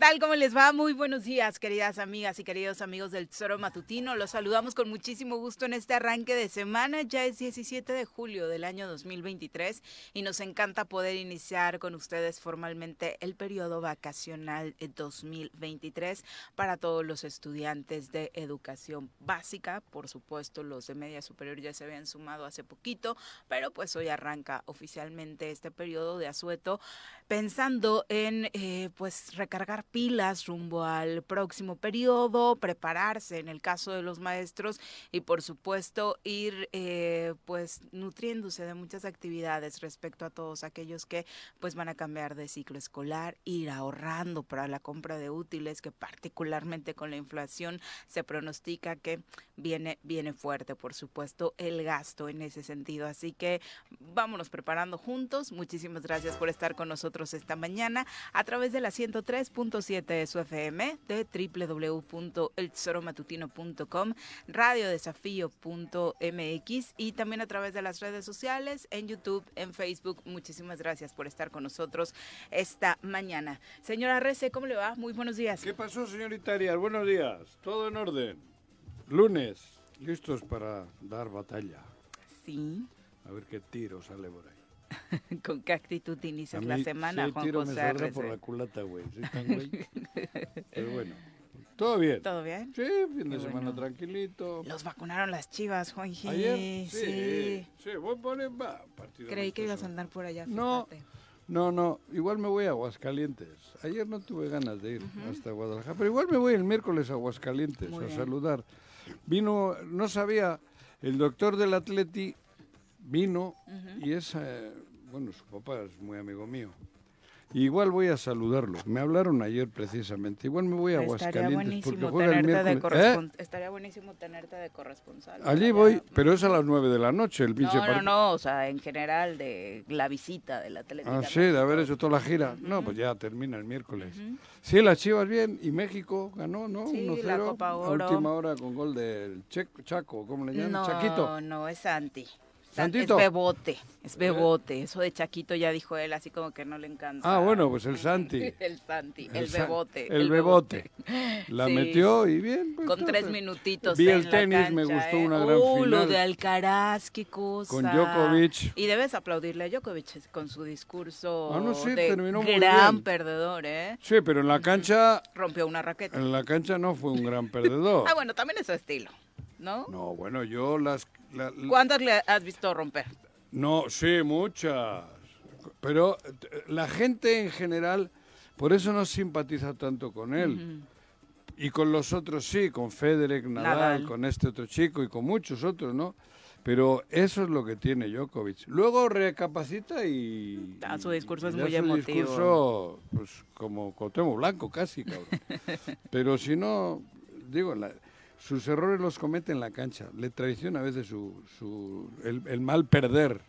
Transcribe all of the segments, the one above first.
tal? ¿Cómo les va? Muy buenos días, queridas amigas y queridos amigos del Tesoro Matutino. Los saludamos con muchísimo gusto en este arranque de semana. Ya es 17 de julio del año 2023 y nos encanta poder iniciar con ustedes formalmente el periodo vacacional 2023 para todos los estudiantes de educación básica. Por supuesto, los de media superior ya se habían sumado hace poquito, pero pues hoy arranca oficialmente este periodo de asueto pensando en eh, pues recargar pilas rumbo al próximo periodo, prepararse en el caso de los maestros y por supuesto ir eh, pues nutriéndose de muchas actividades respecto a todos aquellos que pues van a cambiar de ciclo escolar, ir ahorrando para la compra de útiles que particularmente con la inflación se pronostica que viene viene fuerte por supuesto el gasto en ese sentido, así que vámonos preparando juntos. Muchísimas gracias por estar con nosotros esta mañana a través de la 103.7 de su FM, de www.eltesoromatutino.com, radiodesafío.mx y también a través de las redes sociales, en YouTube, en Facebook. Muchísimas gracias por estar con nosotros esta mañana. Señora Rece, ¿cómo le va? Muy buenos días. ¿Qué pasó, señorita Arias? Buenos días. Todo en orden. Lunes, listos para dar batalla. Sí. A ver qué tiro sale por ahí. ¿Con qué actitud inicias la semana, si Juan tiro José me por la culata, güey. ¿Sí, güey? Pero bueno, todo bien. ¿Todo bien? Sí, fin de Qué semana bueno. tranquilito. Los vacunaron las chivas, Juanji. ¿Ayer? Sí. Sí, voy a poner va, partido Creí que ibas a andar por allá. No, fíjate. No, no, igual me voy a Aguascalientes. Ayer no tuve ganas de ir hasta Guadalajara, pero igual me voy el miércoles a Aguascalientes Muy a bien. saludar. Vino, no sabía, el doctor del Atleti vino y es, eh, bueno, su papá es muy amigo mío. Igual voy a saludarlo. Me hablaron ayer precisamente. Igual me voy a Aguascalientes porque juega el de miércoles. ¿Eh? Estaría buenísimo tenerte de corresponsal. Allí voy, pero es a las nueve de la noche el pinche No, no, no, o sea, en general de la visita del Atlético. Ah, sí, de haber hecho toda la gira. No, pues ya termina el miércoles. Sí, las Chivas bien. Y México ganó, ¿no? Sí, 1-0. la Copa A Oro. última hora con gol del Checo, Chaco, ¿cómo le llaman? No, Chaquito. no, es Santi. Es Bebote, es Bebote. Eso de Chaquito ya dijo él, así como que no le encanta. Ah, bueno, pues el Santi. el Santi, el, Sa- Bebote. El, Bebote. La Sí. metió y bien. pues, Con tres pero- minutitos Vi en el la tenis, me cancha, gustó ¿eh? una gran Uh, lo final. de Alcaraz, qué cosa. Con Djokovic. Y debes aplaudirle a Djokovic con su discurso Ah, no, sí, de terminó muy gran bien. perdedor, ¿eh? Sí, pero en la cancha, Rompió una raqueta. en la cancha no fue un gran perdedor. Ah, bueno, también es su estilo, ¿no? No, bueno, yo las... la- la- ¿Cuántas le has visto romper? No, sí, muchas. Pero eh, la gente en general, por eso no simpatiza tanto con él. Y con los otros sí, con Federer, Nadal, Nadal. con este otro chico y con muchos otros, ¿no? Pero eso es lo que tiene Djokovic. Luego recapacita y... Ah, su discurso es y muy su emotivo. discurso, pues como Cuauhtémoc Blanco casi, cabrón. Pero si no, digo, la- sus errores los comete en la cancha. Le traiciona a veces su, su, el, el mal perder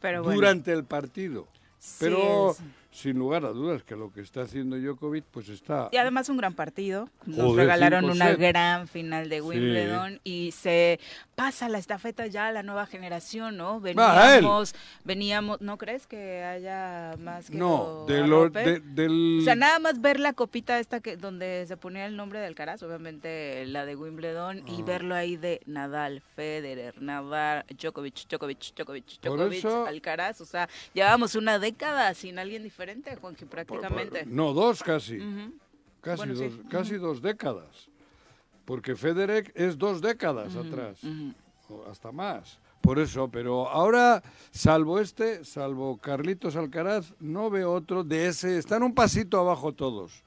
Pero bueno, durante el partido. sí Pero es. Sin lugar a dudas que lo que está haciendo Djokovic pues está... Y además un gran partido. Nos Joder, regalaron una gran final de Sí. Wimbledon y se pasa la estafeta ya a la nueva generación, ¿no? Veníamos, veníamos, ¿no crees que haya más que No, lo de lo, de- del... O sea, nada más ver la copita esta que donde se ponía el nombre de Alcaraz, obviamente la de Wimbledon, y Ah. verlo ahí de Nadal, Federer, Nadal, Djokovic, Djokovic, Djokovic, Por Djokovic, eso- Alcaraz. O sea, llevábamos una década sin alguien diferente, Por- por- prácticamente. no, dos casi. Casi, Bueno, dos, sí. casi dos décadas. Porque Federer es dos décadas atrás, o hasta más. Por eso, pero ahora, salvo este, salvo Carlitos Alcaraz, no veo otro de ese. Están un pasito abajo todos.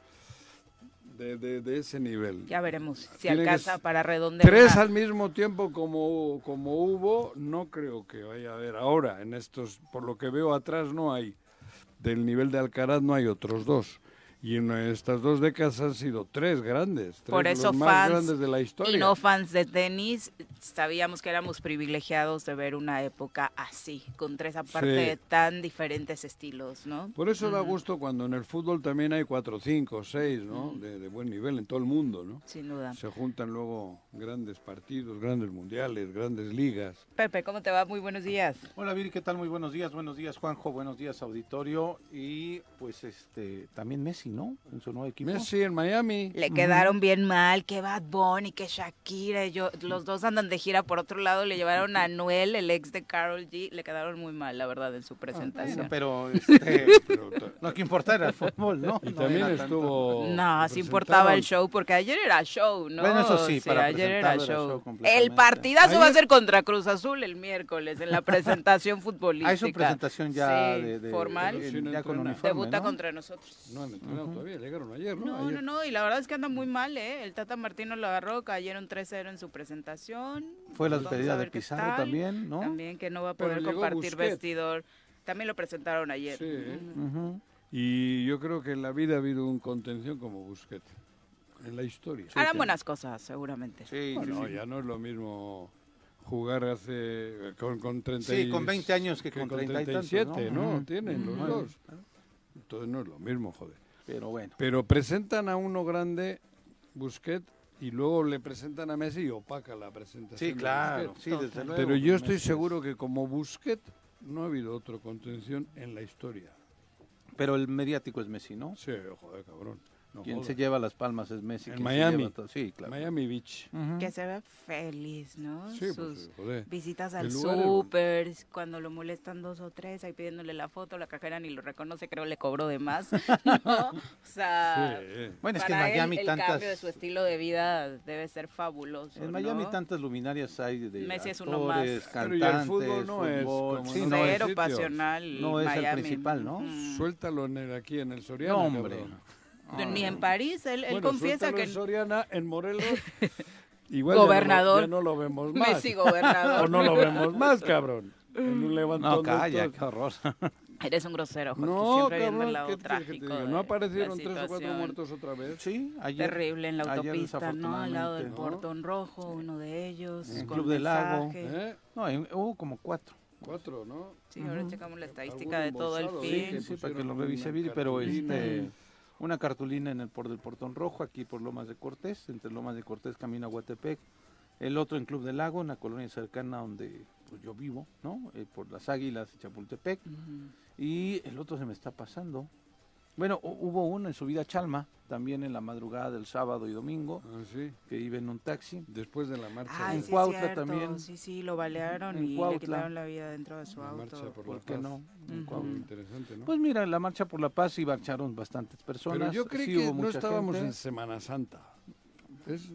De, de- de ese nivel. Ya veremos si alcanza para redondear. Tres al mismo tiempo como, como hubo, no creo que vaya a haber ahora. En estos, por lo que veo atrás, no hay. Del nivel de Alcaraz no hay otros dos. Y en estas dos décadas han sido tres grandes. Tres Por de eso los más fans grandes de la historia. y no fans de tenis, sabíamos que éramos privilegiados de ver una época así, con tres aparte Sí. tan diferentes estilos, ¿no? Por eso da gusto cuando en el fútbol también hay cuatro, cinco, seis, ¿no? De, de buen nivel en todo el mundo, ¿no? Sin duda. Se juntan luego grandes partidos, grandes mundiales, grandes ligas. Pepe, ¿cómo te va? Muy buenos días. Hola Viri, ¿qué tal? Muy buenos días, buenos días Juanjo, buenos días auditorio y pues este también Messi, ¿no? En su nuevo equipo. Messi en Miami. Le quedaron bien mal, que Bad Bunny, que Shakira, yo, los dos andan de gira por otro lado, le llevaron a Noel, el ex de Carol G, le quedaron muy mal, la verdad, en su presentación. Bueno, pero este, Pero lo que importa era el fútbol, ¿no? y No también estuvo. No, sí importaba el show, porque ayer era show, ¿no? Bueno, eso sí, para ayer era show. el partidazo va a ser contra Cruz Azul el miércoles, en la presentación futbolística. Ah, es su presentación ya Sí, de, de- formal. de- Sí, no ya con uniforme, Debuta ¿no? contra nosotros. No entrenado todavía, llegaron ayer, ¿no? No, Ayer. no, no, y la verdad es que anda muy mal, ¿eh? El Tata Martino lo agarró, cayeron 3-0 en su presentación. Fue la despedida de Pizarro tal. también, ¿no? También que no va a poder compartir Busquets. vestidor. También lo presentaron ayer. Sí. Y yo creo que en la vida ha habido un contención como Busquets. En la historia. Harán buenas cosas, seguramente. Sí, Bueno, sí, sí. ya no es lo mismo jugar hace con, con 30 Sí, y- con 20 años que que con con 30 y tantos, 37, ¿no? Tienen los dos. Entonces no es lo mismo, joder. Pero bueno. Pero presentan a uno grande, Busquets, y luego le presentan a Messi y opaca la presentación. Sí, claro. Sí, desde luego. Pero yo estoy Messi es- seguro que como Busquets no ha habido otro contención en la historia. Pero el mediático es Messi, ¿no? Sí, joder, cabrón. No Quien se lleva las palmas es Messi. En Miami. todo- Sí, claro. Miami Beach. Ujú. Que se ve feliz, ¿no? Sí, Sus pues, visitas al es- súper, cuando lo molestan dos o tres, ahí pidiéndole la foto, la cajera ni lo reconoce, creo le cobró de más, ¿no? O sea, Sí. Bueno, es que en para él, Miami el tantas... cambio de su estilo de vida debe ser fabuloso, En Miami ¿no? tantas luminarias hay de Messi es uno actores, más. Pero y el cantantes, fútbol no es fútbol. como Sí, no es, Cero sitios. pasional No es el Miami. principal, ¿no? Mm. Suéltalo en el- aquí en el Soriana. no, hombre. cabrón. Ni en París, él, él Bueno, confiesa suéltalo que en Soriana, en Morelos. Igual ya no Gobernador. Ya no, lo vemos más. Messi gobernador. O no lo vemos más, cabrón. En un levantón No, de calla, estos. qué horror. Eres un grosero, Jorge, No, siempre viendo el cabrón, lado ¿qué quieres que te trágico de ¿No aparecieron tres o cuatro muertos otra vez? Sí, ayer. Terrible en la autopista, ¿no? Al lado del ¿no? portón rojo, uno de ellos. En con Club del Lago. ¿Eh? No, hubo como cuatro. Cuatro, ¿no? Sí, ahora Ujú. checamos la estadística de todo el Sí, fin. que sí, para que lo revise Viri, pero este una cartulina en el por del portón rojo, aquí por Lomas de Cortés, entre Lomas de Cortés camino a Huatepec, el otro en Club del Lago, una colonia cercana donde pues, yo vivo, ¿no? Eh, por las Águilas y Chapultepec, y el otro se me está pasando. Bueno, hu- hubo uno en subida a Chalma, también en la madrugada del sábado y domingo, Ah, sí. que iba en un taxi. Después de la marcha. Ay, en sí, Cuautla es cierto. también. Sí, sí, lo balearon En y le Cuautla. quitaron la vida dentro de su La marcha auto. por la ¿Por qué paz. no? En Ujú. Cuautla. Muy interesante, ¿no? Pues mira, la marcha por la paz y marcharon bastantes personas. Pero yo creí sí que hubo no estábamos gente. en Semana Santa. Es,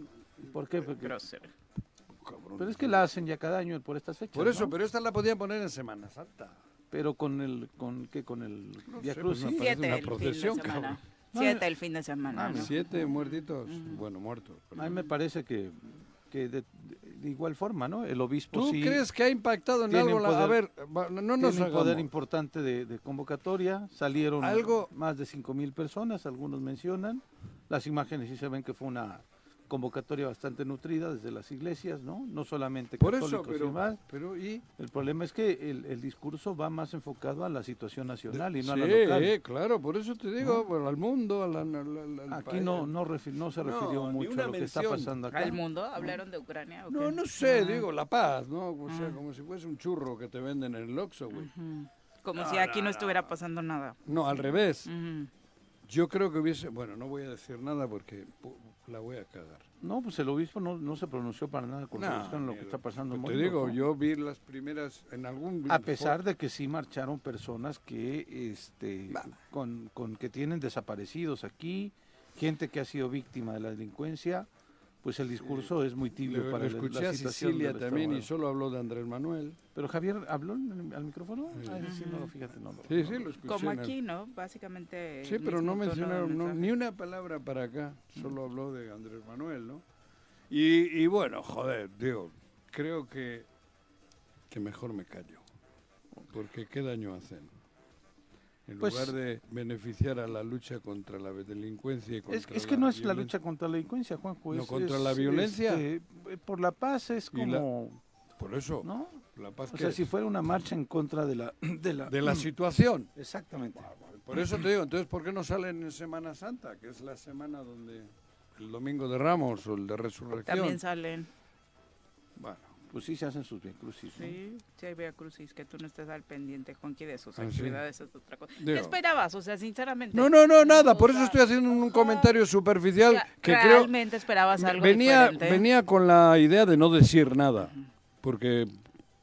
¿Por qué? Porque- cabrón. Pero es que la hacen ya cada año por estas fechas. Por eso, ¿no? pero esta la podían poner en Semana Santa. Pero con el, con qué, con el No Via sé, pues Crucis. me parece Siete una el fin de procesión, cabrón. Siete el fin de semana, Ah, ¿no? Siete muertitos. Bueno, muertos. A mí me parece que, que de- igual forma, ¿no? El obispo ¿Tú sí crees que ha impactado en algo? la- a poder- ver, no nos tiene un poder importante de, de convocatoria, salieron Algo- más de 5 mil personas, algunos mencionan, las imágenes sí se ven que fue una convocatoria bastante nutrida desde las iglesias, ¿no? No solamente Por eso, católicos y pero, y El problema es que el, el discurso va más enfocado a la situación nacional y no a la sí, local. claro, por eso te digo, bueno, al mundo, a la, al- al- al Aquí país. no, no, refi- no se No, refirió mucho a lo que está pasando acá. ¿Al mundo? ¿Hablaron de Ucrania? o No, qué? no sé, Ah, digo, la paz, ¿no? O sea, como si fuese un churro que te venden en el Oxxo, güey. Como si aquí no estuviera pasando nada. No, al revés. Yo creo que hubiese, bueno, no voy a decir nada porque la voy a cagar. No, pues el obispo no, no se pronunció para nada con relación a lo que está pasando en Te digo, ¿no? yo vi las primeras en algún A pesar de que sí marcharon personas que, este, con, con que tienen desaparecidos aquí, gente que ha sido víctima de la delincuencia, pues el discurso es muy tibio le, para le la- escuché la a situación Sicilia también y solo habló de Andrés Manuel. Pero Javier habló al micrófono, ese sí, no, lo- fíjate, no lo- Sí, no sí, lo- lo escuché. Como aquí, ¿no? Básicamente. Sí, pero no mencionaron no, ni una palabra para acá, solo habló de Andrés Manuel, ¿no? Y, y bueno, joder, digo, creo que, que mejor me callo, porque qué daño hacen. En Pues- lugar de beneficiar a la lucha contra la delincuencia y contra Es, es que no es la lucha contra la delincuencia, Juanjo. No, es- contra es, la violencia. este, eh, por la paz es Y la- como, Por eso, ¿no? la paz O sea, si fuera una marcha en contra de la... De la, de la situación. Exactamente. Por eso te digo, entonces, ¿por qué no salen en Semana Santa? Que es la semana donde el Domingo de Ramos o el de Resurrección. También salen. Bueno, Pues sí se hacen sus bien crucis, ¿no? Sí, sí hay Via Crucis, que tú no estés al pendiente, Juanqui, de sus Ah, sí. actividades, es otra cosa. Digo- ¿Qué esperabas? O sea, sinceramente. No, no, no, nada. Por eso estoy haciendo un comentario superficial ya, que creo ¿Realmente esperabas algo venía diferente? venía con la idea de no decir nada, porque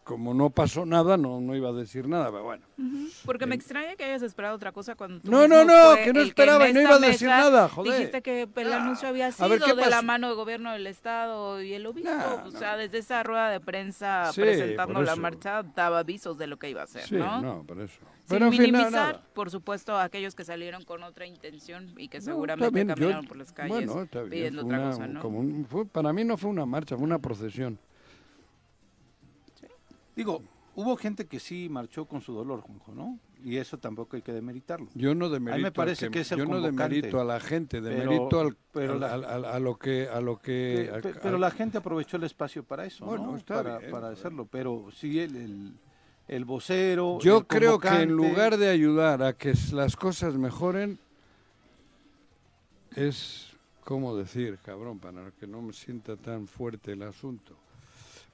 como no pasó nada, no, no iba a decir nada. Pero bueno. Ujú, Porque me extraña que hayas esperado otra cosa cuando tú No, no, no, que no esperaba en no iba a decir nada, joder. Dijiste que el Ah, anuncio había sido ver, ¿qué de la mano del gobierno del estado y el obispo, No, o no. sea, desde esa rueda de prensa Sí, presentando la marcha daba avisos de lo que iba a hacer, Sí, ¿no? no, por eso. Sin Pero nada, minimizar, nada. por supuesto, a aquellos que salieron con otra intención y que No, seguramente bien, yo- caminaron por las calles bueno, pidiendo otra una- cosa, ¿no? como un- fue- para mí no fue una marcha, fue una procesión. Digo, hubo gente que sí marchó con su dolor, Juanjo, ¿no? Y eso tampoco hay que demeritarlo. Yo no demerito, al parece que es el yo no demerito a la gente, Pero- demerito al, pero al- la- al- al- a lo que a lo que pero la gente aprovechó el espacio para eso, Bueno, ¿no? está para, bien, para hacerlo. Pero sí, el, el, el vocero. Yo el creo que en lugar de ayudar a que las cosas mejoren, es, ¿cómo decir, cabrón, para que no me sienta tan fuerte el asunto?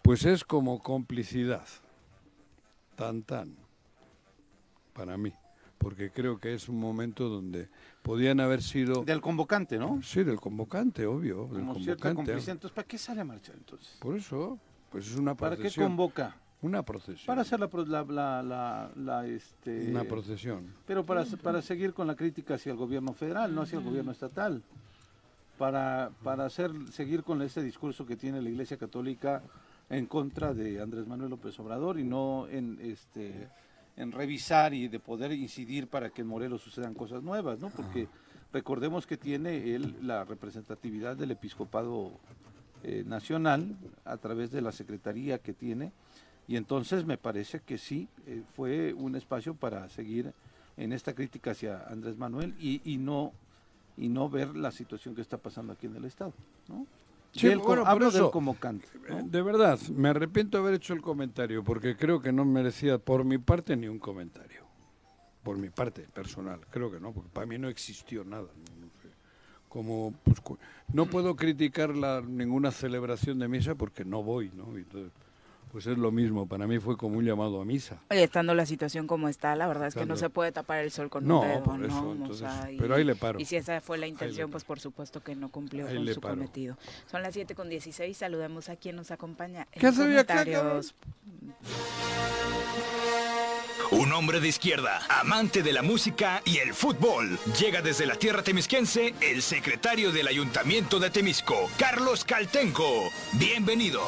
Pues es como complicidad, tan tan, para mí, porque creo que es un momento donde podían haber sido, Del convocante, ¿no? sí, del convocante, obvio, del Como cierta convocante. complicidad. Entonces, ¿para qué sale a marchar entonces? Por eso, pues es una ¿Para qué procesión. convoca? Una procesión. Para hacer la, la, la, la, este... Una procesión. Pero para, para seguir con la crítica hacia el gobierno federal, no hacia el gobierno estatal. Para, para hacer, seguir con ese discurso que tiene la Iglesia Católica en contra de Andrés Manuel López Obrador y no en este en revisar y de poder incidir para que en Morelos sucedan cosas nuevas, ¿no? Porque recordemos que tiene él la representatividad del episcopado eh, nacional a través de la secretaría que tiene y entonces me parece que sí eh, fue un espacio para seguir en esta crítica hacia Andrés Manuel y, y no y no ver la situación que está pasando aquí en el estado, ¿no? Sí, Del- bueno, hablo convocante, ¿no? Eh, De verdad, me arrepiento de haber hecho el comentario porque creo que no merecía por mi parte ni un comentario. Por mi parte personal, creo que no, porque para mí no existió nada. no- sé. Como pues, no puedo criticar la, ninguna celebración de misa porque no voy, ¿no? Entonces, pues es lo mismo, para mí fue como un llamado a misa. Oye, estando la situación como está, la verdad es que no se puede tapar el sol con No, un dedo, por ¿no? eso, O entonces, sea, y- pero ahí le paro. Y si esa fue la intención, pues por supuesto que no cumplió Ahí con le su paro. cometido. Son las 7 con 16, saludemos a quien nos acompaña en ¿Qué acá, comentarios. Un hombre de izquierda, amante de la música y el fútbol. Llega desde la tierra temisquense el secretario del Ayuntamiento de Temisco, Carlos Caltenco. Bienvenido.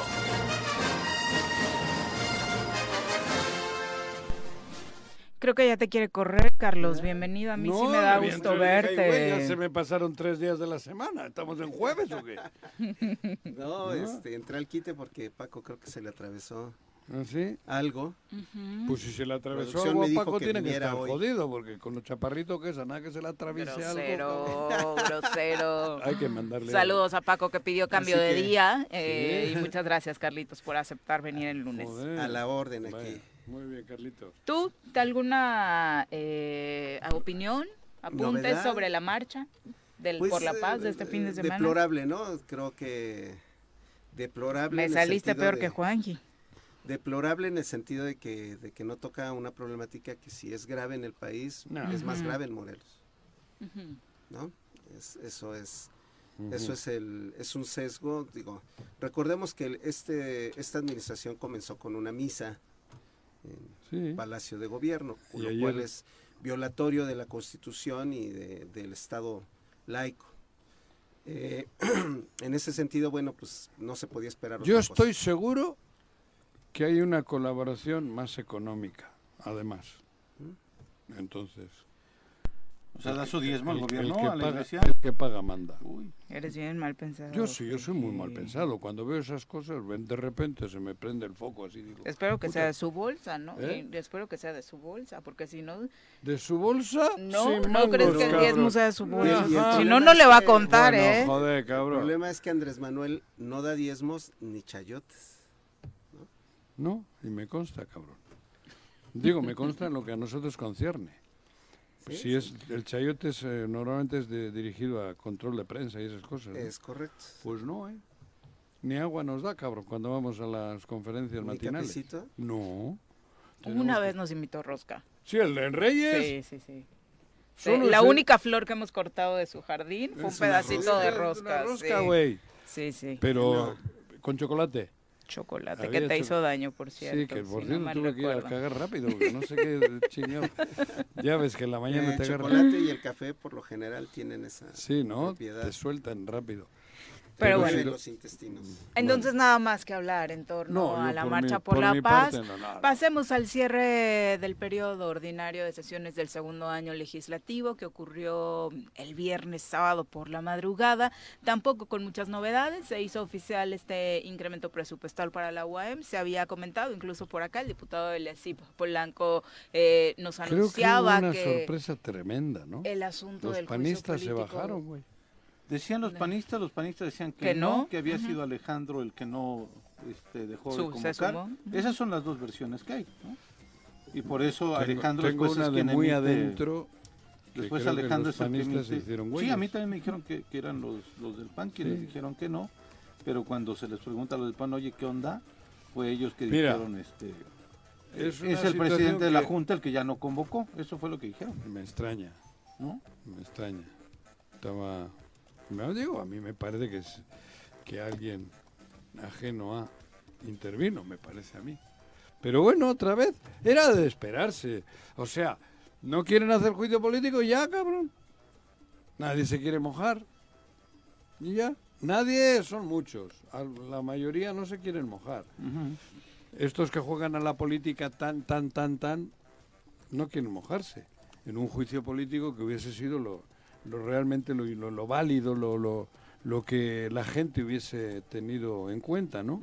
Creo que ya te quiere correr, Carlos. Bienvenido. A mí sí me da gusto yo dije, "Ay, güey, verte. ya se me pasaron tres días de la semana. ¿Estamos en jueves o qué? No, este, entré al quite porque Paco creo que se le atravesó ¿Ah, sí? algo. Pues si se le atravesó algo me a dijo Paco que tiene que estar hoy. jodido, porque con los chaparritos que es, a nada que se le atraviese algo. Grosero, grosero. Hay que mandarle... Saludos a Paco que pidió cambio Así de que- día. eh, Sí. Y muchas gracias, Carlitos, por aceptar venir el lunes. Joder. A la orden aquí. Vaya, Muy bien, Carlitos. ¿Tú, de alguna eh, opinión, apuntes ¿Novedad? sobre la marcha del, Pues, por la paz de eh, este fin de eh, semana? Deplorable, ¿no? Creo que deplorable. Me saliste peor de- que Juanji. Deplorable en el sentido de que, de que no toca una problemática que si es grave en el país, No. es más grave en Morelos. ¿no? Es- eso es eso es el es un sesgo, digo. Recordemos que el- este esta administración comenzó con una misa en Sí. Palacio de Gobierno, Y lo ayer- cual es violatorio de la Constitución y de- del Estado laico. Eh, en ese sentido, bueno, pues no se podía esperar. Yo otra cosa. estoy seguro que hay una colaboración más económica, además. Entonces... O sea, da su diezmo al el- el gobierno, que a la paga- iglesia. El que paga manda. Uy, Eres bien mal pensado. Yo sí, yo soy muy mal Sí. pensado. Cuando veo esas cosas, ven, de repente se me prende el foco así. Digo, Espero que puta, sea de su bolsa, ¿no? ¿Eh? Y espero que sea de su bolsa, porque si no, ¿De su bolsa? no, Sin no crees que el diezmo sea de su bolsa. el Si no, no le va a que- contar, Bueno, ¿eh? Joder, El cabrón. problema es que Andrés Manuel no da diezmos ni chayotes. No, y me consta, cabrón. Digo, me consta en lo que a nosotros concierne. Sí, si es el chayote es, eh, normalmente es de- dirigido a control de prensa y esas cosas. ¿no? Es correcto. Pues no, ¿eh? Ni agua nos da, cabrón, cuando vamos a las conferencias ¿Ni matinales. cafecito? No. Una vez que- nos invitó Rosca. Sí, el de Reyes. Sí, sí, sí. La ese- única flor que hemos cortado de su jardín fue un Es pedacito de es una rosca. rosca, sí. güey. Sí, sí. Pero con chocolate. Chocolate, Había que te cho- hizo daño, por cierto. sí, que por si no cierto tuve que ir a cagar rápido, porque no sé qué chingado. Ya ves que en la mañana el te agarra. Eh, chocolate y el café por lo general tienen esa Sí, ¿no? propiedad. Te sueltan rápido. Pero bueno. los intestinos. Entonces nada más que hablar en torno No, a la por marcha mi- por, por la paz. parte, no, nada. Pasemos al cierre del periodo ordinario de sesiones del segundo año legislativo que ocurrió el viernes sábado por la madrugada, tampoco con muchas novedades, se hizo oficial este incremento presupuestal para la UAM, se había comentado incluso por acá el diputado del ESIP Polanco eh, nos Creo que hubo anunciaba una que sorpresa tremenda, ¿no? el asunto Los del panistas se bajaron, güey. Decían los panistas, los panistas decían que, Que no, no, que había ujú. sido Alejandro el que no este, dejó Su- de convocar. sumó, ujú. Esas son las dos versiones que hay. ¿no? Y por eso Tengo, Alejandro tengo después una es de quien muy emite- adentro. que Después que Alejandro los es el que se hicieron Sí, a mí también me dijeron que, que eran los, los del PAN quienes Sí. dijeron que no, pero cuando se les pregunta a los del PAN, oye, ¿qué onda? Fue ellos que Mira, dijeron, este, Es, es, el presidente de la que Junta el que ya no convocó, eso fue lo que dijeron, Me extraña, ¿no? me extraña. Estaba... Me digo, a mí me parece que, es, que alguien ajeno a intervino, me parece a mí. Pero bueno, otra vez, era de esperarse. O sea, ¿no quieren hacer juicio político? Ya, cabrón. Nadie se quiere mojar. Y ya. Nadie, son muchos. La mayoría no se quieren mojar. Estos que juegan a la política tan, tan, tan, tan, no quieren mojarse en un juicio político que hubiese sido lo, lo realmente lo, lo- lo válido, lo, lo, lo que la gente hubiese tenido en cuenta, ¿no?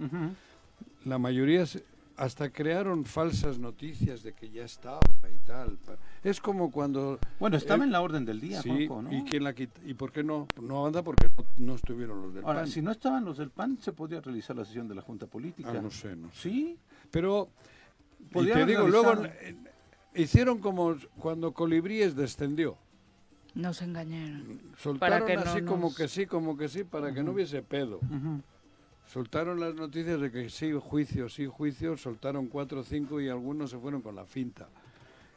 La mayoría se- hasta crearon falsas noticias de que ya estaba y tal. Es como cuando... Bueno, estaba Eh, en la orden del día, sí. ¿y quién la quita? ¿Y por qué no? No anda porque no, no estuvieron los del Ahora, PAN. si no estaban los del PAN, se podía realizar la sesión de la Junta Política. Ah, no sé, no sé. Sí, Pero, y te digo, luego eh, hicieron como cuando Colibríes descendió. Nos engañaron. Soltaron que no así como nos- que sí, como que sí, para que no hubiese pedo. Ujú. Soltaron las noticias de que sí, juicio, sí, juicio, soltaron cuatro o cinco y algunos se fueron con la finta.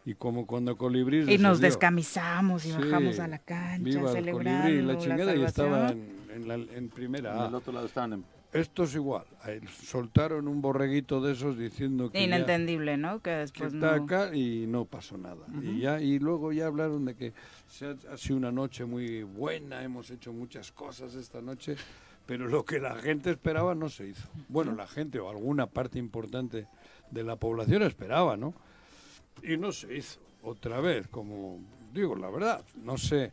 Y como cuando Colibríes Y nos descamisamos y Sí, bajamos a la cancha Viva el celebrando colibrí, la la chingada y estaba en, en la- en primera En A. el otro lado estaban en... Esto es igual. Soltaron un borreguito de esos diciendo que ya- Inentendible, ¿no? Que que después está no... acá y no pasó nada. Y ya y luego ya hablaron de que se ha, ha sido una noche muy buena, hemos hecho muchas cosas esta noche, pero lo que la gente esperaba no se hizo. Bueno, la gente o alguna parte importante de la población esperaba, ¿no? Y no se hizo. otra vez, como digo, la verdad, no sé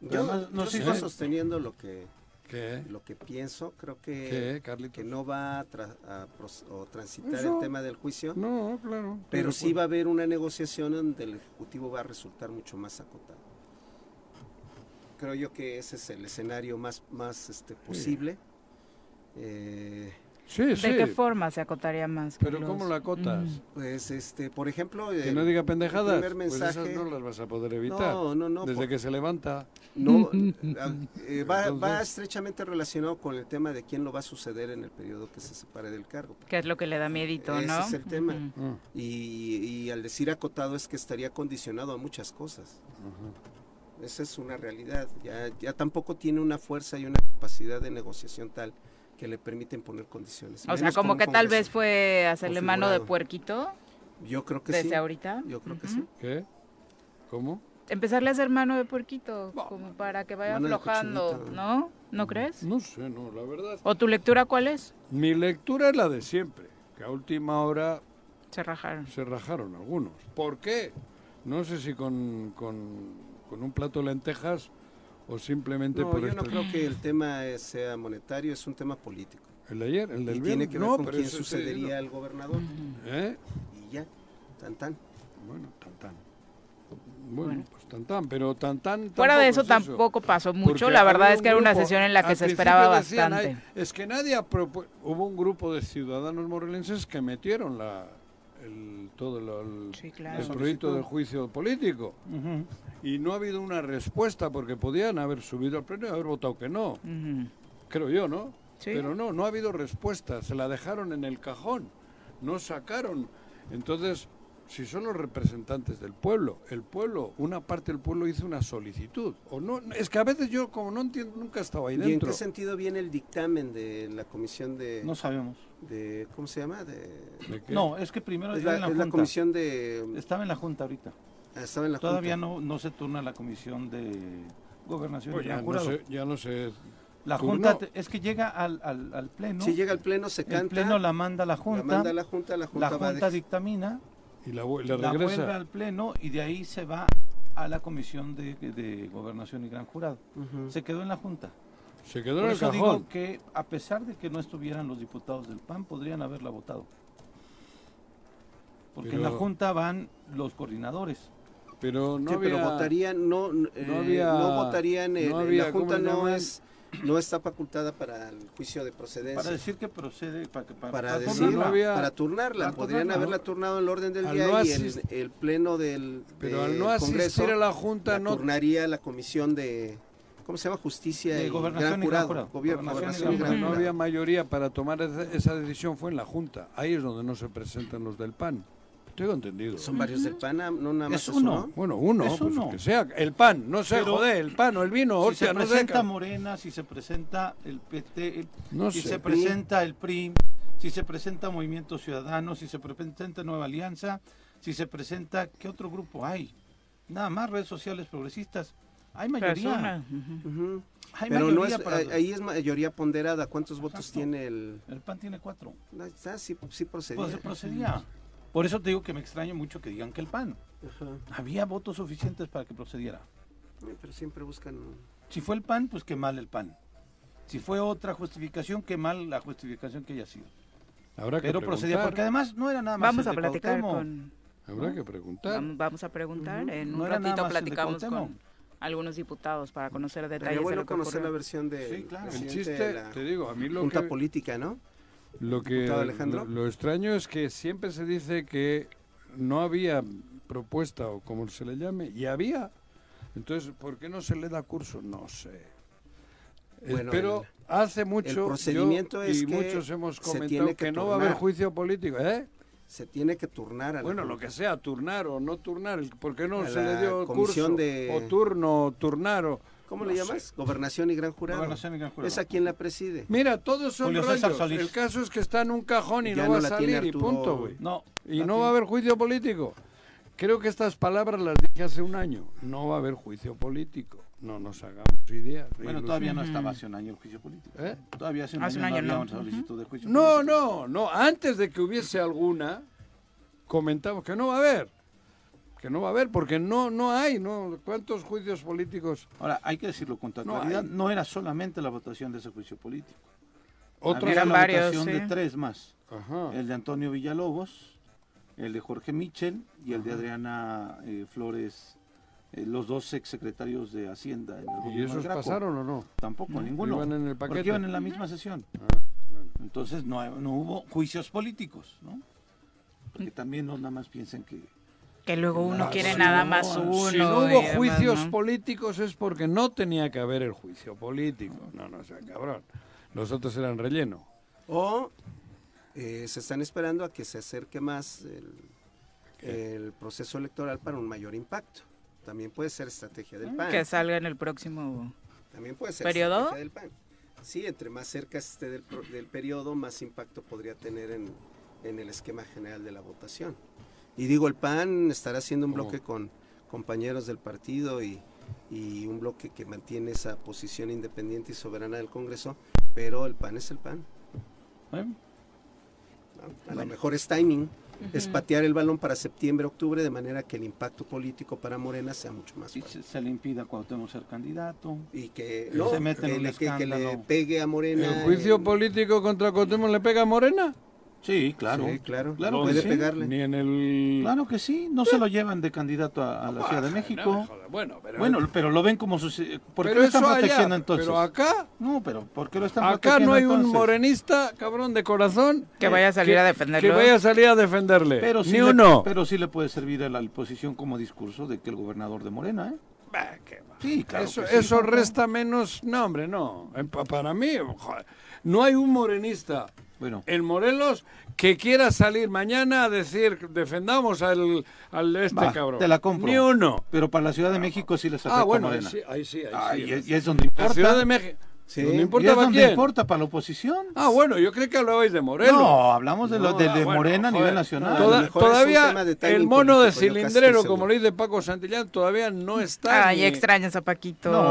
Yo, no sigo si- sosteniendo lo que qué, lo que pienso. Creo que, que no va a, tra- a pros- o transitar Eso. el tema del juicio. No, claro. Pero sí va a haber una negociación donde el Ejecutivo va a resultar mucho más acotado. Creo yo que ese es el escenario más, más este, posible. Eh, Sí, ¿De sí. qué forma se acotaría más? Pero Carlos? ¿cómo la acotas? Mm. pues, este, por ejemplo, Que el- no diga pendejadas. primer Pues esas mensaje- no las vas a poder evitar. no, no, no, Desde por- que se levanta. no, a- eh, va, va estrechamente relacionado con el tema de quién lo va a suceder en el periodo que se separe del cargo. Que es lo que le da miedito, Ese ¿no? es el tema. Ah, Y, y al decir acotado es que estaría condicionado a muchas cosas. Esa es una realidad. Ya, ya tampoco tiene una fuerza y una capacidad de negociación tal que le permiten poner condiciones. O sea, menos como que tal vez fue hacerle mano de puerquito Yo creo que desde sí. ahorita. Yo creo que sí. ¿Qué? ¿Cómo? Empezarle a hacer mano de puerquito, como para que vaya aflojando. ¿no? ¿No crees? No sé, no, la verdad. ¿O tu lectura cuál es? Mi lectura es la de siempre, que a última hora Se rajaron. se rajaron algunos. ¿Por qué? No sé si con, con, con un plato de lentejas o simplemente No, por yo no creo que el tema sea monetario, es un tema político. El de ayer, el del Y viernes. tiene que ver no, con pero quién sucedería al gobernador. ¿Eh? Y ya, tan tan. Bueno, tan tan. Bueno, pues tan tan, pero tan tan. Fuera de eso tampoco es tampoco pasó mucho. Porque La verdad es que era una sesión en la que se esperaba decían, bastante. "Ay, es que nadie Hubo un grupo de ciudadanos morelenses que metieron la, el, todo lo- el, Sí, claro. el proyecto del juicio político. Y no ha habido una respuesta porque podían haber subido al pleno y haber votado que no. Creo yo, ¿no? Sí. Pero no, no ha habido respuesta. Se la dejaron en el cajón. No sacaron. Entonces, si son los representantes del pueblo, el pueblo, una parte del pueblo hizo una solicitud. O no, es que a veces yo como no entiendo, nunca estaba ahí ¿Y en dentro. qué sentido viene el dictamen de la comisión de, No sabemos. de ¿cómo se llama? De, ¿De qué? No, es que primero es la, en la es la junta. comisión de... Estaba en la junta ahorita. ah, estaba en la Todavía junta. no, no se turna la comisión de gobernación Pues ya, no sé, ya no sé. La junta te- es que llega al, al, al pleno. Si llega al pleno, se el canta, pleno la manda a la la junta. manda a la junta, la junta, la junta dictamina, Y la, la la vuelve regresa. al pleno y de ahí se va a la comisión de, de gobernación y gran jurado. Se quedó en la junta. Se quedó Por en el eso cajón. digo que a pesar de que no estuvieran los diputados del PAN, podrían haberla votado. Porque en la junta van los coordinadores. Pero no Sí, había... pero votarían, no, eh, no, había- votarían, eh, no había, la junta ¿cómo le no es, no está facultada para el juicio de procedencia. Para decir que procede, para, que- para, para para decir, turnarla. no había- para turnarla, Para podrían turnarla, haberla turnado en el orden del Al día no y el, asist- el pleno del, Pero al no asistir Congreso a la junta la no... turnaría la comisión de, ¿cómo se llama? Justicia De y Gobernación Gran y Gran Jurado. Jurado. Gobierno, Gobernación y Gobernación y Gran no había mayoría para tomar esa decisión fue en la Junta. Ahí es donde no se presentan los del PAN. Tengo entendido. Son varios del PAN, ah, no nada más Es eso, uno. ¿no? Bueno, uno, Es pues uno. que sea. El PAN, no sé, joder, el PAN o el vino, Si hostia, se no presenta. Morena, si se presenta el PT, el- No si sé. se presenta el PRI, si se presenta Movimiento Ciudadano, si se presenta Nueva Alianza, si se presenta, ¿qué otro grupo hay? Nada más redes sociales progresistas. Hay mayoría. Hay Pero no mayoría es, para- ahí- ahí es mayoría ponderada. ¿Cuántos votos tiene el...? El PAN tiene cuatro. No, está, sí, sí procedía. Pues se procedía. Por eso te digo que me extraña mucho que digan que el PAN. Ajá. Había votos suficientes para que procediera. Pero siempre buscan... Si fue el PAN, pues qué mal el PAN. Si fue otra justificación, qué mal la justificación que haya sido. Habrá que Pero procedía, porque además no era nada más Vamos el a de platicar Cuauhtémoc. con... Habrá que preguntar. Vamos, a preguntar. Ujú. En un No ratito de platicamos con algunos diputados para conocer detalles de bueno lo que conocer la versión de Sí, claro. El de chiste, la te digo, a mí lo junta que, política, ¿no? Lo que Alejandro. lo, lo extraño es que siempre se dice que no había propuesta o como se le llame, y había. Entonces, ¿por qué no se le da curso? No sé. Bueno, Pero el- hace mucho yo procedimiento es y que muchos hemos comentado que, que no va a haber juicio político, ¿eh? Se tiene que turnar a Bueno, lo que sea, turnar o no turnar, el- ¿por qué no se le dio curso? de- O turno, o turnar o... ¿Cómo no le sé. llamas? Gobernación y Gran Jurado. Gobernación y Gran Jurado. ¿Es a quien la preside? Mira, todos son Julio César rollos. Solís. El caso es que está en un cajón y Ya no va no a salir y punto, güey. No. Y no tiene- va a haber juicio político. Creo que estas palabras las dije hace un año. No va a haber juicio político. No nos hagamos ideas. Bueno, todavía no estaba hace un año el juicio político. ¿Eh? Todavía hace un Hace año, un año no no. había una solicitud de juicio No, político. no, no. Antes de que hubiese alguna, comentamos que no va a haber. Que no va a haber, porque no, no hay, ¿no? ¿Cuántos juicios políticos? Ahora, hay que decirlo con toda No claridad, hay. no era solamente la votación de ese juicio político. Otros Había Eran la varios, votación sí. de tres más. Ajá. El de Antonio Villalobos, el de Jorge Michel y el de Adriana eh, Flores, eh, los dos exsecretarios de Hacienda. En el ¿Y esos Graco. pasaron o no? Tampoco, ninguno. Iban en el Porque paquete. iban en la misma sesión. Entonces no, no hubo juicios políticos, ¿no? Porque también no nada más piensen que... Que luego uno Ah, quiere sí, nada no, más uno. si no hubo demás, juicios ¿no? políticos es porque no tenía que haber el juicio político. No, no, o sea, cabrón. Los otros eran relleno. O eh, se están esperando a que se acerque más el, el proceso electoral para un mayor impacto. También puede ser estrategia del PAN. Que salga en el próximo. También puede ser ¿Periodo? estrategia del PAN. Sí, entre más cerca esté del, pro- del periodo, más impacto podría tener en, en el esquema general de la votación. Y digo, el PAN estará haciendo un ¿Cómo? bloque con compañeros del partido y, y un bloque que mantiene esa posición independiente y soberana del Congreso, pero el PAN es el PAN. ¿eh? A lo mejor es timing, es patear el balón para septiembre, octubre, de manera que el impacto político para Morena sea mucho más Y fuerte. se, se le impida cuando tenemos ser candidato. Y que, Se no, mete en que un le, que- que le pegue a Morena. ¿El juicio en- político contra Cuauhtémoc le pega a Morena? Sí, claro. Sí, claro, Claro puede que sí. pegarle. Ni en el... Claro que sí, no se lo llevan de candidato a, a la Ciudad de no México. Bueno, pero... Bueno, pero lo ven como eh, ¿Por qué pero lo están allá, protegiendo entonces? Pero acá... No, pero ¿por qué lo están Acá protegiendo no hay un morenista, cabrón, de corazón. Que vaya a salir que- a defenderlo. Que vaya a salir a defenderle. Pero sí Ni le- uno. pero sí le puede servir a la oposición como discurso de que el gobernador de Morena, ¿eh? Bah, qué va. Sí, claro eso que sí, eso resta menos... No, hombre, no. Pa- Para mí, joder, no hay un morenista Bueno, en Morelos que quiera salir mañana a decir defendamos al, al de este va, cabrón. te la compro. Ni uno. Pero para la Ciudad de México sí les afecta Ah, bueno, ahí sí, ahí sí. Ahí Ah, sí. y, es, y es donde importa. La Ciudad de México. Sí. ¿Dónde Y importa para quién? importa para la oposición. Ah, bueno, yo creo que hablabais de Morelos. No, hablamos de, lo, No, de, de bueno, Morena a nivel nacional. Toda- todavía de el mono de cilindrero, como le dice Paco Santillán, todavía no está. Ay, ni- extrañas a Paquito. No,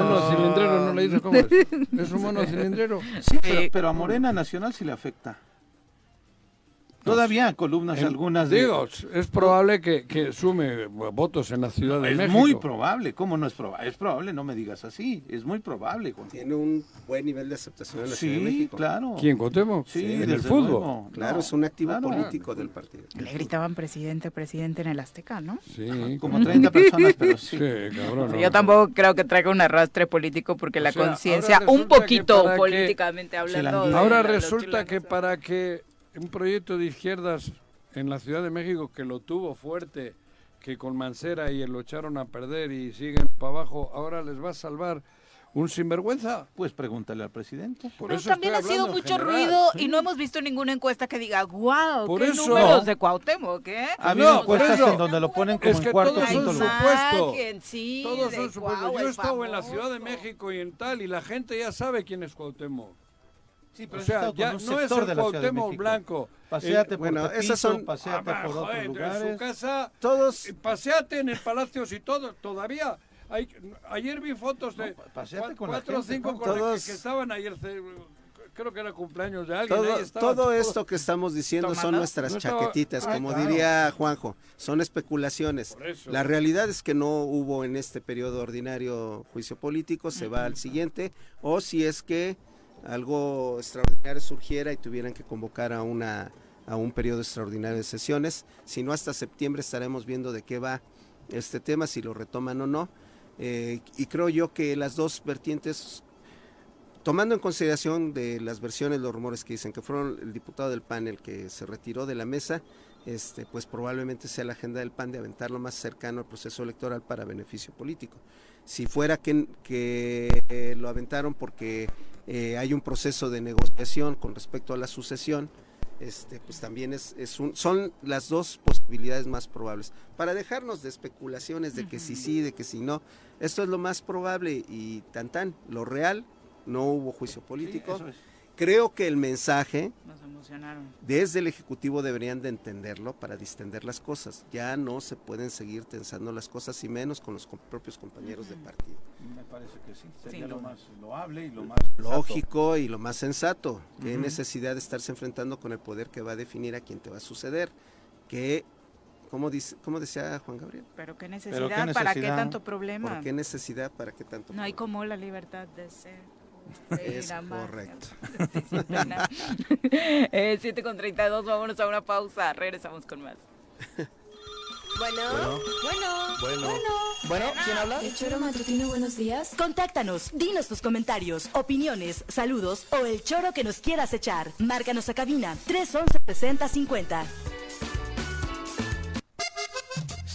Mono cilindrero, no le dice cómo es. Es un mono cilindrero. Sí, pero, Sí. pero a Morena Nacional sí le afecta. Todavía columnas En- algunas de... Digo, es probable que, que sume votos en la Ciudad de es México. muy probable. ¿Cómo no es probable? Es probable, no me digas así. Es muy probable. Juan. Tiene un buen nivel de aceptación en la Ciudad de Sí, México. claro. ¿Quién, Cuauhtémoc? Sí, en el fútbol. luego. Claro, No, es un activo claro. político del partido. Le gritaban presidente, presidente en el Azteca, ¿no? Sí, Como 30 personas, pero sí. Sí, cabrón. no. Yo tampoco creo que traiga un arrastre político porque la sea, conciencia, un poquito políticamente hablando. Ahora la- resulta que para que un proyecto de izquierdas en la Ciudad de México que lo tuvo fuerte, que con Mancera y lo echaron a perder y siguen para abajo, ahora les va a salvar un sinvergüenza. Pues pregúntale al presidente. Por Pero eso también ha sido en mucho general. ruido y no hemos visto ninguna encuesta que diga, wow, Por qué eso- números de Cuauhtémoc, ¿eh? Ha habido No, por encuestas eso. en donde lo ponen como Es en que cuarto todos o quinto son lugar. sí, Todos son supuestos. Yo he estado en la. Ciudad de México y en tal, y la gente ya sabe quién es Cuauhtémoc. Sí, O sea, ya no es el Cuauhtémoc blanco. Paseate El- por bueno, Tepito, esas son- paseate Ah, por joder, otros en lugares. su casa Todos, Eh, Paseate en el Palacio y todo, todavía. Hay, ayer vi fotos de No, con cuatro o cinco con que- estaban ayer, creo que era cumpleaños de alguien. todo, esto que estamos diciendo son nuestras No estaba- chaquetitas, Ay, como claro. diría Juanjo, son especulaciones. La realidad es que no hubo en este periodo ordinario juicio político, se va al siguiente, o si es que algo extraordinario surgiera y tuvieran que convocar a una a un periodo extraordinario de sesiones, si no hasta septiembre estaremos viendo de qué va este tema, si lo retoman o no. Eh, y creo yo que las dos vertientes, tomando en consideración de las versiones, los rumores que dicen que fueron el diputado del PAN el que se retiró de la mesa, este, pues probablemente sea la agenda del PAN de aventarlo más cercano al proceso electoral para beneficio político. Si fuera que, que eh, lo aventaron porque eh, hay un proceso de negociación con respecto a la sucesión, este, pues también es, es un, son las dos posibilidades más probables. Para dejarnos de especulaciones de que si sí, de que si no, esto es lo más probable y tan tan, lo real, no hubo juicio político. es. Creo que el mensaje Desde el Ejecutivo deberían de entenderlo para distender las cosas. Ya no se pueden seguir tensando las cosas y menos con los propios compañeros de partido. Me parece que sí. Sería lo más loable y lo más sensato. Lógico y lo más sensato. Qué Ujú. necesidad de estarse enfrentando con el poder que va a definir a quién te va a suceder. Que ¿Cómo, dice, ¿Cómo decía Juan Gabriel? Pero qué necesidad, ¿para qué necesidad? tanto problema? ¿Por qué necesidad? ¿Para qué tanto? No hay como la libertad de ser. Es correcto. Sí, sin pena. eh, 7 con 32, vámonos a una pausa. Regresamos con más. Bueno, bueno, Bueno. Bueno, ¿quién habla? El choro matutino, buenos días. Contáctanos, dinos tus comentarios, opiniones, saludos o el choro que nos quieras echar. Márcanos a cabina 311 6050.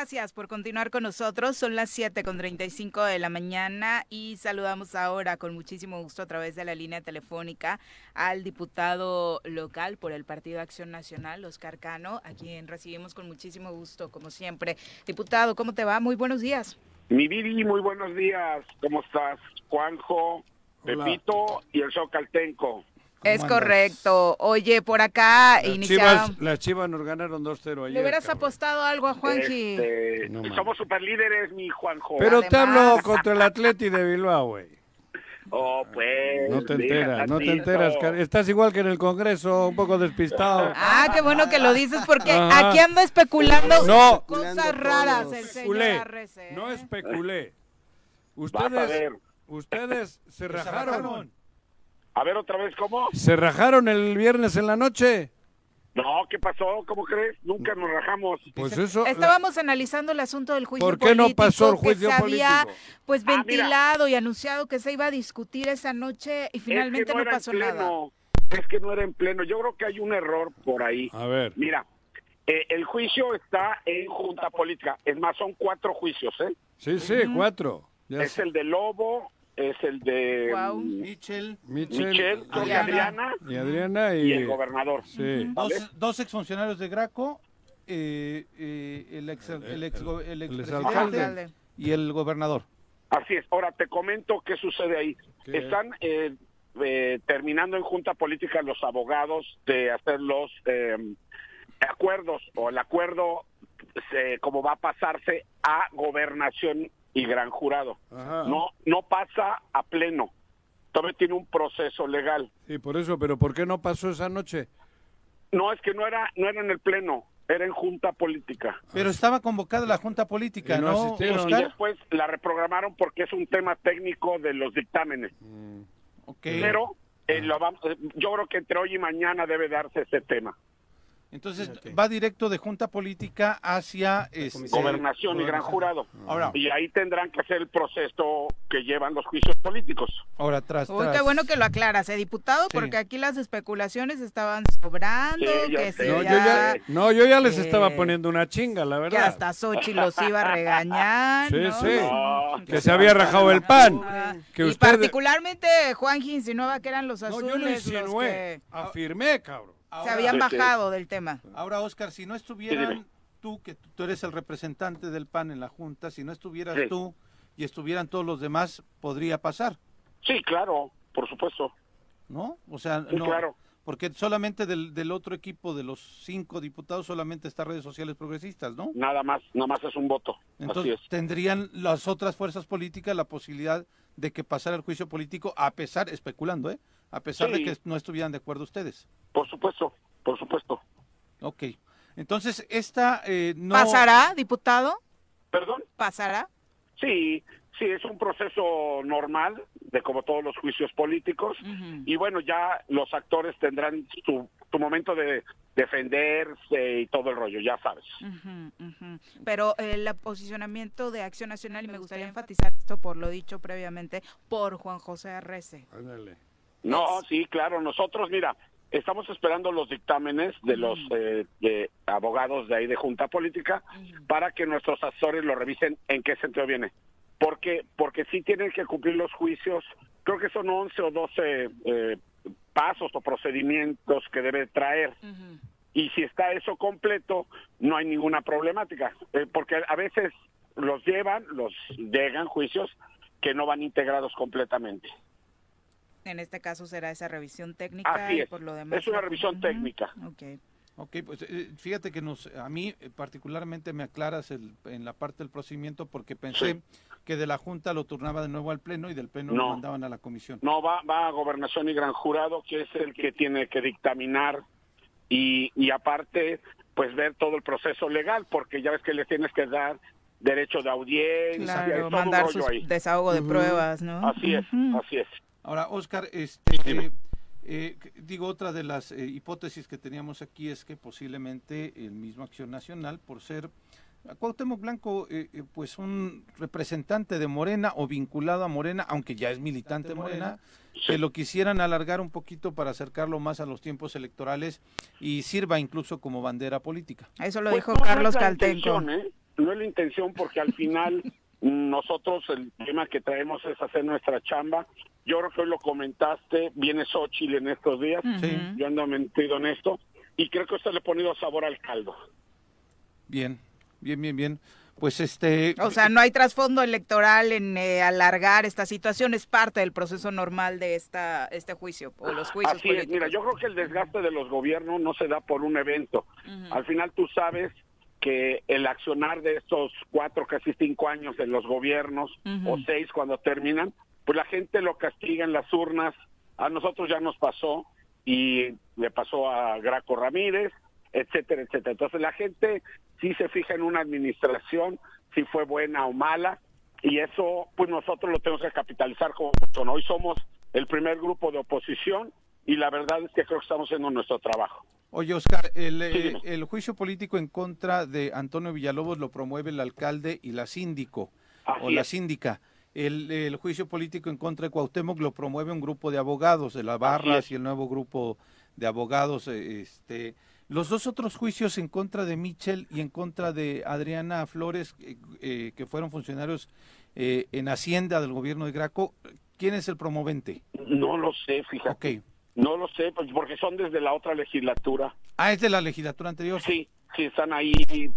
Gracias por continuar con nosotros. Son las 7 con 35 de la mañana y saludamos ahora con muchísimo gusto a través de la línea telefónica al diputado local por el Partido Acción Nacional, Oscar Cano, a quien recibimos con muchísimo gusto, como siempre. Diputado, ¿cómo te va? Muy buenos días. Mi Viri, muy buenos días. ¿Cómo estás? Juanjo, Hola. Pepito y el Socaltenco. Es andas? correcto. Oye, por acá Las iniciaron... chivas, las chivas nos ganaron 2-0 ayer. ¿Le hubieras cabrón. apostado algo a Juanji? Este, No mames. somos superlíderes, mi Juanjo. Pero te Además- hablo contra el Atleti de Bilbao, güey. Oh, pues. No te enteras, no te enteras. Estás igual que en el Congreso, un poco despistado. Ah, qué bueno que lo dices porque Ajá. aquí anda especulando No. cosas Especulando raras el señor ¿eh? no especulé. Ustedes, ustedes se rajaron. A ver, otra vez, ¿cómo? ¿Se rajaron el viernes en la noche? No, ¿qué pasó? ¿Cómo crees? Nunca nos rajamos. Pues eso. Estábamos analizando el asunto del juicio ¿Por qué no político pasó el que juicio se había político? pues Ah, mira. ventilado y anunciado que se iba a discutir esa noche y finalmente es que no, no, era en pasó nada. pleno. Es que no era en pleno. Yo creo que hay un error por ahí. A ver. Mira, eh, el juicio está en junta política. Es más, son cuatro juicios, ¿eh? Sí, sí, cuatro. Ya Es sé. el de Lobo, es el de Guau. mm, Michel, Michel, creo que Adriana. Adriana y Adriana y, y el gobernador. Sí. ¿Vale? dos, dos exfuncionarios de Graco, eh, eh, el ex, el ex. Alcalde. y el gobernador. Así es. Ahora te comento qué sucede ahí. ¿Qué? Están eh, eh, terminando en junta política los abogados de hacer los eh, acuerdos o el acuerdo eh, como va a pasarse a gobernación y gran jurado. Ajá. No, no pasa a pleno. Todavía tiene un proceso legal. Sí, por eso, pero ¿por qué no pasó esa noche? No, es que no era, no era en el pleno, era en junta política. Pero estaba convocada la Junta Política, Y no después la reprogramaron porque es un tema técnico de los dictámenes. Ok. Pero eh, lo vamos, eh, yo creo que entre hoy y mañana debe darse ese tema. Entonces va directo de Junta Política hacia este, Gobernación y gran jurado. Ahora, Y ahí tendrán que hacer el proceso que llevan los juicios políticos. ahora tras, Uy, tras- qué bueno que lo aclaras, ¿eh, diputado? Sí. Porque aquí las especulaciones estaban sobrando, Sí, que si No, ya, yo ya, no, yo ya les Eh, estaba poniendo una chinga, la que verdad. hasta Sochi los iba a regañar, Sí, ¿no? sí. No, Que se había rajado el pan. Ah, Que y usted... particularmente Juanji insinuaba que eran los No, azules yo lo los insinué. que Afirmé, cabrón. Se habían Sí, sí. bajado del tema. Ahora, Oscar, si no Sí, estuvieran dime. tú, que tú eres el representante del PAN en la Junta, si no estuvieras Sí. tú y estuvieran todos los demás, podría pasar, Sí, claro, por supuesto. ¿no? O sea, Sí, no, claro. porque solamente del, del otro equipo de los cinco diputados solamente está redes sociales progresistas, ¿no? Nada más, nada más es un voto. Así Entonces es. tendrían las otras fuerzas políticas la posibilidad de que pasara el juicio político, a pesar, especulando, ¿eh? A pesar Sí. de que no estuvieran de acuerdo ustedes. Por supuesto, por supuesto. Ok. Entonces, esta eh, no... ¿Pasará, diputado? ¿Perdón? ¿Pasará? Sí, sí, es un proceso normal de como todos los juicios políticos. Y bueno, ya los actores tendrán su, su momento de defenderse y todo el rollo, ya sabes. Pero el posicionamiento de Acción Nacional, y me gustaría enfatizar esto por lo dicho previamente, por Juan José Arrece. Ándale. No, sí, claro, nosotros, mira, estamos esperando los dictámenes de los eh, de abogados de ahí de Junta Política para que nuestros asesores lo revisen en qué sentido viene. Porque porque sí tienen que cumplir los juicios, creo que son 11 o 12 eh, pasos o procedimientos que debe traer. Y si está eso completo, no hay ninguna problemática, eh, porque a veces los llevan, los llegan juicios que no van integrados completamente. En este caso será esa revisión técnica Así y es. por lo demás. Es una revisión Ujú, técnica. Ok. Ok, pues eh, fíjate que nos, a mí eh, particularmente me aclaras el- en la parte del procedimiento porque pensé que de la Junta lo turnaba de nuevo al Pleno y del Pleno lo No. mandaban a la Comisión. No, va, va a gobernación y gran jurado, que es el que tiene que dictaminar y, y aparte, pues ver todo el proceso legal, porque ya ves que le tienes que dar derecho de audiencia, Claro, todo un mandar rollo sus ahí. desahogo de pruebas, ¿no? Así es, Ujú. así es. Ahora, Oscar, este, eh, digo, otra de las eh, hipótesis que teníamos aquí es que posiblemente el mismo Acción Nacional, por ser a Cuauhtémoc Blanco, eh, eh, pues un representante de Morena o vinculado a Morena, aunque ya es militante Morena, que lo quisieran alargar un poquito para acercarlo más a los tiempos electorales y sirva incluso como bandera política. Eso lo Pues dijo no, no Carlos es la Caltenco. intención, ¿eh? No es la intención porque al final nosotros el tema que traemos es hacer nuestra chamba. Yo creo que hoy lo comentaste, viene Xochitl en estos días, Sí. yo ando metido en esto, y creo que esto le ha ponido sabor al caldo. Bien, bien, bien, bien. Pues este... O sea, no hay trasfondo electoral en eh, alargar esta situación, es parte del proceso normal de esta este juicio o los juicios Así es, políticos. mira, yo creo que el desgaste de los gobiernos no se da por un evento. Al final tú sabes que el accionar de estos cuatro, casi cinco años de los gobiernos, o seis cuando terminan, pues la gente lo castiga en las urnas. A nosotros ya nos pasó y le pasó a Graco Ramírez, etcétera, etcétera. Entonces la gente sí se fija en una administración, si fue buena o mala, y eso pues nosotros lo tenemos que capitalizar como. Hoy somos el primer grupo de oposición y la verdad es que creo que estamos haciendo nuestro trabajo. Oye, Oscar, el, eh, Sí, el juicio político en contra de Antonio Villalobos lo promueve el alcalde y la síndico, o la es. síndica. El, el juicio político en contra de Cuauhtémoc lo promueve un grupo de abogados, de la Barras y el nuevo grupo de abogados. eh, este, los dos otros juicios en contra de Michel y en contra de Adriana Flores, eh, eh, que fueron funcionarios eh, en Hacienda del gobierno de Graco, ¿quién es el promovente? No lo sé, fíjate. Ok. No lo sé, pues porque son desde la otra legislatura. Ah, es de la legislatura anterior. Sí, sí, están ahí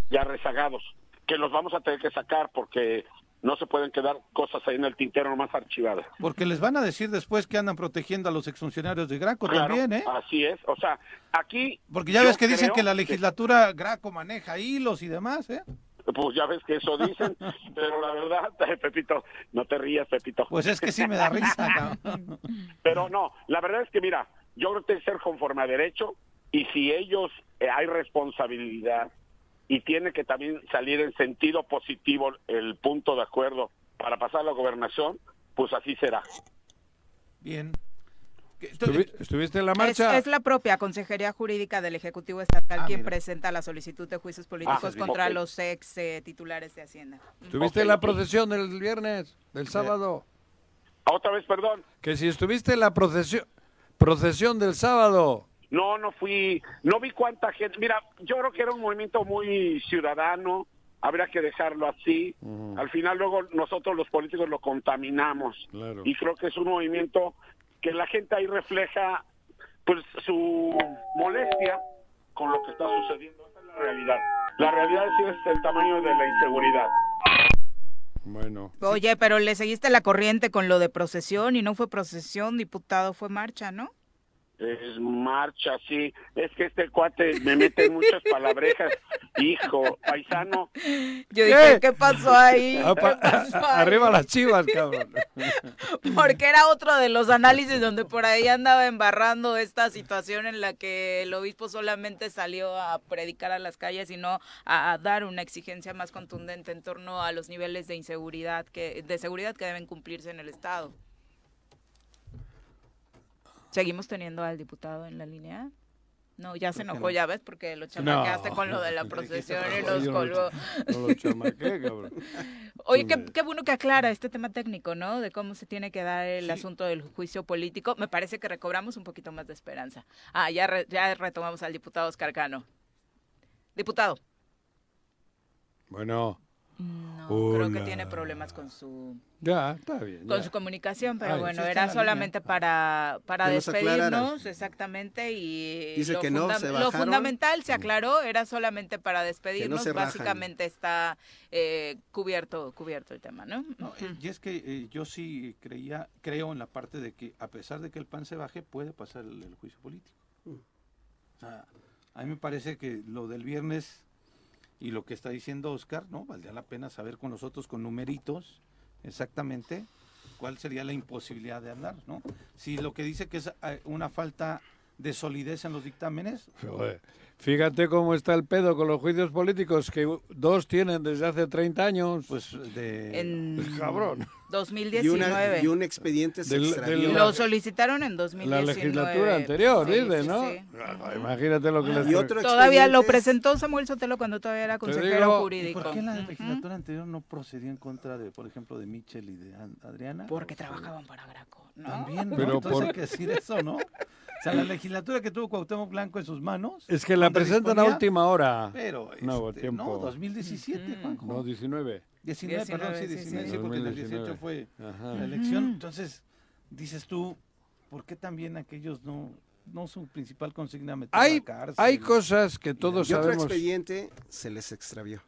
ya rezagados. Que los vamos a tener que sacar porque no se pueden quedar cosas ahí en el tintero nomás archivadas. Porque les van a decir después que andan protegiendo a los exfuncionarios de Graco Claro, también, ¿eh? Así es. O sea, aquí. Porque ya ves que dicen que la legislatura Graco maneja hilos y demás, ¿eh? Pues ya ves que eso dicen, pero la verdad, Pepito, no te rías, Pepito. Pues es que sí me da risa, cabrón. Pero no, la verdad es que mira, yo creo que ser conforme a derecho y si ellos eh, hay responsabilidad y tiene que también salir en sentido positivo el punto de acuerdo para pasar a la gobernación, pues así será. Bien. Estuvi- ¿Estuviste en la Es, marcha? es la propia Consejería Jurídica del Ejecutivo Estatal Ah, quien mira. presenta la solicitud de juicios políticos Ah, contra ok. los ex eh, titulares de Hacienda. ¿Estuviste en la procesión del viernes, del sábado? Otra vez, perdón. Que si estuviste en la procesión, procesión del sábado. No, no fui, no vi cuánta gente. Mira, yo creo que era un movimiento muy ciudadano, habría que dejarlo así. Al final luego nosotros los políticos lo contaminamos. Claro. Y creo que es un movimiento que la gente ahí refleja pues su molestia con lo que está sucediendo. Esa es la realidad. La realidad sí es el tamaño de la inseguridad. Bueno. Oye, pero le seguiste la corriente con lo de procesión y no fue procesión, diputado, fue marcha, ¿no? Es marcha, sí. Es que este cuate me mete muchas palabrejas. Hijo, paisano. Yo dije, ¿qué pasó ahí? Ah, pa- ¿Qué pasó ahí? Arriba las chivas, cabrón. Porque era otro de los análisis donde por ahí andaba embarrando esta situación en la que el obispo solamente salió a predicar a las calles y no a, a dar una exigencia más contundente en torno a los niveles de inseguridad que de seguridad que deben cumplirse en el estado. Seguimos teniendo al diputado en la línea. No, ya se enojó, no. ya ves, porque lo chamaqueaste No. con lo de la ¿Qué procesión y pasó? los Yo no lo colgó. no lo chamaqué, cabrón. Oye, qué, qué bueno que aclara este tema técnico, ¿no? De cómo se tiene que dar el asunto del juicio político. Me parece que recobramos un poquito más de esperanza. Ah, ya, re- ya retomamos al diputado Oscar Cano. Diputado. Bueno. No, No, creo que tiene problemas con su Ya, está bien. con ya. su comunicación, pero Ay, bueno, era en la solamente para, para Que despedirnos, exactamente, y Dice lo, que no, se lo fundamental se aclaró, era solamente para despedirnos, básicamente está eh, cubierto, cubierto el tema, ¿no? No, y es que eh, yo sí creía, creo en la parte de que a pesar de que el PAN se baje, puede pasar el, el juicio político. O sea, a mí me parece que lo del viernes y lo que está diciendo Oscar, ¿no? Valdría la pena saber con nosotros, con numeritos, exactamente cuál sería la imposibilidad de andar, ¿no? Si lo que dice que es eh, una falta de solidez en los dictámenes, Joder, Fíjate cómo está el pedo con los juicios políticos, que dos tienen desde hace 30 años. pues de... En Pues, cabrón. 2019. Y, una, y un expediente se Del- del- Lo solicitaron en 2019. La legislatura anterior, Sí, dice, sí, ¿no? sí. Ah, Imagínate lo que les Y otro Todavía lo presentó Samuel Sotelo cuando todavía era consejero digo- ¿Y jurídico. por qué la legislatura anterior no procedió en contra de, por ejemplo, de Michel y de An- Adriana? Porque trabajaban para Graco, ¿no? También, ¿no? Pero Entonces por- hay que decir eso, ¿no? O sea, la legislatura que tuvo Cuauhtémoc Blanco en sus manos. Es que la presentan a última hora. Pero, No este, tiempo. No, 2017, Juanjo. No, 19. 19, perdón, sí, 19, sí, 19, sí. porque en el 2019. 18 fue Ajá. la elección. Entonces, dices tú, ¿por qué también aquellos no, no su principal consigna meter a Hay, la cárcel? hay cosas que todos Y otro sabemos. expediente se les extravió.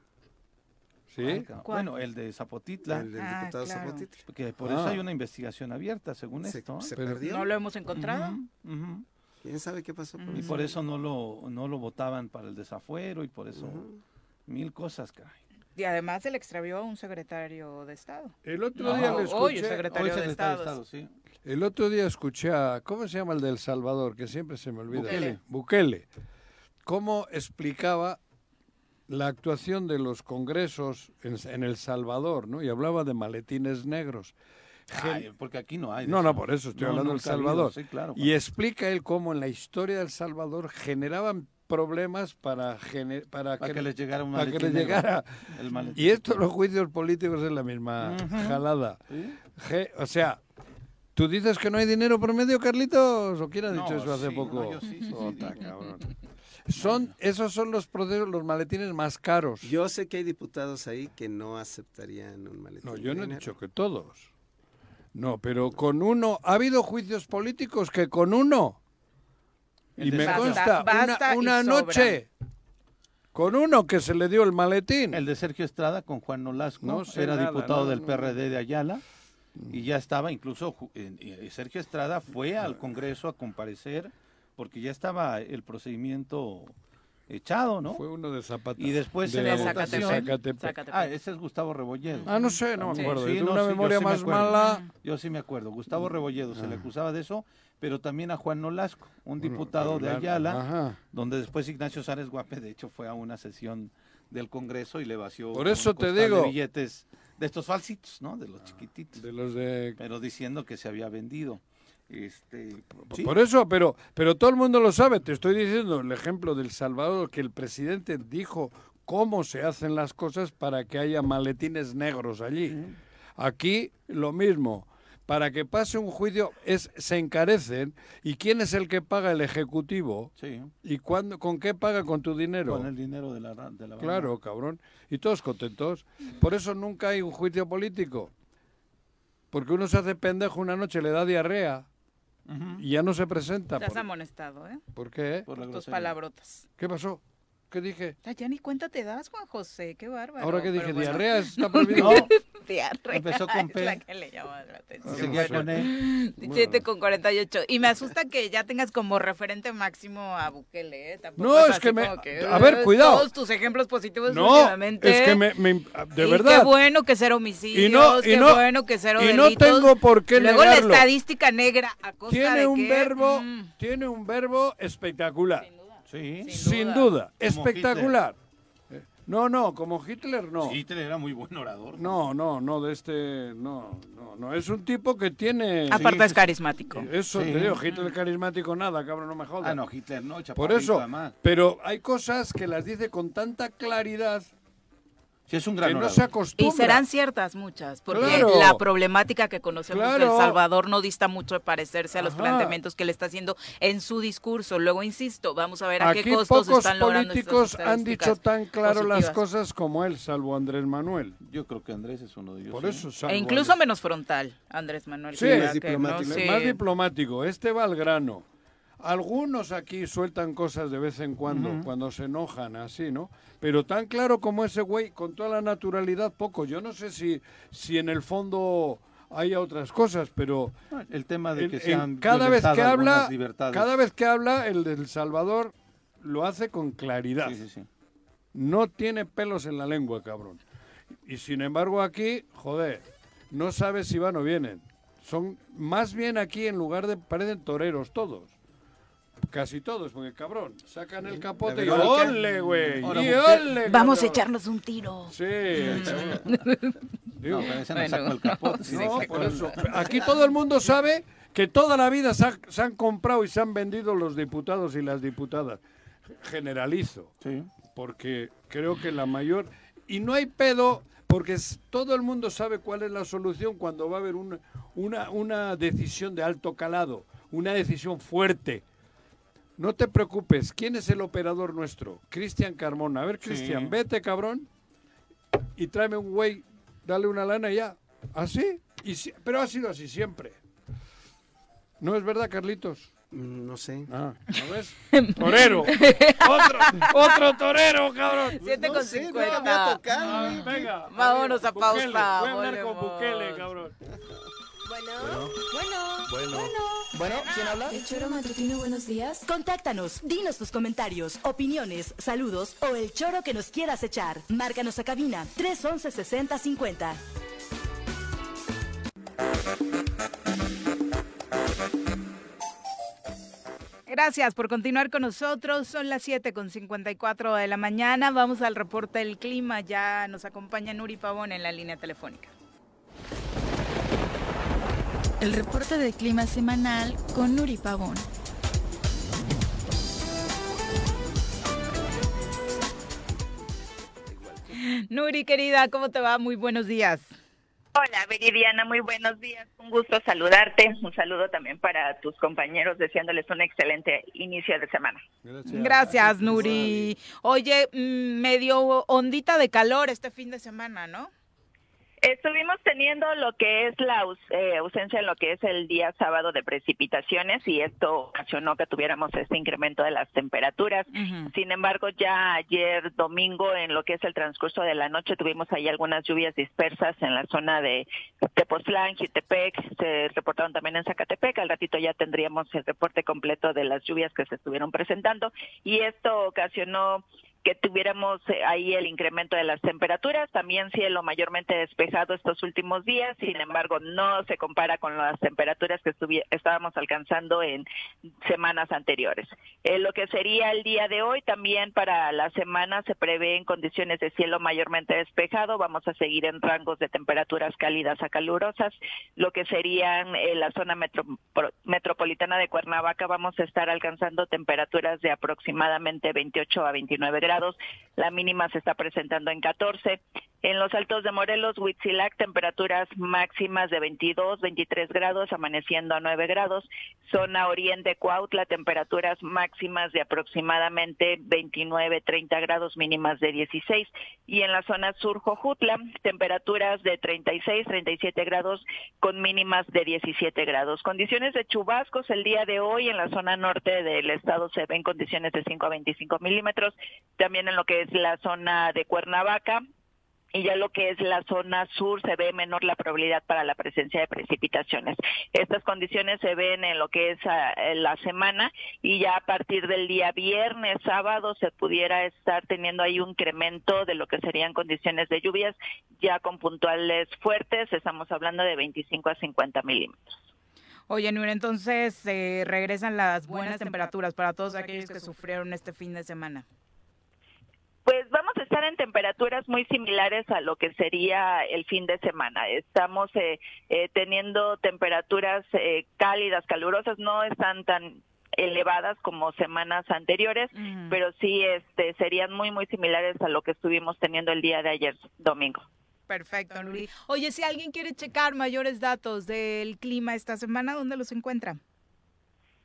¿Sí? Bueno, el de Zapotitla. El del Ah, diputado claro. Zapotitla. Porque por Ah. eso hay una investigación abierta, según Se, esto. se Pero- perdió. ¿No lo hemos encontrado? Ujú, ujú. ¿Quién sabe qué pasó? por Y eso? por eso no lo, no lo votaban para el desafuero y por eso mil cosas, caray. Y además se le extravió a un secretario de Estado. El otro No, día le hoy escuché. secretario Hoy de secretario Estado. sí. El otro día escuché a. ¿Cómo se llama el del Salvador? Que siempre se me olvida. Bukele. Bukele. ¿Cómo explicaba la actuación de los congresos en, en El Salvador, ¿no? Y hablaba de maletines negros. Ay, porque aquí no hay. No, no, por eso estoy No, hablando del Salvador. Sí, claro. Y explica él cómo en la historia del Salvador generaban problemas para, gene- para, para que, que les llegara un para que les llegara. El. Y esto, los juicios políticos es la misma jalada. ¿Sí? Je- o sea, ¿tú dices que no hay dinero por medio, Carlitos? ¿O quién ha dicho No, eso hace sí, poco? no, yo sí, digo. cabrón. Son, esos son los procesos, los maletines más caros. Yo sé que hay diputados ahí que no aceptarían un maletín. no, yo no he dicho que todos. No, pero con uno, ha habido juicios políticos que con uno. Y me consta, Basta y una, noche, con uno que se le dio el maletín. El de Sergio Estrada con Juan Nolasco. No sé era nada, diputado no, del no. PRD de Ayala. Y ya estaba, incluso Sergio Estrada fue al Congreso a comparecer porque ya estaba el procedimiento echado, ¿no? Fue uno de Zapata. Y después de, en la de votación- Zacatepec. Zacatepec. Ah, ese es Gustavo Rebolledo. Ah, no sé, no me acuerdo. Sí, no, una sí, memoria sí me más acuerdo. mala. Yo sí me acuerdo. Gustavo Rebolledo se le Ah. acusaba de eso, pero también a Juan Nolasco, un Bueno, diputado de Ayala, ajá. donde después Ignacio Sárez Guape, de hecho, fue a una sesión del Congreso y le vació Por eso te de digo. billetes de estos falsitos, ¿no? De los chiquititos. De los de Pero diciendo que se había vendido. Este, sí, Por eso, pero, pero todo el mundo lo sabe. Te estoy diciendo el ejemplo del Salvador, que el presidente dijo cómo se hacen las cosas para que haya maletines negros allí. Aquí lo mismo. Para que pase un juicio es, se encarecen. ¿Y quién es el que paga el ejecutivo? sí, ¿Y cuándo, con qué paga? Con tu dinero. con el dinero de la, de la. Claro, cabrón. Y todos contentos. Por eso nunca hay un juicio político. Porque uno se hace pendejo una noche, le da diarrea Y ya no se presenta. Estás ¿Por, amonestado, ¿eh? ¿por qué? Por la Tus palabrotas. ¿Qué pasó? ¿Qué dije? Ah, Ya ni cuenta te das, Juan José, qué bárbaro. Ahora que dije, bueno. diarrea está prohibido. No, Diarrea, Empezó con es P. la que le llama la atención. seguía con él. 17 con 48. Y me asusta que ya tengas como referente máximo a Bukele, ¿eh? Tampoco No, es así que me- como a ver, eh, cuidado. Todos tus ejemplos positivos No, últimamente. es que me, me- de y verdad. Qué bueno que cero homicidios, Y no- y qué no- bueno que cero y no tengo por qué Luego negarlo. la estadística negra a costa Tiene de un que, verbo, mm, tiene un verbo espectacular. Sí. Sin Sin duda. espectacular. Eh, No, no, como Hitler no. Hitler era muy buen orador. No, no, no, de este, no, no, no. Es un tipo que tiene... Aparte Sí, es carismático. Eso Sí. te digo, Hitler carismático nada, cabrón, no me jodas. Ah, no, Hitler no, Por eso, además. pero hay cosas que las dice con tanta claridad Sí, es un que gran no orador. se Y acostumbra. serán ciertas muchas, porque Claro. la problemática que conocemos de El Claro. Salvador no dista mucho de parecerse a los Ajá. planteamientos que le está haciendo en su discurso. Luego, insisto, vamos a ver a Aquí qué costos pocos están logrando estas políticos han dicho tan claro las cosas como él, salvo Andrés Manuel. Yo creo que Andrés es uno de ellos. Por sí. eso, salvo E incluso Andrés- menos frontal, Andrés Manuel. Sí, que más que diplomático. sí. más diplomático. Este va al grano. Algunos aquí sueltan cosas de vez en cuando, cuando se enojan, así, ¿no? Pero tan claro como ese güey, con toda la naturalidad, poco. Yo no sé si, si en el fondo haya otras cosas, pero El tema de que en- se han cada vez que habla, cada vez que habla, el del Salvador lo hace con claridad. Sí, sí, sí. No tiene pelos en la lengua, cabrón. Y sin embargo aquí, joder, no sabes si van o vienen. Son más bien aquí en lugar de parecen toreros todos. Casi todos, porque cabrón, sacan el capote y. ¡ole, güey! Ahora, ¡Y mujer- ole, Vamos a echarnos un tiro. Sí. Digo, No, pero ese no Bueno. sacó el capote. sí, no, sacó por el- eso. Aquí todo el mundo sabe que toda la vida se, ha- se han comprado y se han vendido los diputados y las diputadas. Generalizo. Sí. porque creo que la mayor y no hay pedo porque es- todo el mundo sabe cuál es la solución cuando va a haber una, una, una decisión de alto calado, una decisión fuerte. No te preocupes, ¿quién es el operador nuestro? Cristian Carmona. A ver, Sí. Cristian, vete, cabrón, y tráeme un güey, dale una lana y ya. ¿Así? Y si- pero ha sido así siempre. ¿No es verdad, Carlitos? Mm, No sé. Ah, ¿no ves? Torero. otro, otro torero, cabrón. Siete No con no Ah, venga. Vámonos a Bukele, pausa, Voy a hablar con. Bukele, cabrón. Bueno, bueno, bueno. Bueno, ¿quién habla? El choro matutino, buenos días. Contáctanos, dinos tus comentarios, opiniones, saludos o el choro que nos quieras echar. Márcanos a cabina 311 6050. Gracias por continuar con nosotros. Son las 7 con 54 de la mañana. Vamos al reporte del clima. Ya nos acompaña Nuri Pavón en la línea telefónica. El reporte de clima semanal con Nuri Pavón. Nuri, querida, ¿cómo te va? Muy buenos días. Hola, Viridiana, muy buenos días. Un gusto saludarte. Un saludo también para tus compañeros, deseándoles un excelente inicio de semana. Gracias, Nuri. Oye, mm, medio ondita de calor este fin de semana, ¿no? Estuvimos teniendo lo que es la aus- eh, ausencia en lo que es el día sábado de precipitaciones y esto ocasionó que tuviéramos este incremento de las temperaturas. Sin embargo, ya ayer domingo, en lo que es el transcurso de la noche, tuvimos ahí algunas lluvias dispersas en la zona de Tepoztlán, Jutepec, se reportaron también en Zacatepec. Al ratito ya tendríamos el reporte completo de las lluvias que se estuvieron presentando y esto ocasionó que tuviéramos eh, ahí el incremento de las temperaturas, también cielo mayormente despejado estos últimos días, sin embargo no se compara con las temperaturas que estábamos alcanzando en semanas anteriores. Eh, lo que sería el día de hoy, también para la semana se prevé en condiciones de cielo mayormente despejado, vamos a seguir en rangos de temperaturas cálidas a calurosas, lo que serían en la zona metropolitana de Cuernavaca vamos a estar alcanzando temperaturas de aproximadamente 28 a 29 grados, la mínima se está presentando en 14. En los altos de Morelos, Huitzilac, temperaturas máximas de 22, 23 grados, amaneciendo a 9 grados. Zona oriente Cuautla, temperaturas máximas de aproximadamente 29, 30 grados, mínimas de 16. Y en la zona sur Jojutla, temperaturas de 36, 37 grados, con mínimas de 17 grados. Condiciones de chubascos el día de hoy en la zona norte del estado se ven condiciones de 5 a 25 milímetros. También en lo que es la zona de Cuernavaca, y ya lo que es la zona sur se ve menor la probabilidad para la presencia de precipitaciones. Estas condiciones se ven en lo que es ah, en la semana y ya a partir del día viernes, sábado se pudiera estar teniendo ahí un incremento de lo que serían condiciones de lluvias ya con puntuales fuertes, estamos hablando de 25 a 50 milímetros. Oye, Nuri, entonces eh, regresan las buenas temperaturas para todos aquellos que sufrieron este fin de semana. Pues vamos a estar en temperaturas muy similares a lo que sería el fin de semana. Estamos eh, eh, teniendo temperaturas eh, cálidas, calurosas, no están tan elevadas como semanas anteriores, pero sí este serían muy muy similares a lo que estuvimos teniendo el día de ayer domingo. Perfecto, Nuri. Oye, si alguien quiere checar mayores datos del clima esta semana, ¿dónde los encuentra?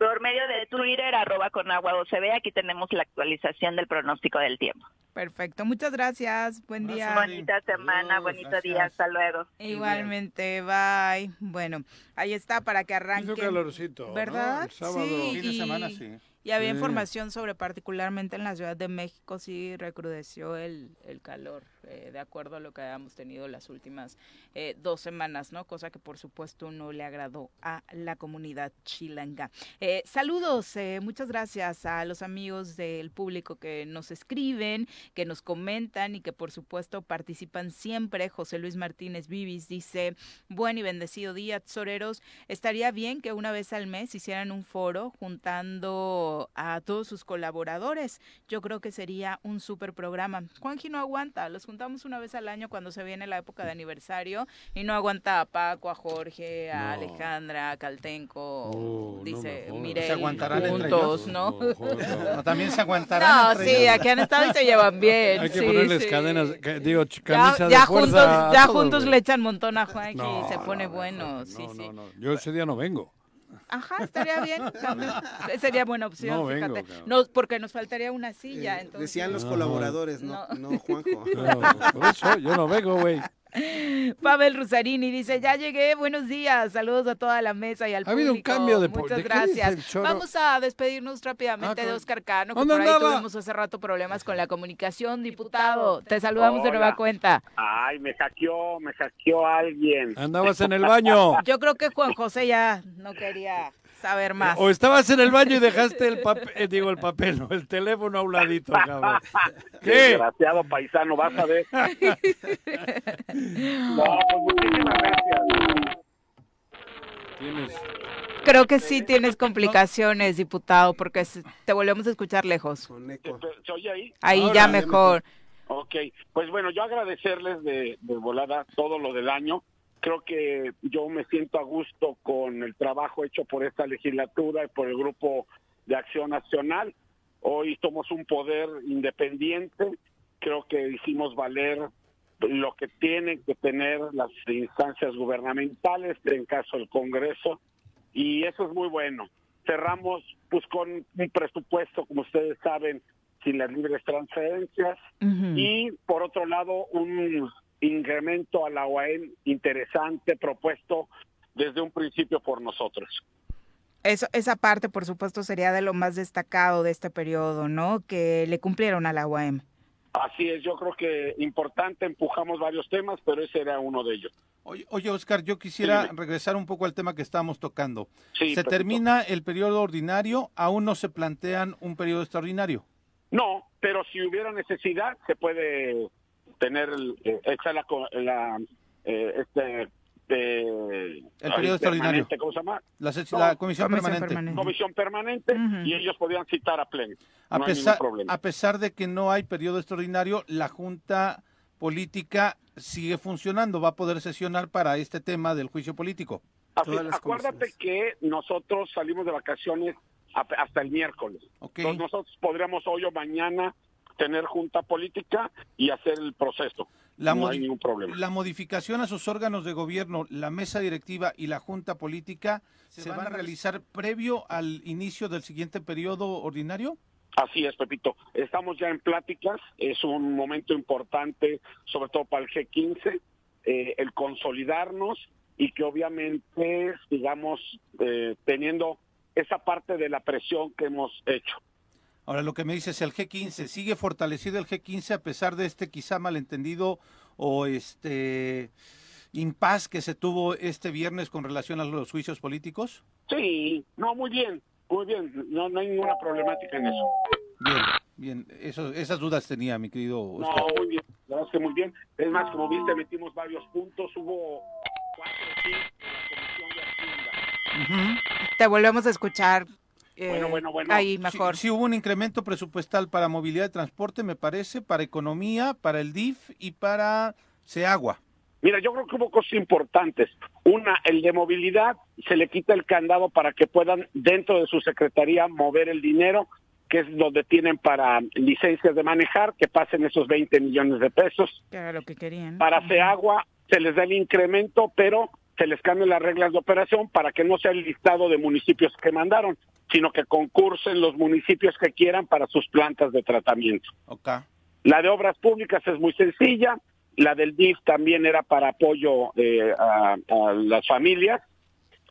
Por medio de Twitter, arroba con agua ve aquí tenemos la actualización del pronóstico del tiempo. Perfecto, muchas gracias. Buen día. Bonita semana, bonito día, hasta luego. Igualmente, bye. Bueno, ahí está para que arranque. calorcito. ¿Verdad? Sí. Fin de semana, sí. Y había información sobre, particularmente en la Ciudad de México, sí recrudeció el, el calor, eh, de acuerdo a lo que habíamos tenido las últimas eh, dos semanas, ¿no? Cosa que por supuesto no le agradó a la comunidad chilanga. Eh, saludos, muchas gracias a los amigos del público que nos escriben, que nos comentan y que por supuesto participan siempre. José Luis Martínez Vivis dice, buen y bendecido día, tesoreros. Estaría bien que una vez al mes hicieran un foro juntando a todos sus colaboradores. Yo creo que sería un súper programa. Juanji no aguanta, los juntamos una vez al año cuando se viene la época de aniversario y no aguanta a Paco, a Jorge, a Alejandra, a Caltenco. dice, mire, juntos, ¿no? También se aguantarán. No, sí, aquí han estado y se llevan bien. Hay que sí, ponerles cadenas, digo, camisas ya, de ya fuerza, juntos, ya todo, juntos le echan montón a Juanji y se pone bueno. sí, sí. Yo ese día no vengo. Ajá, estaría bien. también. Sería buena opción, No vengo, fíjate. cabrón. No, porque nos faltaría una silla. entonces. Decían los No. colaboradores, no, no Juanjo. No, por eso yo no vengo, güey. Pavel Rusarini dice, ya llegué, buenos días, saludos a toda la mesa y al Ha habido un público. cambio de Muchas ¿de gracias. Vamos a despedirnos rápidamente Ah, de Oscar Cano, que ¿Dónde por ahí andaba? tuvimos hace rato problemas con la comunicación. Diputado, te saludamos de nueva cuenta. Ay, me hackeó, me hackeó alguien. Andabas en el baño. Yo creo que Juan José ya no quería saber más. O estabas en el baño y dejaste el papel, digo el papel, no, el teléfono a un ladito, cabrón. ¿Qué? Desgraciado paisano, vas a ver. No, pues muchísimas gracias. Tienes Creo que sí tienes complicaciones, diputado, porque te volvemos a escuchar lejos. ¿Se, se oye ahí? Ahí Ahora, ya mejor. Ok, pues bueno, yo agradecerles de, de volada todo lo del año. Creo que yo me siento a gusto con el trabajo hecho por esta legislatura y por el Grupo de Acción Nacional. Hoy somos un poder independiente. Creo que hicimos valer lo que tienen que tener las instancias gubernamentales, en caso del Congreso, y eso es muy bueno. Cerramos pues con un presupuesto, como ustedes saben, sin las libres transferencias, y por otro lado un incremento a la OAM interesante propuesto desde un principio por nosotros. Eso, esa parte, por supuesto, sería de lo más destacado de este periodo, ¿no? Que le cumplieron a la UAM. Así es, yo creo que importante, empujamos varios temas, pero ese era uno de ellos. Oye, oye, Oscar, yo quisiera regresar un poco al tema que estábamos tocando. Sí, se perfecto. termina el periodo ordinario, aún no se plantean un periodo extraordinario. No, pero si hubiera necesidad, se puede tener el, eh, esa es la, la, eh, este, eh, El periodo extraordinario. ¿Cómo se llama? La, se- No, la comisión, Comisión permanente. permanente. Comisión permanente y ellos podían citar a pleno. A, no pesar, a pesar de que no hay periodo extraordinario, la Junta Política sigue funcionando, va a poder sesionar para este tema del juicio político. Así, acuérdate que nosotros salimos de vacaciones a- hasta el miércoles. Entonces nosotros podríamos hoy o mañana tener junta política y hacer el proceso. La no hay ningún problema. La modificación a sus órganos de gobierno, la mesa directiva y la junta política se, van a realizar previo al inicio del siguiente periodo ordinario. Así es, Pepito. Estamos ya en pláticas. Es un momento importante, sobre todo para el G15, eh, el consolidarnos y que obviamente sigamos eh, teniendo esa parte de la presión que hemos hecho. Ahora lo que me dices, el G15, ¿sigue fortalecido el G15 a pesar de este quizá malentendido o este impas que se tuvo este viernes con relación a los juicios políticos? Sí, no, muy bien, muy bien. No, no hay ninguna problemática en eso. Bien, bien, eso, esas dudas tenía mi querido Oscar. No, muy bien. La verdad es que muy bien. Es más, como viste, metimos varios puntos. Hubo cuatro o cinco en la Comisión de Hacienda. Te volvemos a escuchar. Eh, Bueno, bueno, bueno. Ahí Sí, mejor. Sí, hubo un incremento presupuestal para movilidad y transporte, me parece, para economía, para el DIF y para SEAGUA. Mira, yo creo que hubo cosas importantes. Una, el de movilidad, se le quita el candado para que puedan dentro de su secretaría mover el dinero, que es donde tienen para licencias de manejar, que pasen esos 20 millones de pesos. Que era lo que querían. Para agua se les da el incremento, pero se les cambian las reglas de operación para que no sea el listado de municipios que mandaron, sino que concursen los municipios que quieran para sus plantas de tratamiento. Okay. La de obras públicas es muy sencilla, la del DIF también era para apoyo eh, a, a, las familias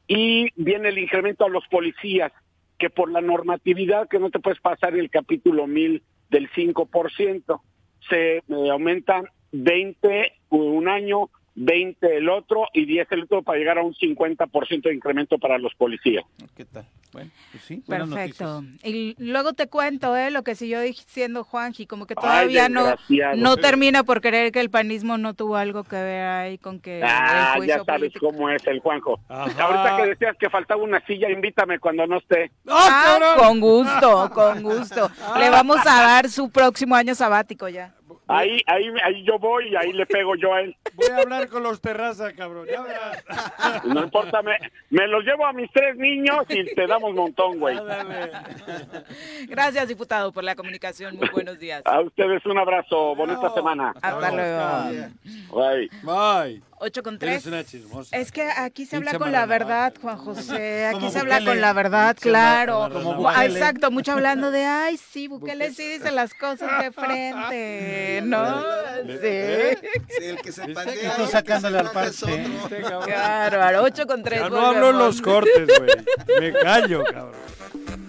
y viene el incremento a los policías, que por la normatividad que no te puedes pasar el capítulo 1000 del 5%, se eh, aumentan 20 un año, 20 el otro y 10 el otro para llegar a un 50% de incremento para los policías. ¿Qué tal? Bueno, pues sí, Perfecto. Y luego te cuento, ¿eh? Lo que siguió diciendo Juanji, como que todavía Ay, no, no termina por creer que el panismo no tuvo algo que ver ahí con que. Ah, ya sabes político. cómo es el Juanjo. Ajá. Ahorita que decías que faltaba una silla, invítame cuando no esté. Ah, con gusto, con gusto. Le vamos a dar su próximo año sabático ya. Ahí, ahí, ahí yo voy y ahí le pego yo a él. Voy a hablar con los terrazas, cabrón. Ya verás. No importa, me, me los llevo a mis tres niños y te damos montón, güey. Gracias, diputado, por la comunicación. Muy buenos días. A ustedes un abrazo. Bonita semana. Hasta luego. Bye. Bye. 8 con 3. Es que aquí se habla con la verdad, Juan José. Aquí se habla con la verdad, claro. Exacto, mucho hablando de, ay, sí, Bukele sí dice las cosas de frente, ¿no? Sí. Sí, el que se pandea. Estoy sacándole al parche. Claro, al 8 con 3. Ya no hablo en los cortes, güey. Me callo, cabrón.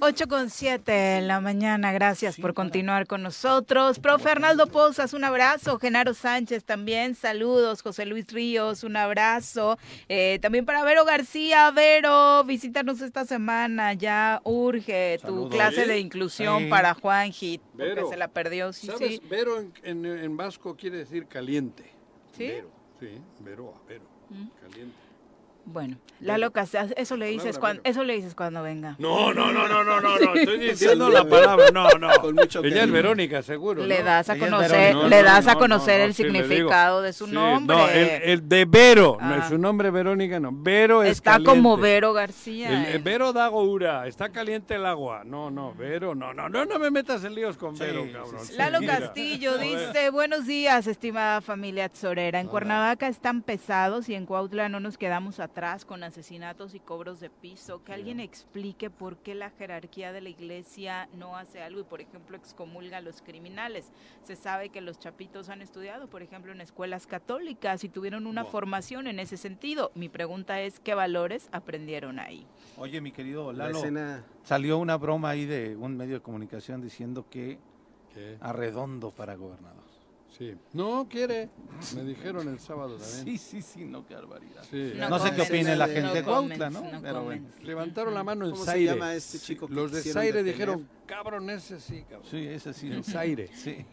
8 con 7 en la mañana, gracias por continuar con nosotros. Pro Fernaldo Pozas, un abrazo. Genaro Sánchez también, saludos. José Luis Ríos, un abrazo. Eh, también para Vero García, Vero, visítanos esta semana, ya urge tu clase de inclusión sí. para Juanji, porque Vero, se la perdió. Sí, ¿sabes? sí. Vero en, en, en, vasco quiere decir caliente. ¿Sí? Vero, sí, Vero, Vero, ¿Mm? caliente. Bueno, Lalo Casas, eso le dices cuando, eso le dices cuando venga. No, no, no, no, no, no, no, estoy diciendo la palabra, no, no. Ella es Verónica, seguro. Le das a conocer, no, le das a conocer el significado de su sí, nombre. No, el, el de Vero, ah. no es su nombre Verónica, no. Vero es Está caliente. como Vero García. El, el Vero da Goura, está caliente el agua. No, no, Vero, no, no, no, no me metas en líos con Vero, cabrón. Lalo Castillo dice, buenos días, estimada familia Tzorera. En Hola. Cuernavaca están pesados y en Cuautla no nos quedamos atrás con asesinatos y cobros de piso. Que alguien explique por qué la jerarquía de la iglesia no hace algo y, por ejemplo, excomulga a los criminales. Se sabe que los chapitos han estudiado, por ejemplo, en escuelas católicas y tuvieron una wow. formación en ese sentido. Mi pregunta es, ¿qué valores aprendieron ahí? Oye, mi querido Lalo, escena... salió una broma ahí de un medio de comunicación diciendo que ¿Qué? arredondo para gobernador. Sí. No quiere. Me dijeron el sábado también. Sí, sí, sí, no, qué barbaridad. Sí. No, no sé qué opine la gente de Cuautla, ¿no? no Pero bueno. Levantaron la mano el ¿Cómo Zaire. se llama este chico? Los de Zaire dijeron, cabrón, ese sí, cabrón. Sí, ese sí. El Zaire. Sí.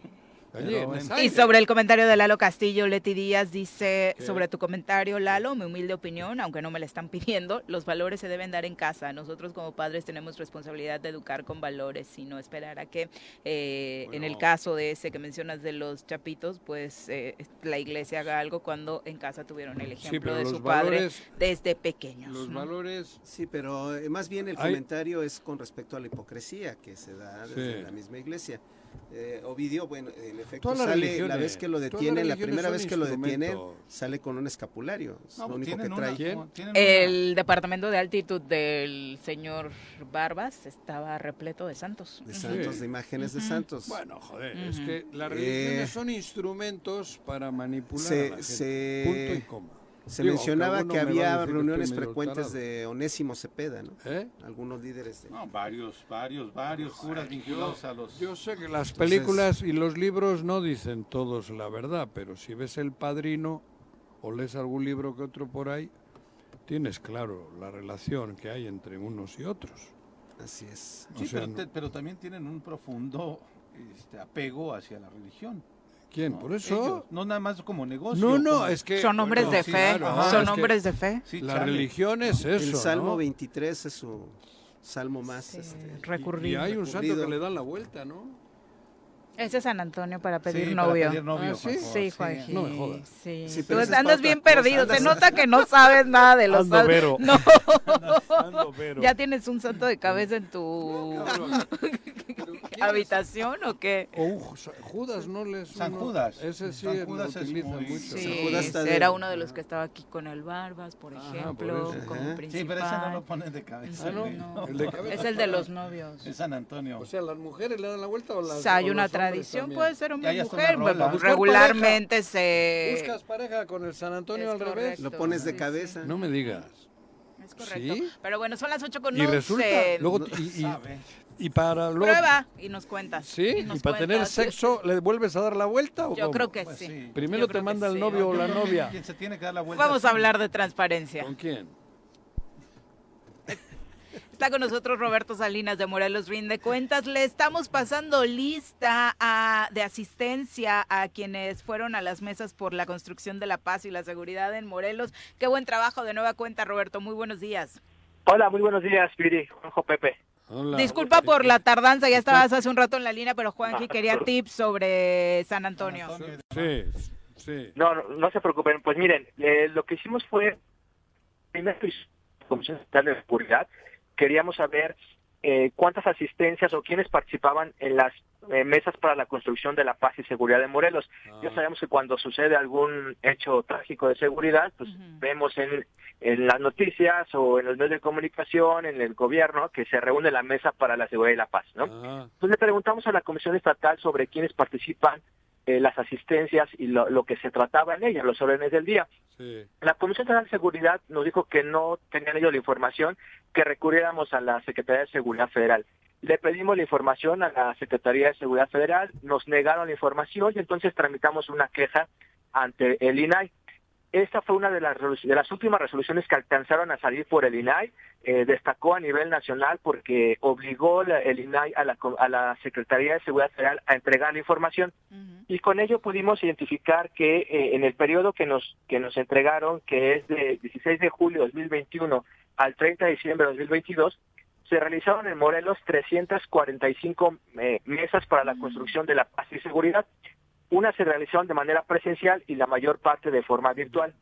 Oye. Y sobre el comentario de Lalo Castillo, Leti Díaz dice, ¿Qué? sobre tu comentario, Lalo, mi humilde opinión, aunque no me la están pidiendo, los valores se deben dar en casa. Nosotros como padres tenemos responsabilidad de educar con valores y no esperar a que, eh, bueno. en el caso de ese que mencionas de los chapitos, pues eh, la iglesia haga algo cuando en casa tuvieron el ejemplo sí, de su valores, padre desde pequeños. Los ¿no? valores... Sí, pero eh, más bien el comentario es con respecto a la hipocresía que se da desde sí. la misma iglesia. Eh, Ovidio, bueno, en efecto Todas sale la vez que lo detienen, la primera vez que lo detienen, sale con un escapulario. Es no, lo único que trae. Una, el departamento de altitud del señor Barbas estaba repleto de santos. De santos, sí. de imágenes uh -huh. de santos. Bueno, joder, uh -huh. es que las religiones eh, son instrumentos para manipular se, a la gente. Se, Punto y coma. Se Digo, mencionaba que había reuniones frecuentes de Onésimo Cepeda, ¿no? ¿Eh? Algunos líderes de... No, varios, varios, varios curas vinculados a los... Yo sé que las películas Entonces... y los libros no dicen todos la verdad, pero si ves El Padrino o lees algún libro que otro por ahí, tienes claro la relación que hay entre unos y otros. Así es. Sí, O sea, pero, no- te- pero también tienen un profundo este, apego hacia la religión. ¿Quién? ¿no? Por eso. Ellos, no nada más como negocio. No, no, como- es que. Son hombres bueno, de sí, fe, claro, ajá, son hombres de fe. Sí, La chale. religión es eso. el Salmo ¿no? 23 es su salmo más. este, Recurrir. Y hay un santo recurrido. que le dan la vuelta, ¿no? Ese es San Antonio para pedir Sí, para novio. pedir novio, Ah, ¿sí? Sí, sí. Juanji. No me jodas. Sí. Sí, Tú andas bien cosa, perdido. Se nota que no sabes nada de los santos. vero. No. Ando vero. ¿Ya tienes un santo de cabeza en tu habitación o qué? O un Ju- Judas, ¿no les. San uno- Judas. Ese sí San Judas es muy- mucho. Sí, Judas está de- era uno de los que estaba aquí con el Barbas, por Ajá, ejemplo, por como principal. Sí, pero ese no lo ponen de cabeza. Ah, ¿no? No. El de cabeza. Es el de los novios. Es San Antonio. O sea, ¿las mujeres le dan la vuelta o las O sea, hay una tradición, también? puede ser hombre está mujer, pues, regularmente se... ¿Buscas pareja con el San Antonio Es al revés? correcto. Lo pones de Sí, cabeza. No me digas. Es correcto. ¿Sí? Pero bueno, son las 8 con Y 11. resulta, luego, y, y-. y para luego... Prueba y nos cuentas. ¿Sí? nos ¿Y para tener sexo le vuelves a dar la vuelta o Yo cómo? creo que Pues sí. sí. Primero Yo te manda el sí. novio o la novia. Quien se tiene que dar la vuelta. Vamos a hablar de transparencia. ¿Con quién? Está con nosotros Roberto Salinas de Morelos Rinde Cuentas. Le estamos pasando lista a- de asistencia a quienes fueron a las mesas por la construcción de la paz y la seguridad en Morelos. Qué buen trabajo de nueva cuenta, Roberto. Muy buenos días. Hola, muy buenos días, Piri, Juanjo Pepe. Hola. Disculpa por la tardanza, ya estabas hace un rato en la línea, pero Juanji quería tips sobre San Antonio. Sí, sí. No, no, no se preocupen. Pues miren, eh, lo que hicimos fue, primero, Comisión Estatal de Seguridad, queríamos saber eh, cuántas asistencias o quiénes participaban en las eh, mesas para la construcción de la paz y seguridad de Morelos. Ya sabemos que cuando sucede algún hecho trágico de seguridad, pues vemos en, en las noticias o en los medios de comunicación, en el gobierno, que se reúne la mesa para la seguridad y la paz, ¿no? Ajá. Entonces le preguntamos a la Comisión Estatal sobre quiénes participan, eh, las asistencias y lo, lo que se trataba en ella, los órdenes del día. Sí. La Comisión de Seguridad nos dijo que no tenían ellos la información, que recurriéramos a la Secretaría de Seguridad Federal. Le pedimos la información a la Secretaría de Seguridad Federal, nos negaron la información y entonces tramitamos una queja ante el INAI. Esta fue una de las, resolu- de las últimas resoluciones que alcanzaron a salir por el INAI. Eh, destacó a nivel nacional porque obligó la- el INAI a la, co- a la Secretaría de Seguridad Federal a entregar la información. Y con ello pudimos identificar que eh, en el periodo que nos, que nos entregaron, que es de 16 de julio de 2021 al 30 de diciembre de 2022, se realizaron en Morelos 345 eh, mesas para la construcción de la paz y seguridad. Unas se realizaron de manera presencial y la mayor parte de forma virtual.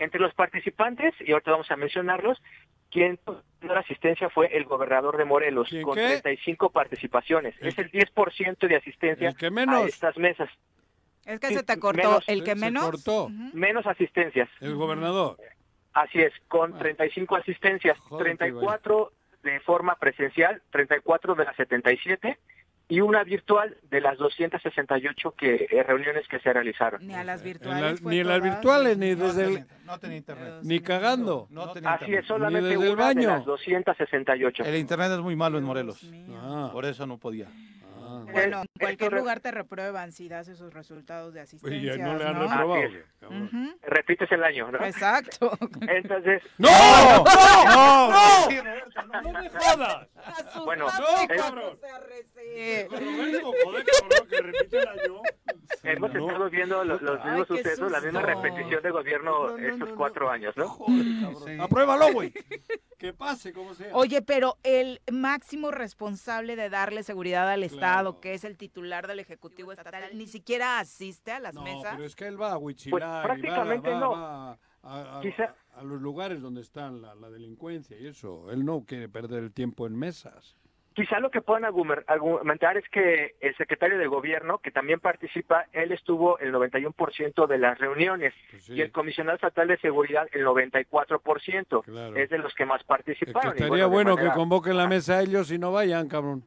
Entre los participantes, y ahorita vamos a mencionarlos, quien tuvo la asistencia fue el gobernador de Morelos, ¿Quién con qué? 35 participaciones. Es el 10% de asistencia El que menos. a estas mesas. Es que Sí, se te cortó. menos- ¿El que Se menos? cortó. Menos asistencias. El gobernador. Así es, con 35 asistencias, Joder, 34 de forma presencial, 34 de las 77 y una virtual de las 268 que, eh, reuniones que se realizaron. Ni a las la- virtuales. fue ni en las virtuales, ni No desde el... no tenía internet. Ni cagando. No tenía Así es, internet. solamente Ni desde el una de baño. las 268. El internet es muy malo en Morelos. Ah, Por eso no podía. Ah. Bueno, en cualquier lugar te reprueban si das esos resultados de Oye, asistencia. ya no le han ¿no? reprobado. Repites el año, ¿no? Exacto. Entonces, ¡No! ¡No! ¡No me jodas! bueno, ¡No, cabrón! Hemos No. estado viendo lo- los mismos sucesos, la misma repetición de gobierno No, no, no, estos no, cuatro no. años, ¿no? Joder, cabrón. Sí. Apruébalo, güey. Que pase, como sea. Oye, pero el máximo responsable de darle seguridad al Estado, Que es el titular del Ejecutivo Estatal, ni siquiera asiste a las no, mesas. pero es que él va a Huichilac Pues, va, prácticamente va- no. va a, a- Quizá- a los lugares donde están la, la delincuencia y eso. Él no quiere perder el tiempo en mesas. Quizá lo que puedan argumentar es que el secretario de gobierno, que también participa, él estuvo el 91% de las reuniones Pues sí, y el comisionado estatal de seguridad el 94%. claro. Es de los que más Es que participaron. y estaría bueno manera- que convoquen la mesa a ellos y no vayan, cabrón.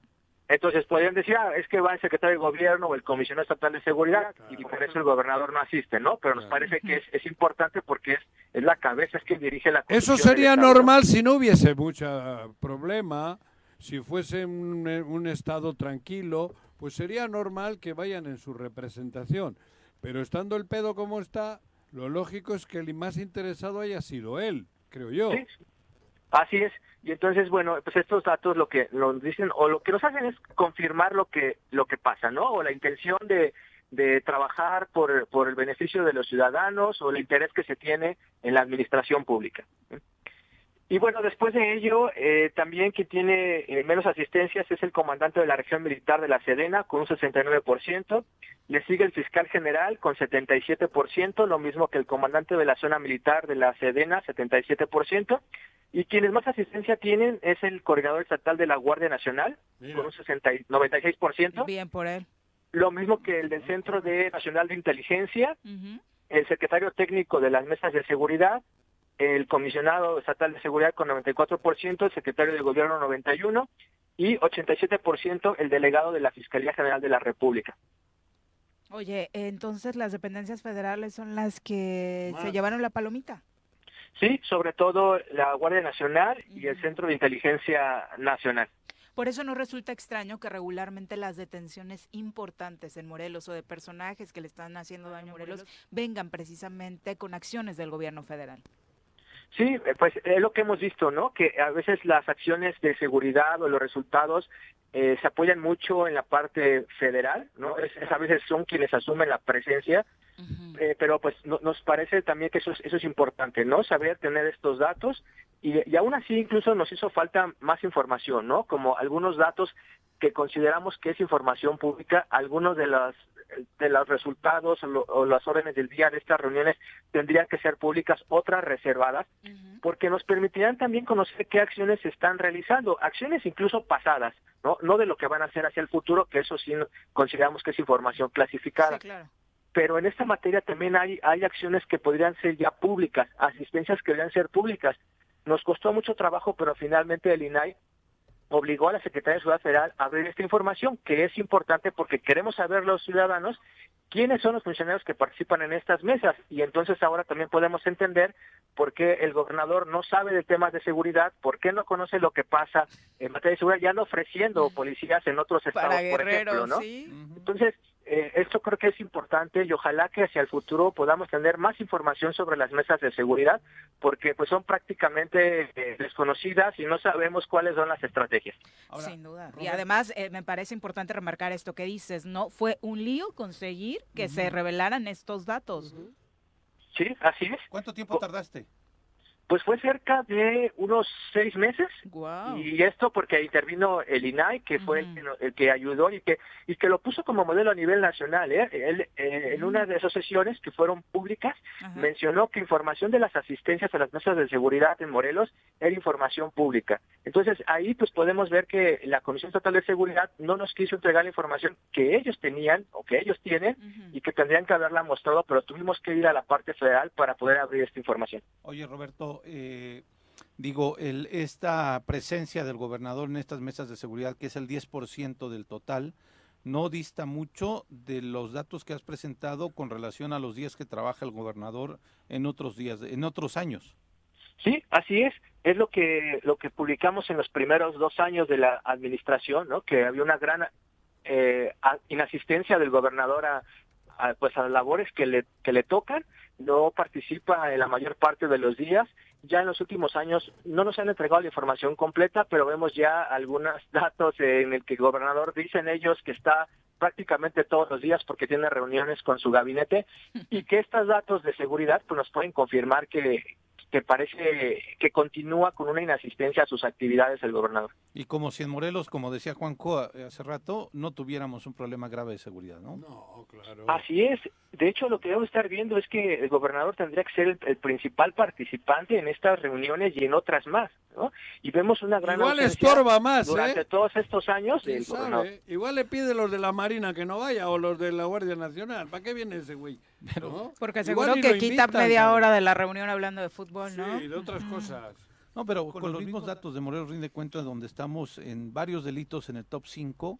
Entonces podrían decir, ah, es que va el secretario de gobierno o el comisionado estatal de seguridad y por eso el gobernador no asiste, ¿no? Pero nos parece que es, es importante porque es, es la cabeza, es quien dirige la Eso sería normal si no hubiese mucho problema, si fuese un, eh, un estado tranquilo, pues sería normal que vayan en su representación. Pero estando el pedo como está, lo lógico es que el más interesado haya sido él, creo yo. Sí. Así es. Y entonces, bueno, pues estos datos lo que nos dicen o lo que nos hacen es confirmar lo que lo que pasa, ¿no? O la intención de, de trabajar por, por el beneficio de los ciudadanos o el interés que se tiene en la administración pública. Y bueno, después de ello, eh, también quien tiene eh, menos asistencias es el comandante de la región militar de la Sedena con un 69%, le sigue el fiscal general con 77%, lo mismo que el comandante de la zona militar de la Sedena, 77%, y quienes más asistencia tienen es el coordinador estatal de la Guardia Nacional con un 60, y- 96%, Bien por él. lo mismo que el del Centro de Nacional de Inteligencia, el secretario técnico de las mesas de seguridad, el comisionado estatal de seguridad con 94%, el secretario de gobierno 91% y 87% el delegado de la Fiscalía General de la República. Oye, entonces las dependencias federales son las que se llevaron la palomita. Sí, sobre todo la Guardia Nacional y el Centro de Inteligencia Nacional. Por eso no resulta extraño que regularmente las detenciones importantes en Morelos o de personajes que le están haciendo daño a Morelos vengan precisamente con acciones del gobierno federal. Sí, eh, pues es lo que hemos visto, ¿no? Que a veces las acciones de seguridad o los resultados eh, se apoyan mucho en la parte federal, ¿no? Es, es- a veces son quienes asumen la presencia, eh, pero pues no- nos parece también que eso es, eso es importante, ¿no? Saber tener estos datos y, y aún así incluso nos hizo falta más información, ¿no? Como algunos datos que consideramos que es información pública, algunos de las de los resultados o, lo- o las órdenes del día de estas reuniones tendrían que ser públicas, otras reservadas, porque nos permitirán también conocer qué acciones se están realizando, acciones incluso pasadas, no no de lo que van a hacer hacia el futuro, que eso sí consideramos que es información clasificada claro. pero en esta materia también hay, hay acciones que podrían ser ya públicas, asistencias que deberían ser públicas. Nos costó mucho trabajo, pero finalmente el INAI obligó a la Secretaría de Seguridad Federal a abrir esta información, que es importante porque queremos saber los ciudadanos quiénes son los funcionarios que participan en estas mesas y entonces ahora también podemos entender por qué el gobernador no sabe de temas de seguridad, por qué no conoce lo que pasa en materia de seguridad, ya ando ofreciendo policías en otros estados, Para por ejemplo, ¿no? sí. Entonces, eh, esto creo que es importante y ojalá que hacia el futuro podamos tener más información sobre las mesas de seguridad, porque pues son prácticamente eh, desconocidas y no sabemos cuáles son las estrategias. Sin duda. Y además eh, me parece importante remarcar esto que dices, ¿no? Fue un lío conseguir que se revelaran estos datos. Sí, así es. ¿Cuánto tiempo tardaste? Pues fue cerca de unos seis meses. Y esto porque intervino el INAI, que fue el, que no- el que ayudó y que y que lo puso como modelo a nivel nacional. ¿eh? Él, eh, en una de esas sesiones que fueron públicas, mencionó que información de las asistencias a las mesas de seguridad en Morelos era información pública. Entonces ahí pues podemos ver que la Comisión Estatal de Seguridad no nos quiso entregar la información que ellos tenían o que ellos tienen y que tendrían que haberla mostrado, pero tuvimos que ir a la parte federal para poder abrir esta información. Oye, Roberto, eh, digo, el, esta presencia del gobernador en estas mesas de seguridad, que es el 10% del total, no dista mucho de los datos que has presentado con relación a los días que trabaja el gobernador en otros días, en otros años. Sí, así es. Es lo que lo que publicamos en los primeros dos años de la administración, ¿no? Que había una gran eh, inasistencia del gobernador a, a, pues a las labores que le que le tocan. No participa en la mayor parte de los días. Ya en los últimos años no nos han entregado la información completa, pero vemos ya algunos datos en el que el gobernador dicen ellos que está prácticamente todos los días porque tiene reuniones con su gabinete y que estos datos de seguridad pues nos pueden confirmar que, que parece que continúa con una inasistencia a sus actividades el gobernador. Y como si en Morelos, como decía Juanco a- hace rato, no tuviéramos un problema grave de seguridad, ¿no? No, claro. Así es. De hecho, lo que debemos estar viendo es que el gobernador tendría que ser el, el principal participante en estas reuniones y en otras más, ¿no? Y vemos una gran Igual estorba más, durante ¿eh? todos estos años. Igual le pide los de la Marina que no vaya o los de la Guardia Nacional. ¿Para qué viene ese güey? ¿No? Porque seguro que lo quita invitan, media hora de la reunión hablando de fútbol, ¿no? Sí, de otras cosas. No, pero con, los mismos datos de Morelos rinde cuenta donde estamos en varios delitos en el top 5,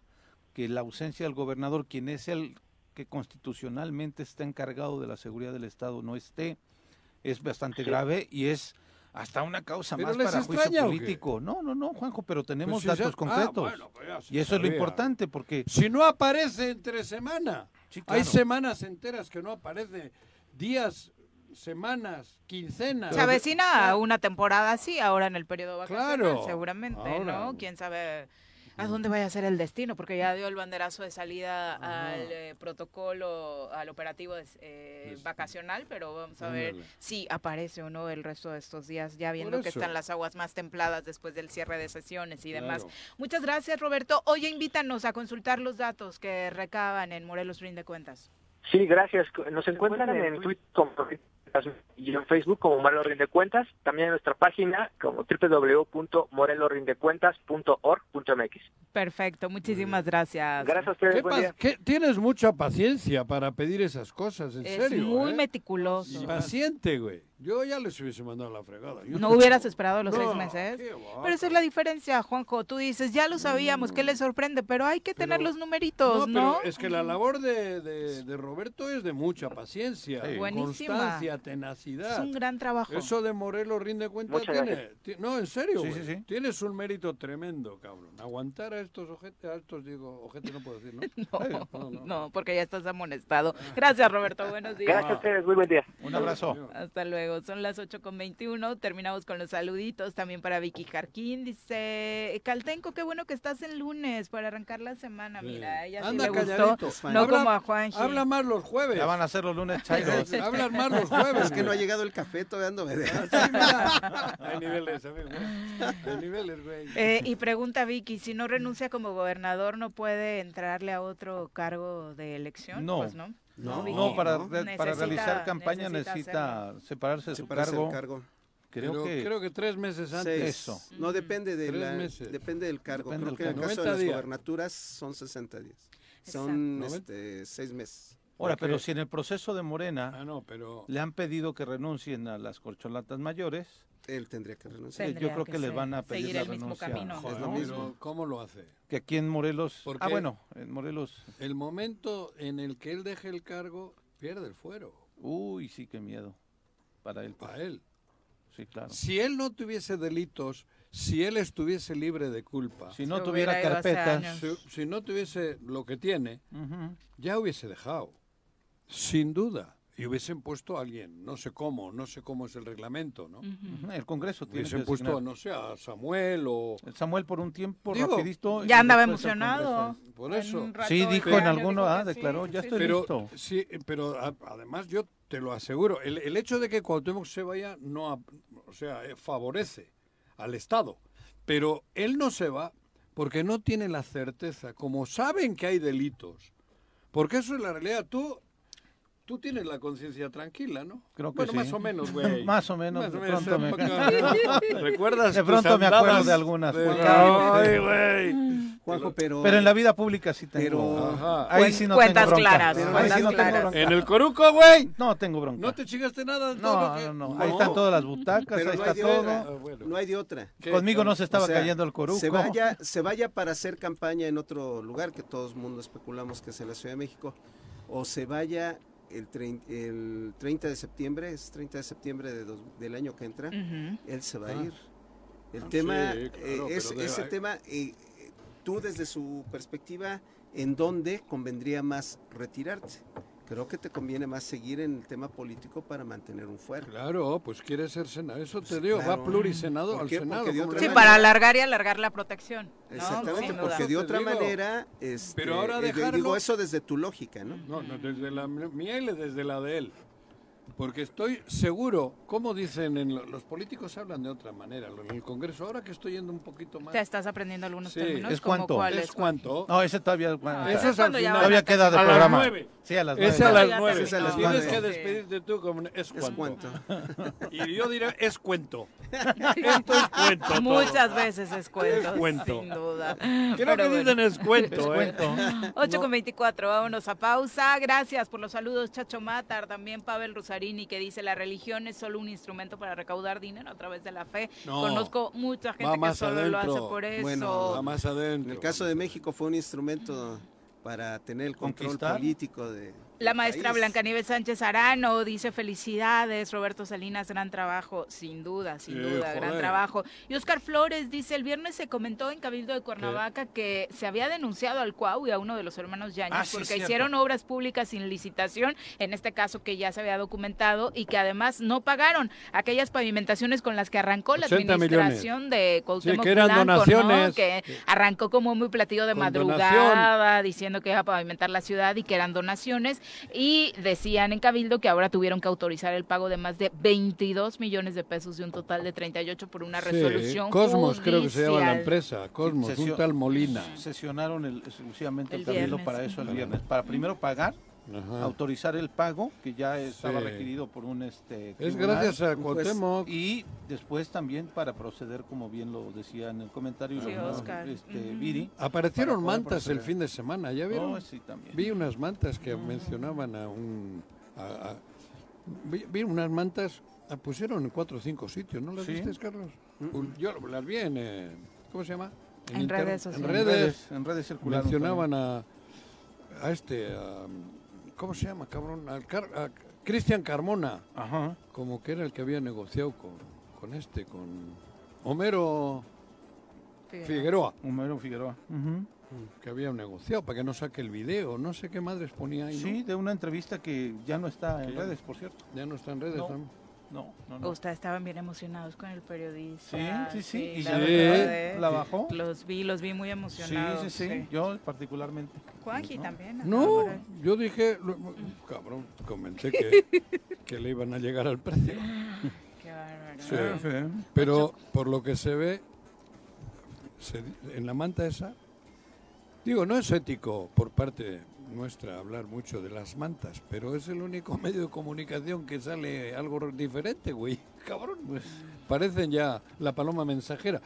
que la ausencia del gobernador, quien es el que constitucionalmente está encargado de la seguridad del Estado, no esté, es bastante Sí. grave y es hasta una causa ¿Pero más para juicio extraña o qué? político. No, no, no, Juanjo, pero tenemos Pues si datos ah, concretos. bueno, pues y eso es lo importante porque Si no aparece entre semana. Sí, Hay semanas enteras que no aparece. Días semanas, quincenas. Se avecina una temporada así, ahora en el periodo vacacional, Claro, seguramente, ahora. ¿no? Quién sabe a dónde vaya a ser el destino, porque ya dio el banderazo de salida al eh, protocolo, al operativo eh, vacacional, pero vamos a ver si aparece o no el resto de estos días, ya viendo que están las aguas más templadas después del cierre de sesiones y demás. Claro. Muchas gracias, Roberto. Oye, invítanos a consultar los datos que recaban en Morelos Rinde Cuentas. Sí, gracias. Nos encuentran en Twitter como y en Facebook como Morelos Rinde Cuentas, también en nuestra página como www.morelosrindecuentas.org.mx. Perfecto, muchísimas gracias. Gracias a ustedes, ¿Qué buen día. qué- tienes mucha paciencia para pedir esas cosas, en Es serio. muy ¿eh? meticuloso. Y paciente, güey. Yo ya les hubiese mandado la fregada. Yo No hubieras esperado los No, seis meses. Pero esa es la diferencia, Juanjo. Tú dices, ya lo sabíamos, ¿qué les sorprende? Pero hay que tener los numeritos, No, ¿no? pero es que la labor de, de- de Roberto es de mucha paciencia, Buenísima. constancia, tenacidad. Es un gran trabajo. Eso de Morelos rinde cuenta tiene, no, en serio, Sí, sí, sí. Tienes un mérito tremendo, cabrón. Aguantar a estos ojetes, a estos digo, ojetes no puedo decir, ¿no? Eh, No, no, porque ya estás amonestado. Gracias, Roberto. Buenos días. Gracias a ustedes, muy buen día. Un abrazo. Hasta luego. Son las 8 con 21. Terminamos con los saluditos también para Vicky Jarquín. Dice, Caltenco, qué bueno que estás en lunes para arrancar la semana. Mira, ella sí Anda le gustó. calladito. No Habla- como a Juanji. Habla más los jueves. Ya van a ser los lunes chairos. Hablan más los jueves. Es que no ha llegado el café, todavía ando Hay niveles, amigo. Hay niveles, güey. Eh, y pregunta Vicky, si no renuncia como gobernador, ¿no puede entrarle a otro cargo de elección? No. Pues no. No. No, para, No. re- para Necesita- realizar campaña necesita necesita separarse de su Separarse cargo. del cargo. Creo Pero que creo que tres meses antes. Seis. Eso. No depende de la, depende del cargo. Depende Creo del que en el caso de 90 las días. gobernaturas son 60 días. Son este, seis meses. Ahora, pero si en el proceso de Morena Ah, no, pero le han pedido que renuncien a las corcholatas mayores, Él tendría que renunciar. Tendría yo creo que ser- van a pedir seguir la el mismo renuncia. camino. joder, Es lo pero mismo. ¿cómo lo hace? Que aquí en Morelos, ¿Por ah bueno, en Morelos, El momento en el que él deje el cargo, pierde el fuero uy, sí, qué miedo para él. pues. para él. Sí, claro. Si él no tuviese delitos, si él estuviese libre de culpa, Si no tuviera carpetas, si, si no tuviese lo que tiene, ya hubiese dejado, sin duda. Y hubiesen puesto a alguien, no sé cómo, no sé cómo es el reglamento, ¿no? el Congreso tiene que Hubiesen puesto, designar. no sé, a Samuel o... El Samuel por un tiempo Digo, rapidito. Ya andaba emocionado. Por eso. Sí, dijo en alguno, ah, que sí, declaró, ya sí, estoy. Pero, listo. sí, pero a- además yo te lo aseguro, el, el hecho de que Cuauhtémoc se vaya no, ap- o sea, eh, favorece al Estado, pero él no se va porque no tiene la certeza, como saben que hay delitos, porque eso es la realidad. Tú, tú tienes la conciencia tranquila, ¿no? Creo que bueno, sí. más o menos, güey. Más o menos, de pronto me- ¿Recuerdas De pronto me acuerdo de algunas, Ay, güey. Juanjo, pero... Pero en la vida pública sí tengo. Pero- Ajá. Ahí sí no Cuentas tengo bronca. claras, cuentas sí no tengo claras. bronca. En el coruco, güey. No tengo bronca. No te chingaste nada. No, no, no. Ahí están todas las butacas, Pero ahí no está todo. Ah, bueno. No hay de otra. ¿Qué? Conmigo no se estaba O sea, cayendo el coruco. Se vaya, se vaya para hacer campaña en otro lugar que todo el mundo especulamos que es en la Ciudad de México, o se vaya el, trein- el 30 de septiembre, es 30 de septiembre de dos- del año que entra, él se va Ah. a ir. El Ah, tema, sí, eh, claro, es- ese tema, eh, tú desde su perspectiva, ¿en dónde convendría más retirarte? Creo que te conviene más seguir en el tema político para mantener un fuero. Claro, pues quiere ser senador. Eso te digo, claro. va plurisenado ¿Por al? Senado. Porque de ¿cómo otra Sí, manera- para alargar y alargar la protección. ¿no? Exactamente, porque de otra digo. manera, este, Pero ahora eh, de- dejarlo- digo eso desde tu lógica, ¿no? No, no, desde la mía y desde la de él. Porque estoy seguro, como dicen, en lo- los políticos hablan de otra manera. En el Congreso, ahora que estoy yendo un poquito más. Te estás aprendiendo algunos Sí. términos. ¿Es ¿Como cuánto? ¿Es cuánto? No, ese todavía. No, Eso ese es cuando al ya final. Todavía a queda de a las programa. nueve. Sí, a las nueve. Es a las nueve. Es a las Tienes nueve. que Sí. despedirte tú como es Es cuánto. cuánto. Y yo diré, es cuento. Esto es cuento. todo. Muchas veces es cuento, Es cuento. sin duda. Creo Pero que bueno. dicen es cuento, Es ¿eh? cuento. 8 con 24, vámonos a pausa. Gracias por los saludos, Chacho Matar. También Pavel Rosarini, que dice: La religión es solo un instrumento para recaudar dinero a través de la fe. No. Conozco mucha gente que solo lo hace adentro. por eso. Bueno, Va más En adentro. el caso de México fue un instrumento para tener el control Conquistar. político de, La maestra Blanca Nieves Sánchez Arano dice felicidades, Roberto Salinas, gran trabajo, sin duda, sin Sí, duda, gran trabajo. Y Oscar Flores dice, el viernes se comentó en Cabildo de Cuernavaca que se había denunciado al Cuau y a uno de los hermanos Yañez Ah, sí, porque hicieron obras públicas sin licitación, en este caso que ya se había documentado, y que además no pagaron aquellas pavimentaciones con las que arrancó la 80 administración de Cuauhtémoc que eran Blanco, ¿no? donaciones. Que arrancó como muy platillo de Con madrugada, diciendo que iba a pavimentar la ciudad y que eran donaciones. Y decían en Cabildo que ahora tuvieron que autorizar el pago de más de 22 millones de pesos de un total de 38 por una Sí, resolución Cosmos creo que se llama la judicial. empresa, Cosmos, Sesio- un tal Molina. Sesionaron el, exclusivamente el, El cabildo viernes. para eso el viernes. Para primero pagar, Ajá. autorizar el pago, que ya estaba Sí. requerido por un este Es gracias a Cuauhtémoc. y después también para proceder, como bien lo decía en el comentario Sí, este. Viri. Aparecieron mantas el fin de semana, ¿ya vieron? Oh, sí, también. Vi unas mantas que mencionaban a un... a- a- vi, vi unas mantas, ah, pusieron en cuatro o cinco sitios, ¿no las Sí. viste, Carlos? Yo las vi en... eh, ¿Cómo se llama? En redes En sociales. En redes. redes, en redes circularon. mencionaban a, a este... a- ¿Cómo se llama, cabrón? Al Car- a Cristian Carmona. Ajá. como que era el que había negociado con, con este, con Homero Figueroa. Homero Figueroa. Ujú. que había negociado para que no saque el video, no sé qué madres ponía ahí, ¿no? Sí, de una entrevista que ya no está en redes, por cierto. Ya no está en redes, No. ¿No? No, no. Ustedes estaban bien emocionados con el periodista. Sí, sí, sí. Y la ya la bajó. Los vi, los vi muy Sí, emocionados. sí, sí, Yo particularmente. Juanji ¿no? también. No, yo dije, lo- cabrón, comenté que, que le iban a llegar al precio. Qué bárbaro. Sí. Ah, sí. Pero por lo que se ve, se en la manta esa, digo, no es ético por parte nuestra hablar mucho de las mantas, pero es el único medio de comunicación que sale algo diferente, güey. Cabrón, pues parecen ya la paloma mensajera,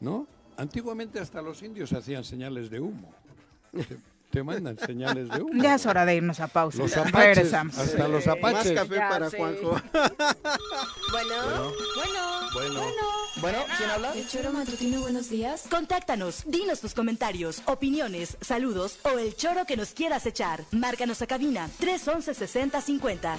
¿no? Antiguamente hasta los indios hacían señales de humo. Te, mandan señales de humo. Ya es hora de irnos a pausa. Los apaches, Regresamos. hasta los Más apaches. café Ya para sé. Juanjo. Bueno, bueno, Bueno. Bueno, ¿quién habla? El choro matutino, buenos días. Contáctanos, dinos tus comentarios, opiniones, saludos o el choro que nos quieras echar. Márcanos a cabina 311 6050.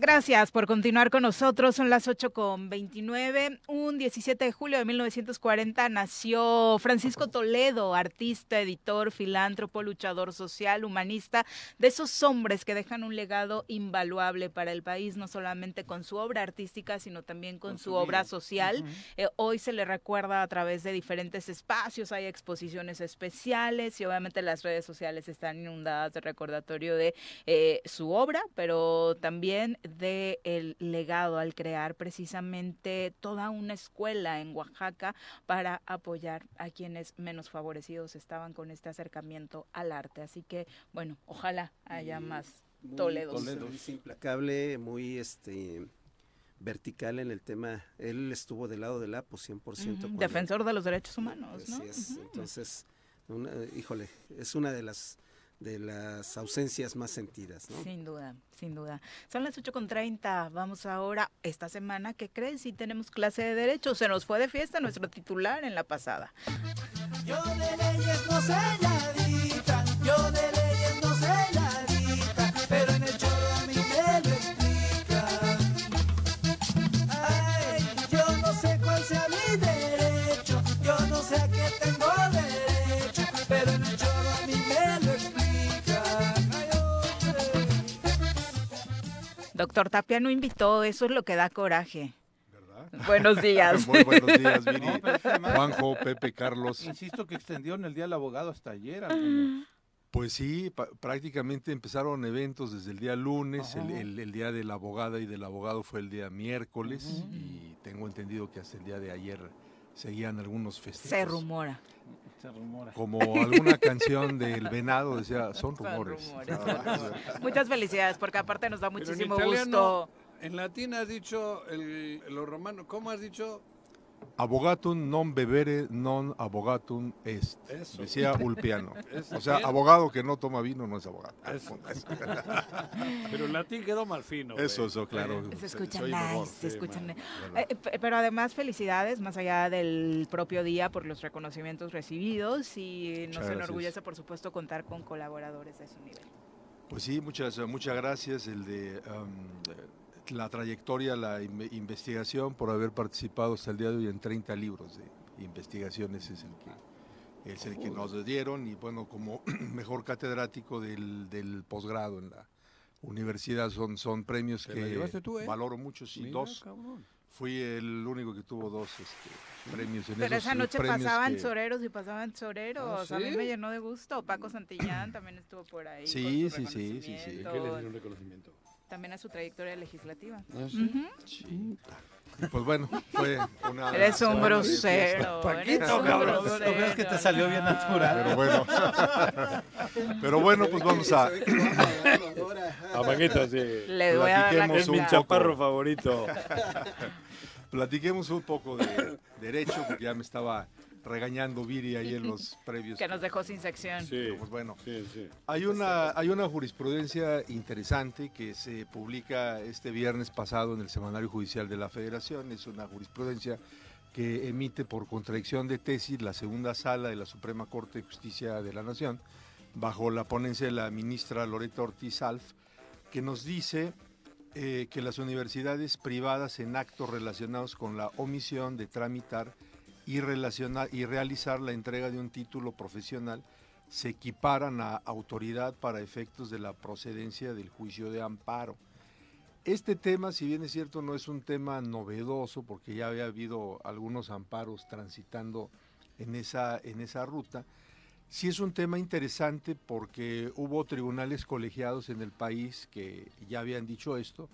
Gracias por continuar con nosotros. Son las 8 con 29. Un 17 de julio de 1940 nació Francisco Toledo, artista, editor, filántropo, luchador social, humanista, de esos hombres que dejan un legado invaluable para el país, no solamente con su obra artística, sino también con, su, obra social. Eh, hoy se le recuerda a través de diferentes espacios, hay exposiciones especiales y obviamente las redes sociales están inundadas de recordatorio de eh, su obra, pero también de el legado al crear precisamente toda una escuela en Oaxaca para apoyar a quienes menos favorecidos estaban con este acercamiento al arte. Así que, bueno, ojalá haya más Muy Toledos. servicio implacable, muy este vertical en el tema. Él estuvo del lado del APO 100%. Ujú, cuando- Defensor de los derechos humanos, ¿no? Así es. Entonces, una- híjole, es una de las de las ausencias más sentidas, ¿no? Sin duda, sin duda. Son las 8.30. Vamos ahora, esta semana, ¿qué creen? Si tenemos clase de Derecho. Se nos fue de fiesta nuestro titular en la pasada. Yo de leyes no sé nadita, yo de Doctor Tapia no invitó, eso es lo que da coraje. Buenos días. Muy buenos días, Viri. No, es que Juanjo, Pepe, Carlos. Insisto que extendieron el Día del Abogado hasta ayer. algunos. Pues sí, prácticamente empezaron eventos desde el día lunes, el, Ajá. el- el día de la abogada y del abogado fue el día miércoles y tengo entendido que hasta el día de ayer seguían algunos festejos. Se rumora. Como alguna canción del venado decía, son Son rumores. Ah. Muchas felicidades, porque aparte nos da Pero en muchísimo italiano, gusto. En latín has dicho, el, los romanos, ¿cómo has dicho? Abogatum non bebere non abogatum est, Eso. decía Ulpiano. Eso. O sea, abogado que no toma vino no es abogado. Eso. Pero el latín quedó mal fino. Eso, eso, claro. Se escucha soy nice, mejor. se Sí, escucha man. nice. Bueno. Eh, p- pero además felicidades, más allá del propio día, por los reconocimientos recibidos y nos enorgullece, por supuesto, contar con colaboradores de su nivel. Pues sí, muchas, muchas gracias. El de um, la trayectoria, la in- investigación, por haber participado hasta el día de hoy en 30 libros de investigaciones es el que, es el que nos dieron y bueno, como mejor catedrático del, del posgrado en la universidad son, son premios Te que tú, ¿eh? valoro mucho, sí, Mira, dos. cabrón. Fui el único que tuvo dos este, premios en Pero esos esa noche pasaban que- soreros y pasaban soreros. A mí me llenó de gusto. Paco Santillán también estuvo por ahí. con Sí, su sí, sí, sí, sí. ¿En reconocimiento, qué le dieron reconocimiento? También a su trayectoria legislativa. ¿Ah, sí? Ujú. Y pues bueno, fue una... Eres un grosero. un cabrón. Lo es que te salió bien natural. Pero bueno. Pero bueno, pues vamos a. A Paquito, sí. Le voy a dar la Platiquemos Es mi un chaparro favorito. Platiquemos un poco de derecho, porque ya me estaba regañando Viri ahí en los previos. Que nos dejó sin sección. Sí, Pero, pues bueno, sí, sí. hay una, hay una jurisprudencia interesante que se publica este viernes pasado en el Semanario Judicial de la Federación. Es una jurisprudencia que emite por contradicción de tesis la segunda sala de la Suprema Corte de Justicia de la Nación, bajo la ponencia de la ministra Loreta Ortiz Alf, que nos dice eh, que las universidades privadas en actos relacionados con la omisión de tramitar y, relacionar, y realizar la entrega de un título profesional se equiparan a autoridad para efectos de la procedencia del juicio de amparo. Este tema, si bien es cierto, no es un tema novedoso, porque ya había habido algunos amparos transitando en esa, en esa ruta, sí es un tema interesante porque hubo tribunales colegiados en el país que ya habían dicho esto,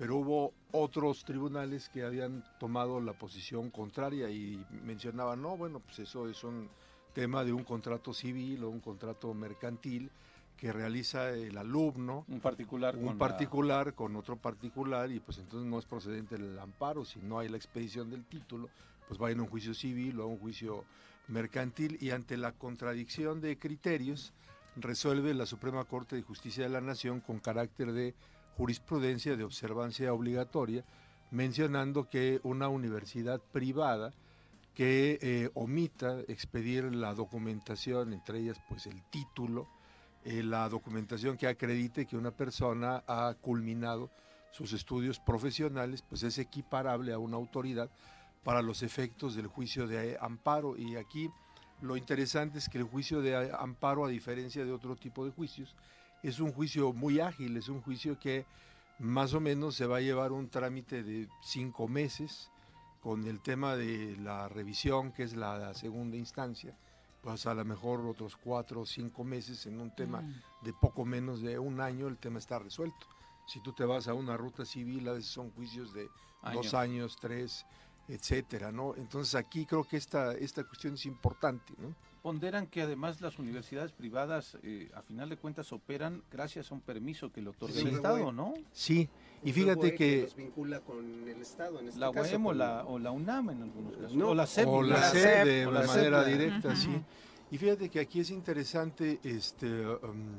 pero hubo otros tribunales que habían tomado la posición contraria y mencionaban, no, bueno, pues eso es un tema de un contrato civil o un contrato mercantil que realiza el alumno, Un particular un con la- particular con otro particular y pues entonces no es procedente el amparo, si no hay la expedición del título, pues va en un juicio civil o a un juicio mercantil y ante la contradicción de criterios resuelve la Suprema Corte de Justicia de la Nación con carácter de jurisprudencia de observancia obligatoria, mencionando que una universidad privada que eh, omita expedir la documentación, entre ellas pues el título, eh, la documentación que acredite que una persona ha culminado sus estudios profesionales, pues es equiparable a una autoridad para los efectos del juicio de amparo. Y aquí lo interesante es que el juicio de amparo, a diferencia de otro tipo de juicios, es un juicio muy ágil, es un juicio que más o menos se va a llevar un trámite de cinco meses con el tema de la revisión, que es la segunda instancia, pues a lo mejor otros cuatro o cinco meses en un tema Mm. de poco menos de un año, el tema está resuelto. Si tú te vas a una ruta civil, a veces son juicios de dos Años. años, tres, etcétera, ¿no? Entonces aquí creo que esta, esta cuestión es importante, ¿no? Ponderan que además las universidades privadas, eh, a final de cuentas, operan gracias a un permiso que le otorga Sí. el Estado, ¿no? Sí, y fíjate que... los vincula con el Estado en este La caso. UEM o con- la, o la UNAM en algunos casos. No, o la SEP. o la SEP, de la la manera SEP, directa, sí. Y fíjate que aquí es interesante, este, um,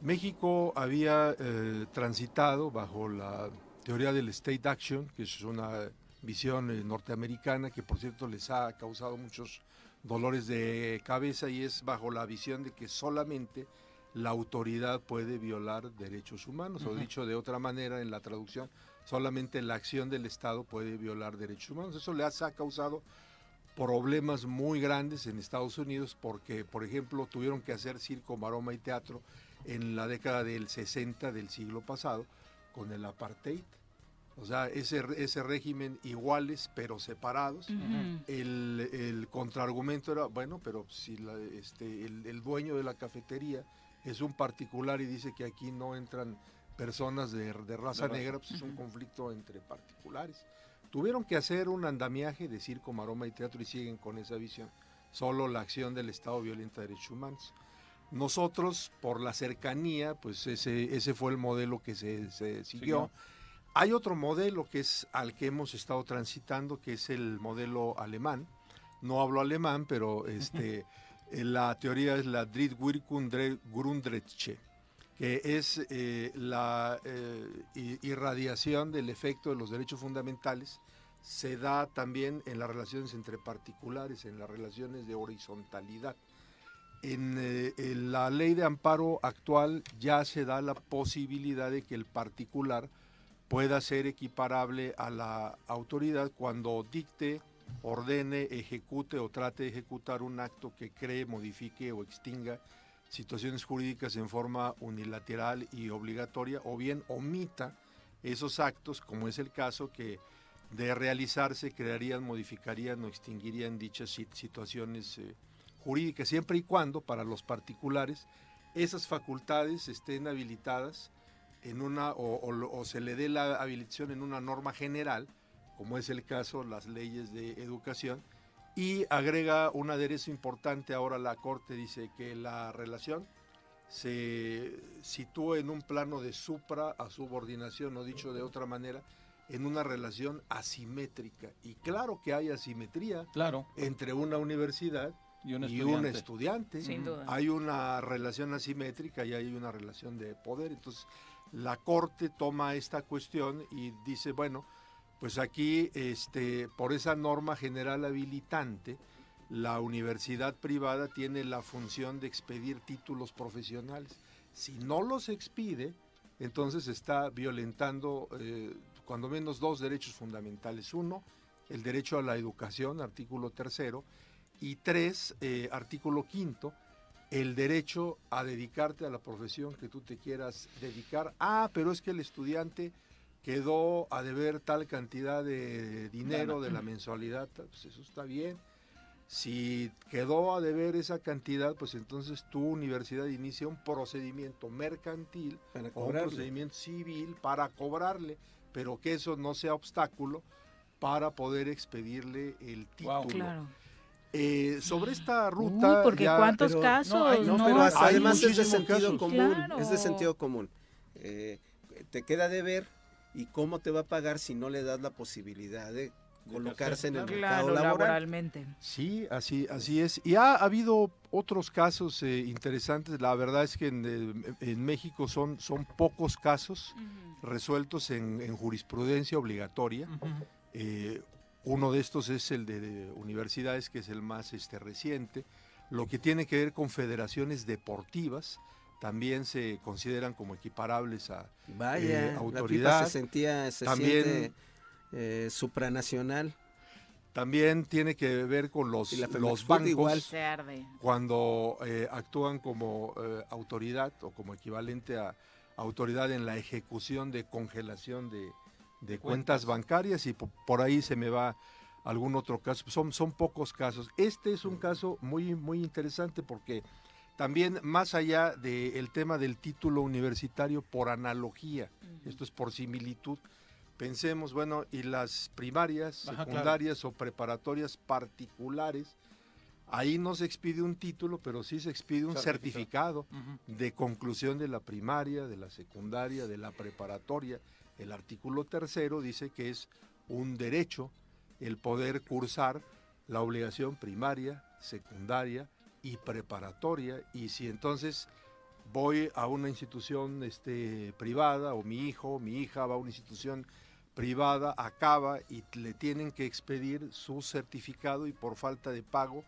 México había eh, transitado bajo la teoría del state action, que es una visión eh, norteamericana que por cierto les ha causado muchos dolores de cabeza y es bajo la visión de que solamente la autoridad puede violar derechos humanos, o dicho de otra manera en la traducción, solamente la acción del Estado puede violar derechos humanos. Eso le ha ha causado problemas muy grandes en Estados Unidos porque, por ejemplo, tuvieron que hacer circo, maroma y teatro en la década del 60 del siglo pasado con el apartheid. O sea, ese, ese régimen iguales pero separados. Ujú. El, el contraargumento era, bueno, pero si la- este, el, el dueño de la cafetería es un particular y dice que aquí no entran personas de, de raza De raza. negra, pues es un conflicto entre particulares. Tuvieron que hacer un andamiaje de circo, maroma y teatro y siguen con esa visión. Solo la acción del Estado violenta derechos humanos. Nosotros, por la cercanía, pues ese, ese fue el modelo que se, se siguió. Siguió. Hay otro modelo que es al que hemos estado transitando, que es el modelo alemán. No hablo alemán, pero este, eh, la teoría es la Drittwirkung der Grundrechte, que es eh, la eh, irradiación del efecto de los derechos fundamentales. Se da también en las relaciones entre particulares, en las relaciones de horizontalidad. En, eh, en la ley de amparo actual ya se da la posibilidad de que el particular pueda ser equiparable a la autoridad cuando dicte, ordene, ejecute o trate de ejecutar un acto que cree, modifique o extinga situaciones jurídicas en forma unilateral y obligatoria o bien omita esos actos, como es el caso que de realizarse crearían, modificarían o extinguirían dichas sit- situaciones eh, jurídicas, siempre y cuando para los particulares esas facultades estén habilitadas en una o, o lo- o se le dé la habilitación en una norma general, como es el caso las leyes de educación, y agrega un aderezo importante ahora la Corte dice que la relación se sitúa en un plano de supra a subordinación, o dicho de otra manera, en una relación asimétrica. Y claro que hay asimetría Claro. entre una universidad Y un un estudiante. estudiante. Sin duda. Hay una relación asimétrica y hay una relación de poder. Entonces, la Corte toma esta cuestión y dice, bueno, pues aquí, este, por esa norma general habilitante, la universidad privada tiene la función de expedir títulos profesionales. Si no los expide, entonces está violentando eh, cuando menos dos derechos fundamentales. Uno, el derecho a la educación, artículo tercero, y tres, eh, artículo quinto, el derecho a dedicarte a la profesión que tú te quieras dedicar. Ah, pero es que el estudiante quedó a deber tal cantidad de dinero de la mensualidad, pues eso está bien. Si quedó a deber esa cantidad, pues entonces tu universidad inicia un procedimiento mercantil Para o un cobrarle. procedimiento civil para cobrarle, pero que eso no sea obstáculo para poder expedirle el título. Claro. Eh, sobre esta ruta. porque ¿cuántos pero- casos? No, hay- no, No, pero hay además es de sentido casos. común. Claro. Es de sentido común. Eh, te queda de ver y cómo te va a pagar si no le das la posibilidad de colocarse en el mercado Claro, laboral. laboralmente. Sí, así, así es. Y ha habido otros casos eh, interesantes. La verdad es que en, eh, en México son, son pocos casos resueltos en, en jurisprudencia obligatoria. Eh, uno de estos es el de, de universidades, que es el más este, reciente. Lo que tiene que ver con federaciones deportivas también se consideran como equiparables a Vaya, eh, la autoridad. FIFA se sentía, se También- siente eh, supranacional. También tiene que ver con los, Y la los bancos. igual. Se arde. cuando eh, actúan como eh, autoridad o como equivalente a autoridad en la ejecución de congelación de, de cuentas bancarias y po- por ahí se me va algún otro caso. Son, son pocos casos. Este es un caso muy, muy interesante porque también más allá del tema del título universitario por analogía, esto es por similitud, pensemos, bueno, y las primarias, Ajá, claro. secundarias o preparatorias particulares, ahí no se expide un título, pero sí se expide un Certificado. de conclusión de la primaria, de la secundaria, de la preparatoria. El artículo tercero dice que es un derecho el poder cursar la obligación primaria, secundaria y preparatoria. Y si entonces voy a una institución este, privada o mi hijo, mi hija va a una institución privada, acaba y le tienen que expedir su certificado y por falta de pago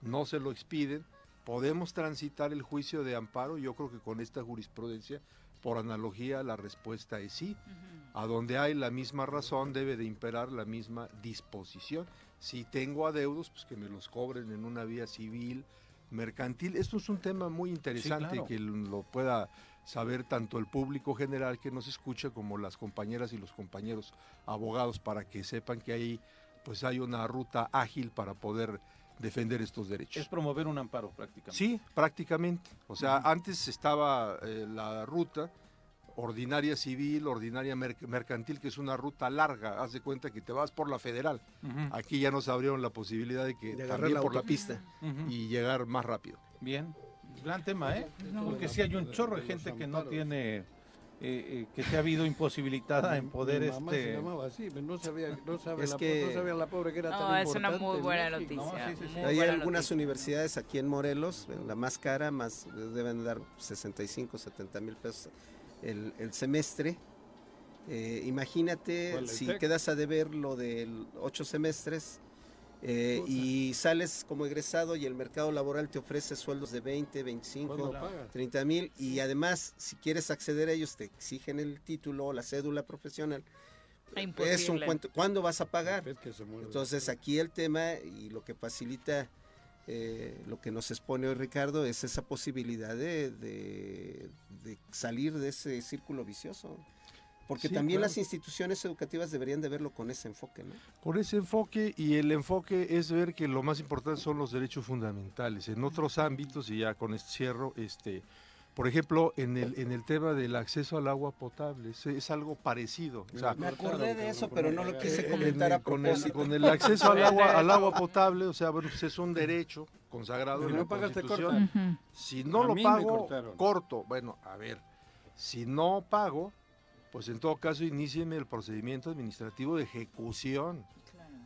no se lo expiden, podemos transitar el juicio de amparo. Yo creo que con esta jurisprudencia, por analogía, la respuesta es sí. A donde hay la misma razón debe de imperar la misma disposición. Si tengo adeudos, pues que me los cobren en una vía civil, mercantil. Esto es un tema muy interesante claro. que lo pueda saber tanto el público general que nos escucha como las compañeras y los compañeros abogados para que sepan que ahí pues hay una ruta ágil para poder defender estos derechos. Es promover un amparo prácticamente. Sí, prácticamente. O sea, antes estaba eh, la ruta ordinaria civil, ordinaria merc- mercantil, que es una ruta larga. Haz de cuenta que te vas por la federal. Aquí ya nos abrieron la posibilidad de que De también la por autopista. Ujú. y llegar más rápido. Bien, gran tema, ¿eh? Porque sí hay un chorro de gente que no tiene eh, eh, que se ha habido imposibilitada en poder Mi mamá se este llamaba así, pero no sabía, no sabe Es la, que- no sabía la pobre que era No, tan es una importante muy en buena México. noticia. sí, sí, sí. muy Hay buena algunas noticia. universidades aquí en Morelos, en la más cara, más deben dar 65, 70 mil pesos el, el semestre. Eh, imagínate ¿Cuál, el si quedas a deber lo de ocho semestres eh, y sales como egresado y el mercado laboral te ofrece sueldos de 20, 25, ¿Cuándo pagas? 30 mil y además si quieres acceder a ellos te exigen el título o la cédula profesional. Es un cuento. ¿Cuándo vas a pagar? Entonces aquí el tema y lo que facilita eh, lo que nos expone hoy Ricardo es esa posibilidad de, de- de salir de ese círculo vicioso. Porque Sí, también claro. las instituciones educativas deberían de verlo con ese enfoque, ¿no? Por ese enfoque, y el enfoque es ver que lo más importante son los derechos fundamentales. En otros ámbitos, y ya con este cierro, este, por ejemplo, en el, en el tema del acceso al agua potable, es, es algo parecido. O sea, Me acordé de eso, pero no lo quise comentar a con, el, con acceso al agua, al agua potable, o sea, bueno, pues es un derecho consagrado Si en no la pagas, te Constitución. cortan. Si no A lo pago, corto. Bueno, a ver, si no pago, pues en todo caso inícieme el procedimiento administrativo de ejecución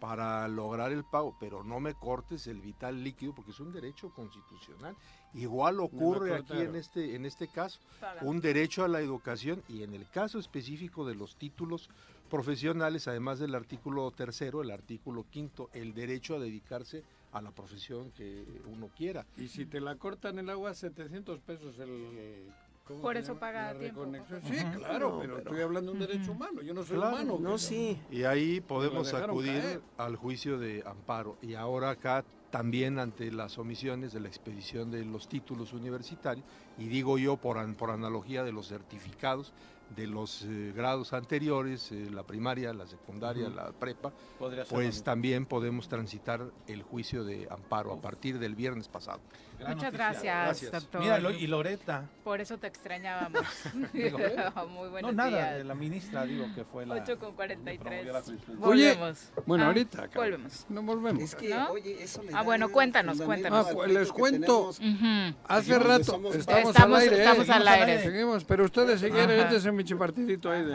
para lograr el pago, pero no me cortes el vital líquido porque es un derecho constitucional. Igual ocurre aquí en este en este caso, un derecho a la educación y en el caso específico de los títulos profesionales, además del artículo tercero, el artículo quinto, el derecho a dedicarse a la profesión que uno quiera. Y si te la cortan el agua, 700 pesos el... ¿cómo Por eso paga tiempo. Sí, claro, No, pero, pero- estoy hablando de un derecho humano. Yo no soy Claro, humano. No, pero- sí. Y ahí podemos acudir caer. al juicio de amparo. Y ahora acá también ante las omisiones de la expedición de los títulos universitarios, y digo yo por, an- por analogía de los certificados de los eh, grados anteriores, eh, la primaria, la secundaria, Ujú. la prepa, podría ser lo pues también podemos transitar el juicio de amparo a partir del viernes pasado. Gran Muchas gracias, Gracias. doctor. Mira, lo- y Loreta. Por eso te extrañábamos. Digo, Muy buenos no, nada, días. de la ministra, digo que fue la. 8 con 43. promovió la jurisprudencia. Oye, Volvemos. bueno, Ah, ahorita. cabrón. Volvemos. No volvemos. Es que, ¿No? oye, eso le Ah, bueno, cuéntanos, cuéntanos. Ah, les cuento. tenemos. Ujú. Hace rato estamos, Estamos- al aire. ¿eh? estamos al aire. Seguimos, pero ustedes si quieren, este es un michipartidito ahí de...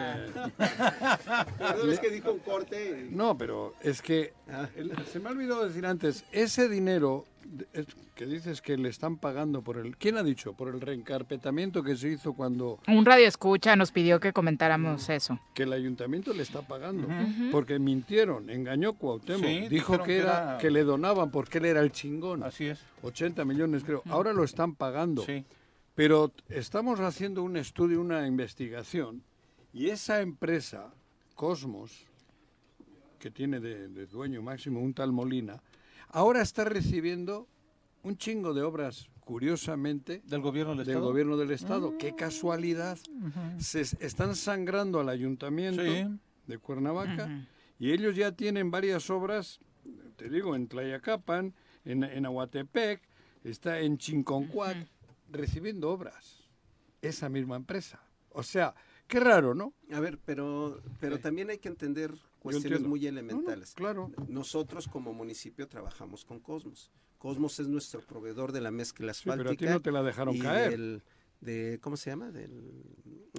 Perdón, es que dijo un corte. y- No, pero es que Ah. se me ha olvidado decir antes, ese dinero que dices que le están pagando por el... ¿Quién ha dicho? Por el reencarpetamiento que se hizo cuando... Un radio escucha nos pidió que comentáramos eso. Que el ayuntamiento le está pagando. Porque mintieron, engañó Cuauhtémoc. Sí, dijo que que era, era- que le donaban porque él era el chingón. Así es. 80 millones creo. Ahora lo están pagando. Sí. Pero estamos haciendo un estudio, una investigación, y esa empresa, Cosmos, que tiene de, de dueño máximo un tal Molina, ahora está recibiendo un chingo de obras, curiosamente, Del gobierno del del Estado. gobierno del Estado. Qué casualidad. Se es- están sangrando al ayuntamiento Sí. de Cuernavaca y ellos ya tienen varias obras, te digo, en Tlayacapan, en, en Aguatepec, está en Chinconcuac, recibiendo obras. Esa misma empresa. O sea, qué raro, ¿no? A ver, pero, pero también hay que entender cuestiones muy No, no, elementales. claro. Nosotros como municipio trabajamos con Cosmos. Cosmos es nuestro proveedor de la mezcla Sí, pero a asfáltica. ti no te la dejaron caer. del- de, ¿Cómo se llama? Del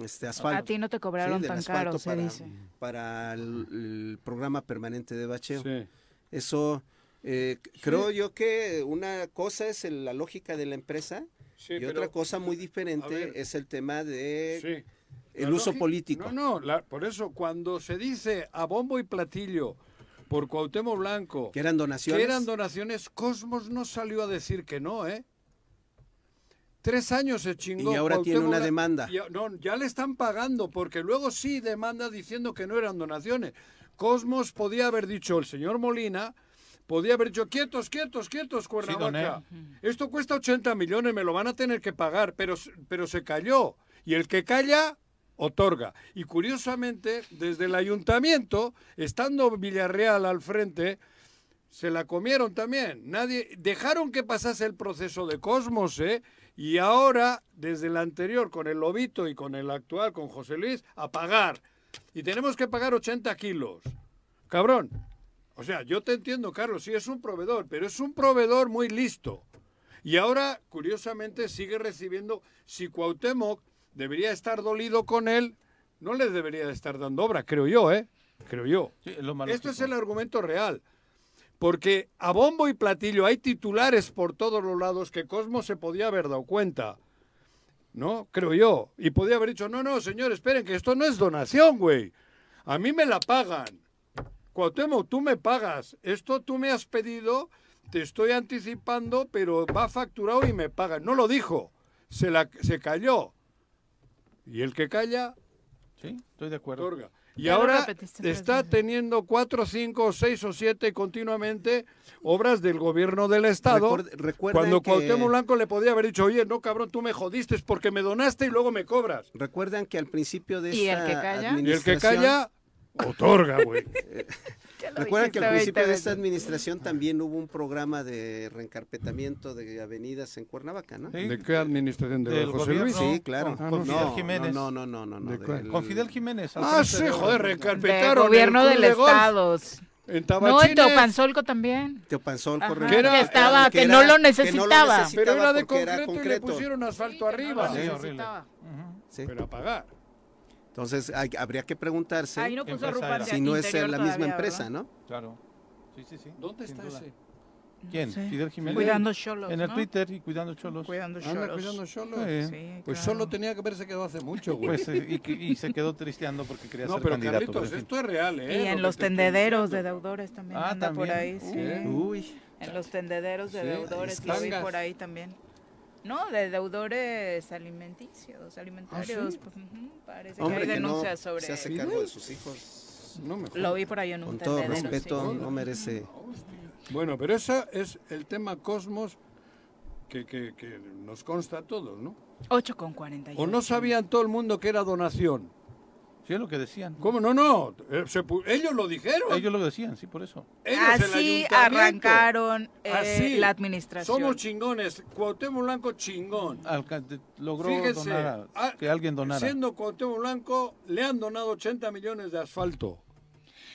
este, A asfalto. ti no te cobraron del tan caro, se para, dice. para el, el programa permanente de bacheo. Sí. Eso, eh, creo yo que una cosa es el- la lógica de la empresa Sí, y pero- otra cosa muy diferente ver. es el tema de Sí. el La uso lógica- político. No, no, la- por eso cuando se dice a bombo y platillo por Cuauhtémoc Blanco Que eran donaciones. que eran donaciones, Cosmos no salió a decir que no, ¿eh? Tres años se chingó. Y ahora tiene una demanda. Ya, no, ya le están pagando, porque luego sí demanda diciendo que no eran donaciones. Cosmos podía haber dicho, el señor Molina, podía haber dicho, quietos, quietos, quietos, Cuernavaca. Esto cuesta 80 millones, me lo van a tener que pagar, pero, pero se cayó. Y el que calla, otorga. Y curiosamente, desde el ayuntamiento, estando Villarreal al frente, se la comieron también. Nadie dejaron que pasase el proceso de Cosmos, ¿eh? Y ahora, desde el anterior, con el Lobito y con el actual, con José Luis, a pagar. Y tenemos que pagar 80 kilos. Cabrón. O sea, yo te entiendo, Carlos, sí es un proveedor, pero es un proveedor muy listo. Y ahora, curiosamente, sigue recibiendo, si Cuauhtémoc debería estar dolido con él, no le debería de estar dando obra, creo yo, ¿eh? Creo yo. Sí, es lo más Esto es el argumento real. Porque a bombo y platillo hay titulares por todos los lados que Cosmo se podía haber dado cuenta. ¿No? Creo yo. Y podía haber dicho, no, no, señor, esperen, que esto no es donación, güey. A mí me la pagan. Cuauhtémoc, tú me pagas. Esto tú me has pedido, te estoy anticipando, pero va facturado y me pagan. No lo dijo. Se, la, se cayó. Y el que calla, Sí, estoy de acuerdo. otorga. Y Ya ahora está teniendo cuatro, cinco, seis o siete continuamente obras del gobierno del Estado. Recuerden cuando que- Cuauhtémoc Blanco le podía haber dicho, oye, no cabrón, tú me jodiste porque me donaste y luego me cobras. Recuerdan que al principio de ¿Y el esta que calla? Y el que administración... calla, otorga, güey. Recuerdan que al principio 20 de esta administración también hubo un programa de reencarpetamiento de avenidas en Cuernavaca, ¿no? Sí. ¿De qué administración? ¿De Del José gobierno. Luis? Sí, claro. Con-. Fidel Jiménez. No, no, no, no, no. Del- Con Fidel Jiménez. Ah, sí, de- joder, De reencarpetaron. gobierno el del de Estado. En No, en. Teopanzolco también. Teopanzolco, Ajá. Que era- que estaba, que, no lo necesitaba. Pero era de porque era concreto, y le concreto. pusieron asfalto Sí, arriba. no Sí. Sí. Pero a pagar. Entonces hay- habría que preguntarse Ahí no ¿Qué puso si no es la misma todavía, empresa, ¿verdad? ¿no? Claro. Sí, sí, sí. ¿Dónde sin está duda. ese? ¿Quién? Sí. Fidel Jiménez. Cuidando cholos, En el ¿no? Twitter y cuidando cholos. Cuidando Anda cholos. cuidando cholos. Sí. Sí, Pues claro. solo tenía que haberse quedado hace mucho, güey. Pues, eh, y, y se quedó tristeando porque quería no, ser pero candidato. Carlitos, pero en fin. esto es real, ¿eh? Y en los tendederos de deudores también Ah, anda por ahí, también. sí. Uy, En los tendederos de Sí, deudores lo vi por ahí también. No, de deudores alimenticios, alimentarios. ¿sí? pues, parece hombre que hay que no denuncias sobre se hace cargo de sus hijos. No me Lo vi por ahí en un Con todo respeto, sí. no merece... Bueno, pero ese es el tema Cosmos que, que- que nos consta a todos, ¿no? 8 con 41. ¿O no sabían todo el mundo que era donación? Sí, es lo que decían. ¿Cómo no? No, eh, ellos lo dijeron. Ellos lo decían, sí, por eso. Ellos, el Así arrancaron eh, Así. la administración. Somos chingones. Cuauhtémoc Blanco chingón. Alca- logró Fíjese, donar, a- ah, que alguien donara. Siendo Cuauhtémoc Blanco, le han donado 80 millones de asfalto.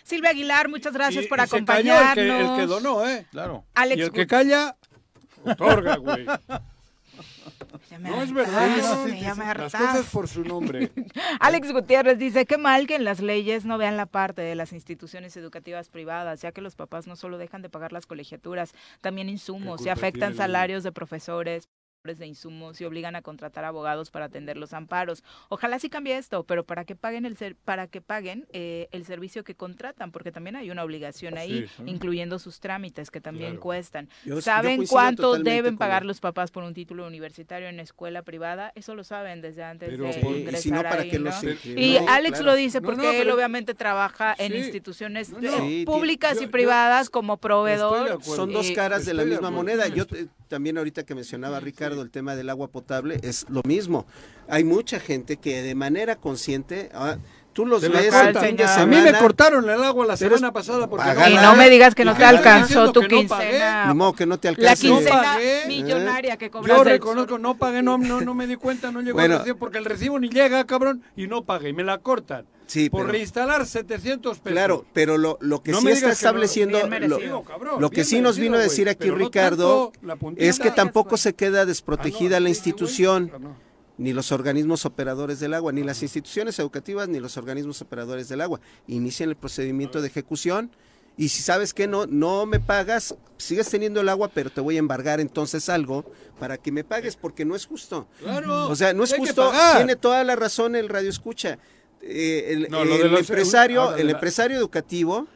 Silvia Aguilar, muchas gracias Y- por y se cayó acompañarnos. el que, el que donó, ¿eh? Claro. Alex y el que calla, otorga, güey. No es verdad. no, Las cosas por su nombre. Alex Gutiérrez dice, qué mal que en las leyes no vean la parte de las instituciones educativas privadas, ya que los papás no solo dejan de pagar las colegiaturas, también insumos, y culpa afectan salarios de profesores de insumos y obligan a contratar abogados para atender los amparos. Ojalá sí cambie esto, pero para que paguen el ser, para que paguen eh, el servicio que contratan, porque también hay una obligación ahí, Sí, sí. incluyendo sus trámites que también Claro. cuestan. Yo- ¿Saben cuánto deben pagar él. los papás por un título universitario en escuela privada? Eso lo saben desde antes Pero de por- y si ingresar no, ¿para ahí, qué ¿no? los? Y No, Alex claro. lo dice porque no, él pero- obviamente trabaja en instituciones No, eh, públicas yo- y yo- privadas como proveedor. Son dos y- caras de la misma moneda. Yo eh, también ahorita que mencionaba Ricardo el tema del agua potable es lo mismo. Hay mucha gente que de manera consciente, ah, tú los ves el cortan. fin de A semana. A mí me cortaron el agua la Pero semana pasada porque Págala. Y no me digas que no te alcanzó tu no quincena. Modo que no te la alcance. No quincena pagué. millonaria que cobras Yo reconozco, no pagué, no, no, no me di cuenta, no llegó Bueno. el recibo porque el recibo ni llega, cabrón, y no pagué, y me la cortan. Sí, por pero- reinstalar 700 pesos. Claro, pero lo, lo que No sí está no- estableciendo, lo, cabrón, lo que sí nos vino a decir aquí no Ricardo tanto es que tampoco se queda Ah, no, desprotegida la institución, no. Ni los organismos operadores del agua, ni las instituciones educativas, ni los organismos operadores del agua. Inician el procedimiento de ejecución y si sabes que no, no me pagas, sigues teniendo el agua, pero te voy a embargar entonces algo para que me pagues porque no es justo. Claro, O sea, no es justo, tiene toda la razón el radio escucha. Eh, el, No, lo de el los- empresario, ahora de el la- empresario educativo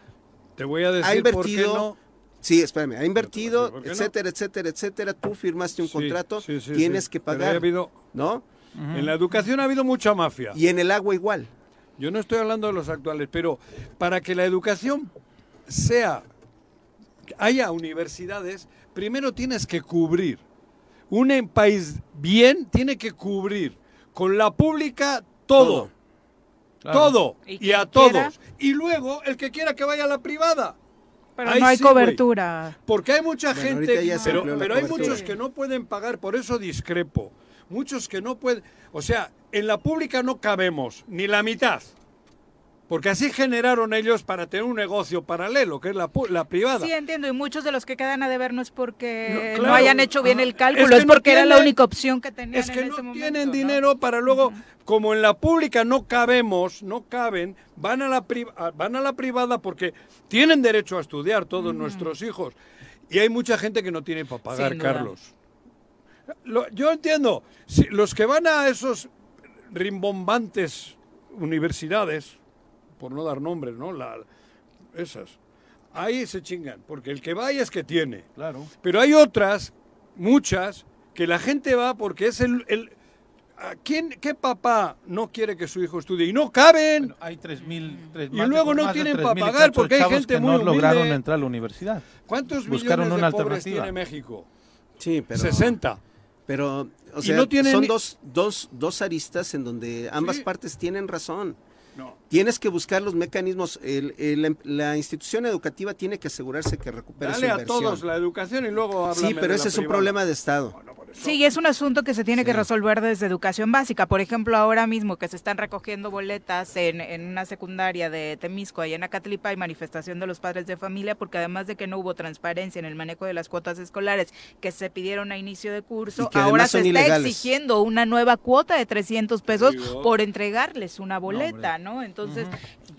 Te voy a ha decir por qué invertido, no. sí, espérame, ha invertido, etcétera, etcétera, etcétera. Tú firmaste un Sí, contrato, sí, sí, tienes sí, que pero pagar, ha habido- ¿no? En la educación ha habido mucha mafia. Y en el agua igual. Yo no estoy hablando de los actuales, pero para que la educación sea, haya universidades, primero tienes que cubrir. Un país bien tiene que cubrir con la pública todo, Claro. todo, Y a todos. quiera. Y luego el que quiera que vaya a la privada. Pero Ahí no hay sí, cobertura. Porque hay mucha Bueno, gente, pero, hay muchos que no pueden pagar, por eso discrepo. Muchos que no pueden, o sea, en la pública no cabemos, ni la mitad. Porque así generaron ellos para tener un negocio paralelo, que es la, la privada. Sí, entiendo, y muchos de los que quedan a deber no es porque No, hayan hecho bien el cálculo, Es es, que no porque era la única opción que tenían Es que en no ese momento. tienen dinero para luego, como en la pública no cabemos, no caben, van a la, pri- van a la privada porque tienen derecho a estudiar todos nuestros hijos. Y hay mucha gente que no tiene para pagar. Carlos. Lo- yo entiendo, si los que van a esos rimbombantes universidades, por no dar nombres, ¿no? La, esas. Ahí se chingan, porque el que vaya es que tiene. Claro. Pero hay otras, muchas, que la gente va porque es el... el ¿a quién, ¿Qué papá no quiere que su hijo estudie? Y no caben. Hay 3.000. tres- Y luego no tienen 3.000 pa' y pagar porque hay gente que muy no humilde. lograron entrar a la universidad. ¿Cuántos Buscaron millones una pobres alternativa. tiene México? Sí, pero... 60. Pero, o sea, no tienen son dos, dos, dos aristas en donde ambas Sí. partes tienen razón. No. Tienes que buscar los mecanismos. el- el- la institución educativa tiene que asegurarse que recupere Dale su a inversión. todos la educación y luego sí, pero de ese la es un privada. problema de Estado. Sí, es un asunto que se tiene que resolver desde educación básica. Por ejemplo, ahora mismo que se están recogiendo boletas en, en una secundaria de Temisco, allá en Acatlipa, hay manifestación de los padres de familia, porque además de que no hubo transparencia en el manejo de las cuotas escolares que se pidieron a inicio de curso, ahora se está ilegales. exigiendo una nueva cuota de 300 pesos por entregarles una boleta, ¿no? Entonces,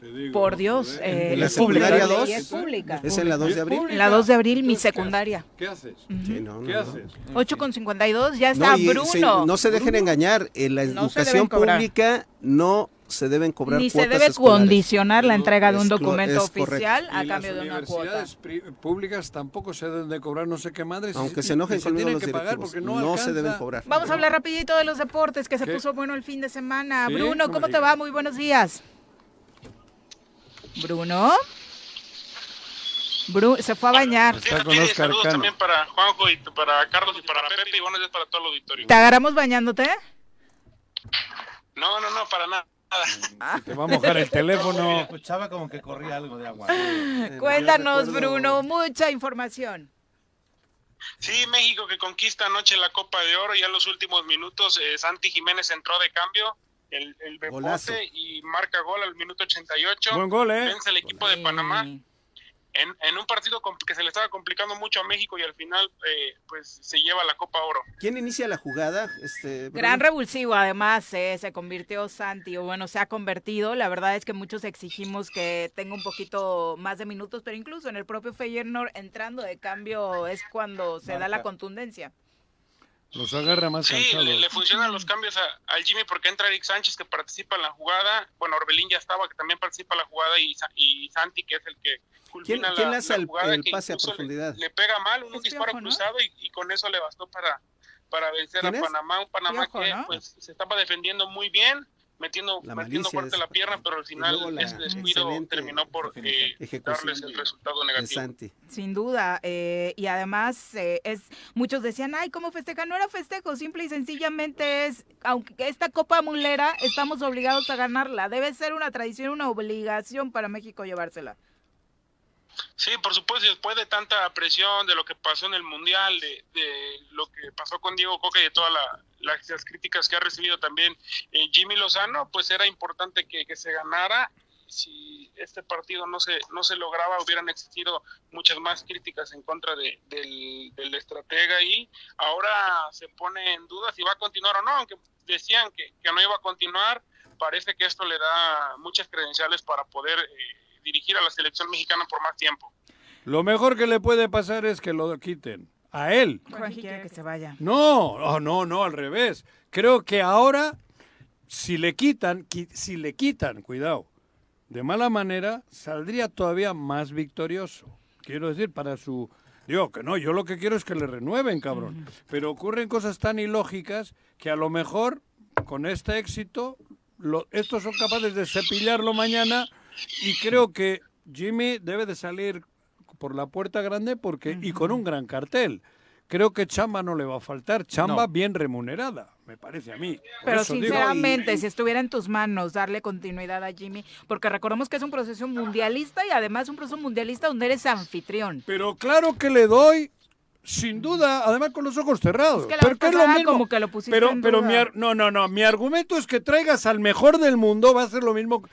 digo, por Dios, eh, ¿En la secundaria la dos? ley es pública. ¿Es en la 2 de abril? En la 2 de abril, mi Entonces, ¿qué haces? secundaria. ¿Qué haces? Sí, no, ¿Qué no, haces? 8 con 52, ya está No, y Bruno. se- no se dejen engañar. En la educación pública no se deben cobrar Ni se debe escolares. condicionar la entrega de un documento oficial a cambio de las una cuota. universidades pri- públicas tampoco se deben de cobrar no sé qué madres. Aunque y- se enojen tienen los que pagar directivos, porque no, no, se deben cobrar. Vamos a hablar rapidito de los deportes, que se ¿Qué? puso bueno el fin de semana. Sí, Bruno, ¿cómo te va? Muy buenos días. Bruno. Bru se fue a bañar. Está con Oscar saludos Cano. también para Juanjo y para Carlos y para Pepe y buenos días para todo el auditorio. ¿Te agarramos bañándote? No, no, no, para nada. Te va a mojar el teléfono. Escuchaba como que corría algo de agua. Cuéntanos, Bruno, mucha información. Sí, México que conquista anoche la Copa de Oro ya en los últimos minutos. eh, Santi Jiménez entró de cambio, el, el. Bepote y marca gol al minuto 88. Buen gol, ¿eh? Vence el equipo de Panamá en, en un partido que se le estaba complicando mucho a México y al final eh, pues se lleva la Copa Oro. ¿Quién inicia la jugada? Este? Gran revulsivo, además, eh, se convirtió Santi, o bueno, se ha convertido. La verdad es que muchos exigimos que tenga un poquito más de minutos, pero incluso en el propio Feyenoord entrando de cambio es cuando se da la contundencia. Los agarra más Sí, cansados. le, le funcionan los cambios a- al Jimmy porque entra Eric Sánchez que participa en la jugada. Bueno, Orbelín ya estaba que también participa en la jugada y, y Santi que es el que ¿Quién, culmina quién la, la el, jugada el pase a le- profundidad? Le, pega mal, un disparo ¿no? cruzado y, y con eso le bastó para, para vencer ¿Quién a? Panamá. Un Panamá Piojo, que ¿no? pues se estaba defendiendo muy bien, metiendo, La metiendo fuerte de la pierna, pero al final la ese descuido terminó por eh, darles el resultado negativo. Santi. Sin duda, eh, y además eh, es muchos decían, ay, ¿cómo festejan? No era festejo, simple y sencillamente es, aunque esta Copa Mulera estamos obligados a ganarla, debe ser una tradición, una obligación para México llevársela. Sí, por supuesto, después de tanta presión de lo que pasó en el Mundial, de, de lo que pasó con Diego Coca y de todas la, las, críticas que ha recibido también eh, Jimmy Lozano, pues era importante que, que se ganara. Si este partido no se no se lograba, hubieran existido muchas más críticas en contra de, del, del estratega y ahora se pone en duda si va a continuar o no, aunque decían que, que no iba a continuar, parece que esto le da muchas credenciales para poder eh, dirigir a la selección mexicana por más tiempo. Lo mejor que le puede pasar es que lo quiten. A él. Juanji quiere que se vaya. No, oh, no, no, al revés. Creo que ahora, si le quitan, qui- si le quitan, cuidado, de mala manera, saldría todavía más victorioso. Quiero decir, para su... Digo que no, yo lo que quiero es que le renueven, cabrón. Pero ocurren cosas tan ilógicas que a lo mejor, con este éxito, lo- estos son capaces de cepillarlo mañana y creo que Jimmy debe de salir por la puerta grande porque y con un gran cartel. Creo que chamba no le va a faltar, chamba No. bien remunerada, me parece a mí. Por Pero digo, sinceramente, si estuviera en tus manos darle continuidad a Jimmy, porque recordemos que es un proceso mundialista y además un proceso mundialista donde eres anfitrión. Pero claro que le doy, sin duda, además con los ojos cerrados. Es que la pero que es lo mismo. como que lo pusiste pero, en pero duda. mi ar- no, no, no. Mi argumento es que traigas al mejor del mundo, va a ser lo mismo.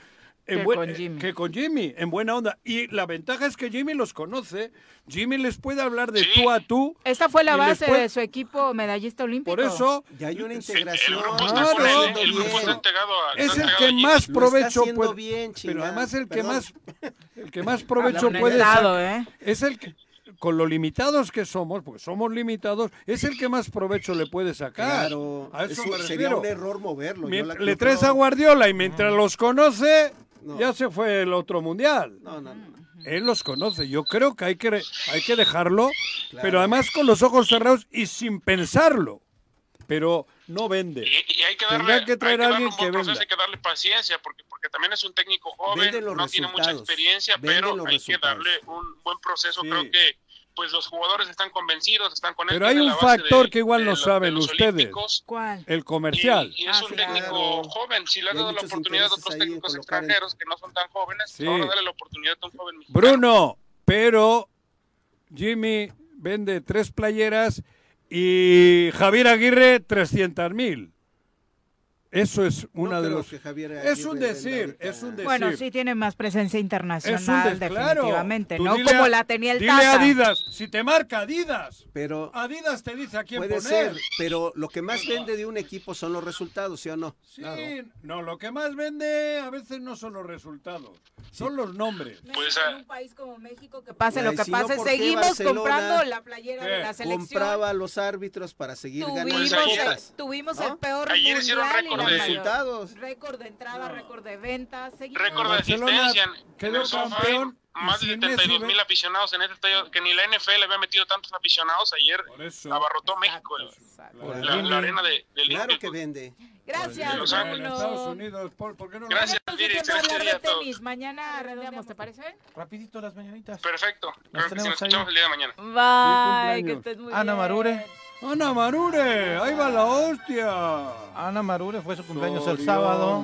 En Que buen- con Jimmy. que con Jimmy, en buena onda. Y la ventaja es que Jimmy los conoce. Jimmy les puede hablar de tú a tú. Esta fue la base puede- de su equipo medallista olímpico. Por eso Ya hay una El integración. grupo está Claro. haciendo el grupo está entregado a... está es el entregado que más está provecho puede. bien, pero además el que más el que más provecho puede sacar ¿eh? es el que con lo limitados que somos, porque somos limitados, es el que más provecho le puede sacar. Claro, a eso eso me sería un error moverlo. yo la- le creo- a Guardiola y mientras los conoce, No. ya se fue el otro mundial. No, no, no. Él los conoce. Yo creo que hay que, hay que dejarlo, Claro. pero además con los ojos cerrados y sin pensarlo. Pero no vende. Y, y hay que Tendrá darle, que traer hay que darle alguien un que venda. hay que darle paciencia, porque, porque también es un técnico joven, no tiene mucha experiencia, vende pero hay resultados. que darle un buen proceso. Sí. Creo que pues los jugadores están convencidos, están con él. Pero hay un factor de- que igual de no de saben los ustedes. ¿Cuál? El comercial. Y, y es Ah, un sí, técnico claro. joven, si le hay dado la oportunidad a otros técnicos colocar el- extranjeros que no son tan jóvenes, Sí. ahora dale la oportunidad a un joven mexicano. Bruno, pero Jimmy vende tres playeras y Javier Aguirre 300 mil. Eso es No una de creo los... que Javier Es un decir, es un decir. Bueno, sí tiene más presencia internacional, Es un des- claro. definitivamente, ¿no? dile Como a- la tenía el Dile a Tata. Adidas, si te marca Adidas, Pero Adidas te dice a quién puede poner. ser, pero lo que más vende de un equipo son los resultados, ¿sí o no? Sí, no, lo que más vende a veces no son los resultados, son los nombres. Pues, en ah, un país como México, que pase lo que si no, pase, ¿por qué seguimos Barcelona comprando la playera de la selección. Compraba a los árbitros para seguir ganando Tuvimos, el, tuvimos ¿no? el peor Ayer hicieron mundial y récord la de- resultados. Récord de entrada, récord de ventas. Récord de asistencia en- en quedó campeón y más de sin 72 Messi, mil aficionados en este estadio, que ni la NFL había metido tantos aficionados ayer, Por eso. abarrotó México, el- la, arena de, del Claro que vende. Gracias, de Los Ángeles. Estados Bruno. Unidos, ¿por, por qué no lo Gracias, tenis. Mañana redondeamos, ¿te parece? Rapidito las mañanitas. Perfecto, que sí, nos escuchamos ahí. el día de mañana. Bye, que estés muy Ana bien. Marure. Ana Marure, ahí va la hostia. Ana Marure fue su cumpleaños el sábado.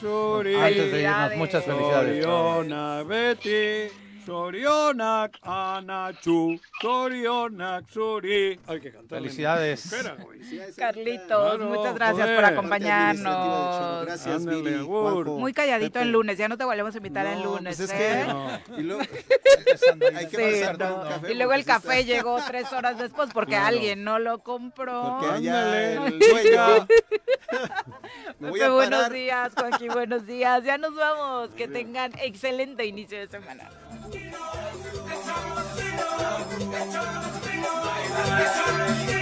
Soriona, Antes de irnos, muchas felicidades. Soriona, Betty, Sorionak, Anachu, Sorionak, Suri. Hay que cantar. Felicidades. Carlitos, Claro, muchas gracias joder. por acompañarnos. Gracias, Ándale. Juanjo, Muy calladito Pepe. en lunes, ya no te volvemos a invitar lunes. pues es ¿eh? que- No. Y luego, hay que Sí, pasar por no. un café Y luego el café está- llegó tres horas después porque Claro. alguien no lo compró. Porque allá el Pepe, buenos días, Joaquín, buenos días. Ya nos vamos. Que tengan excelente inicio de semana. Bájale, que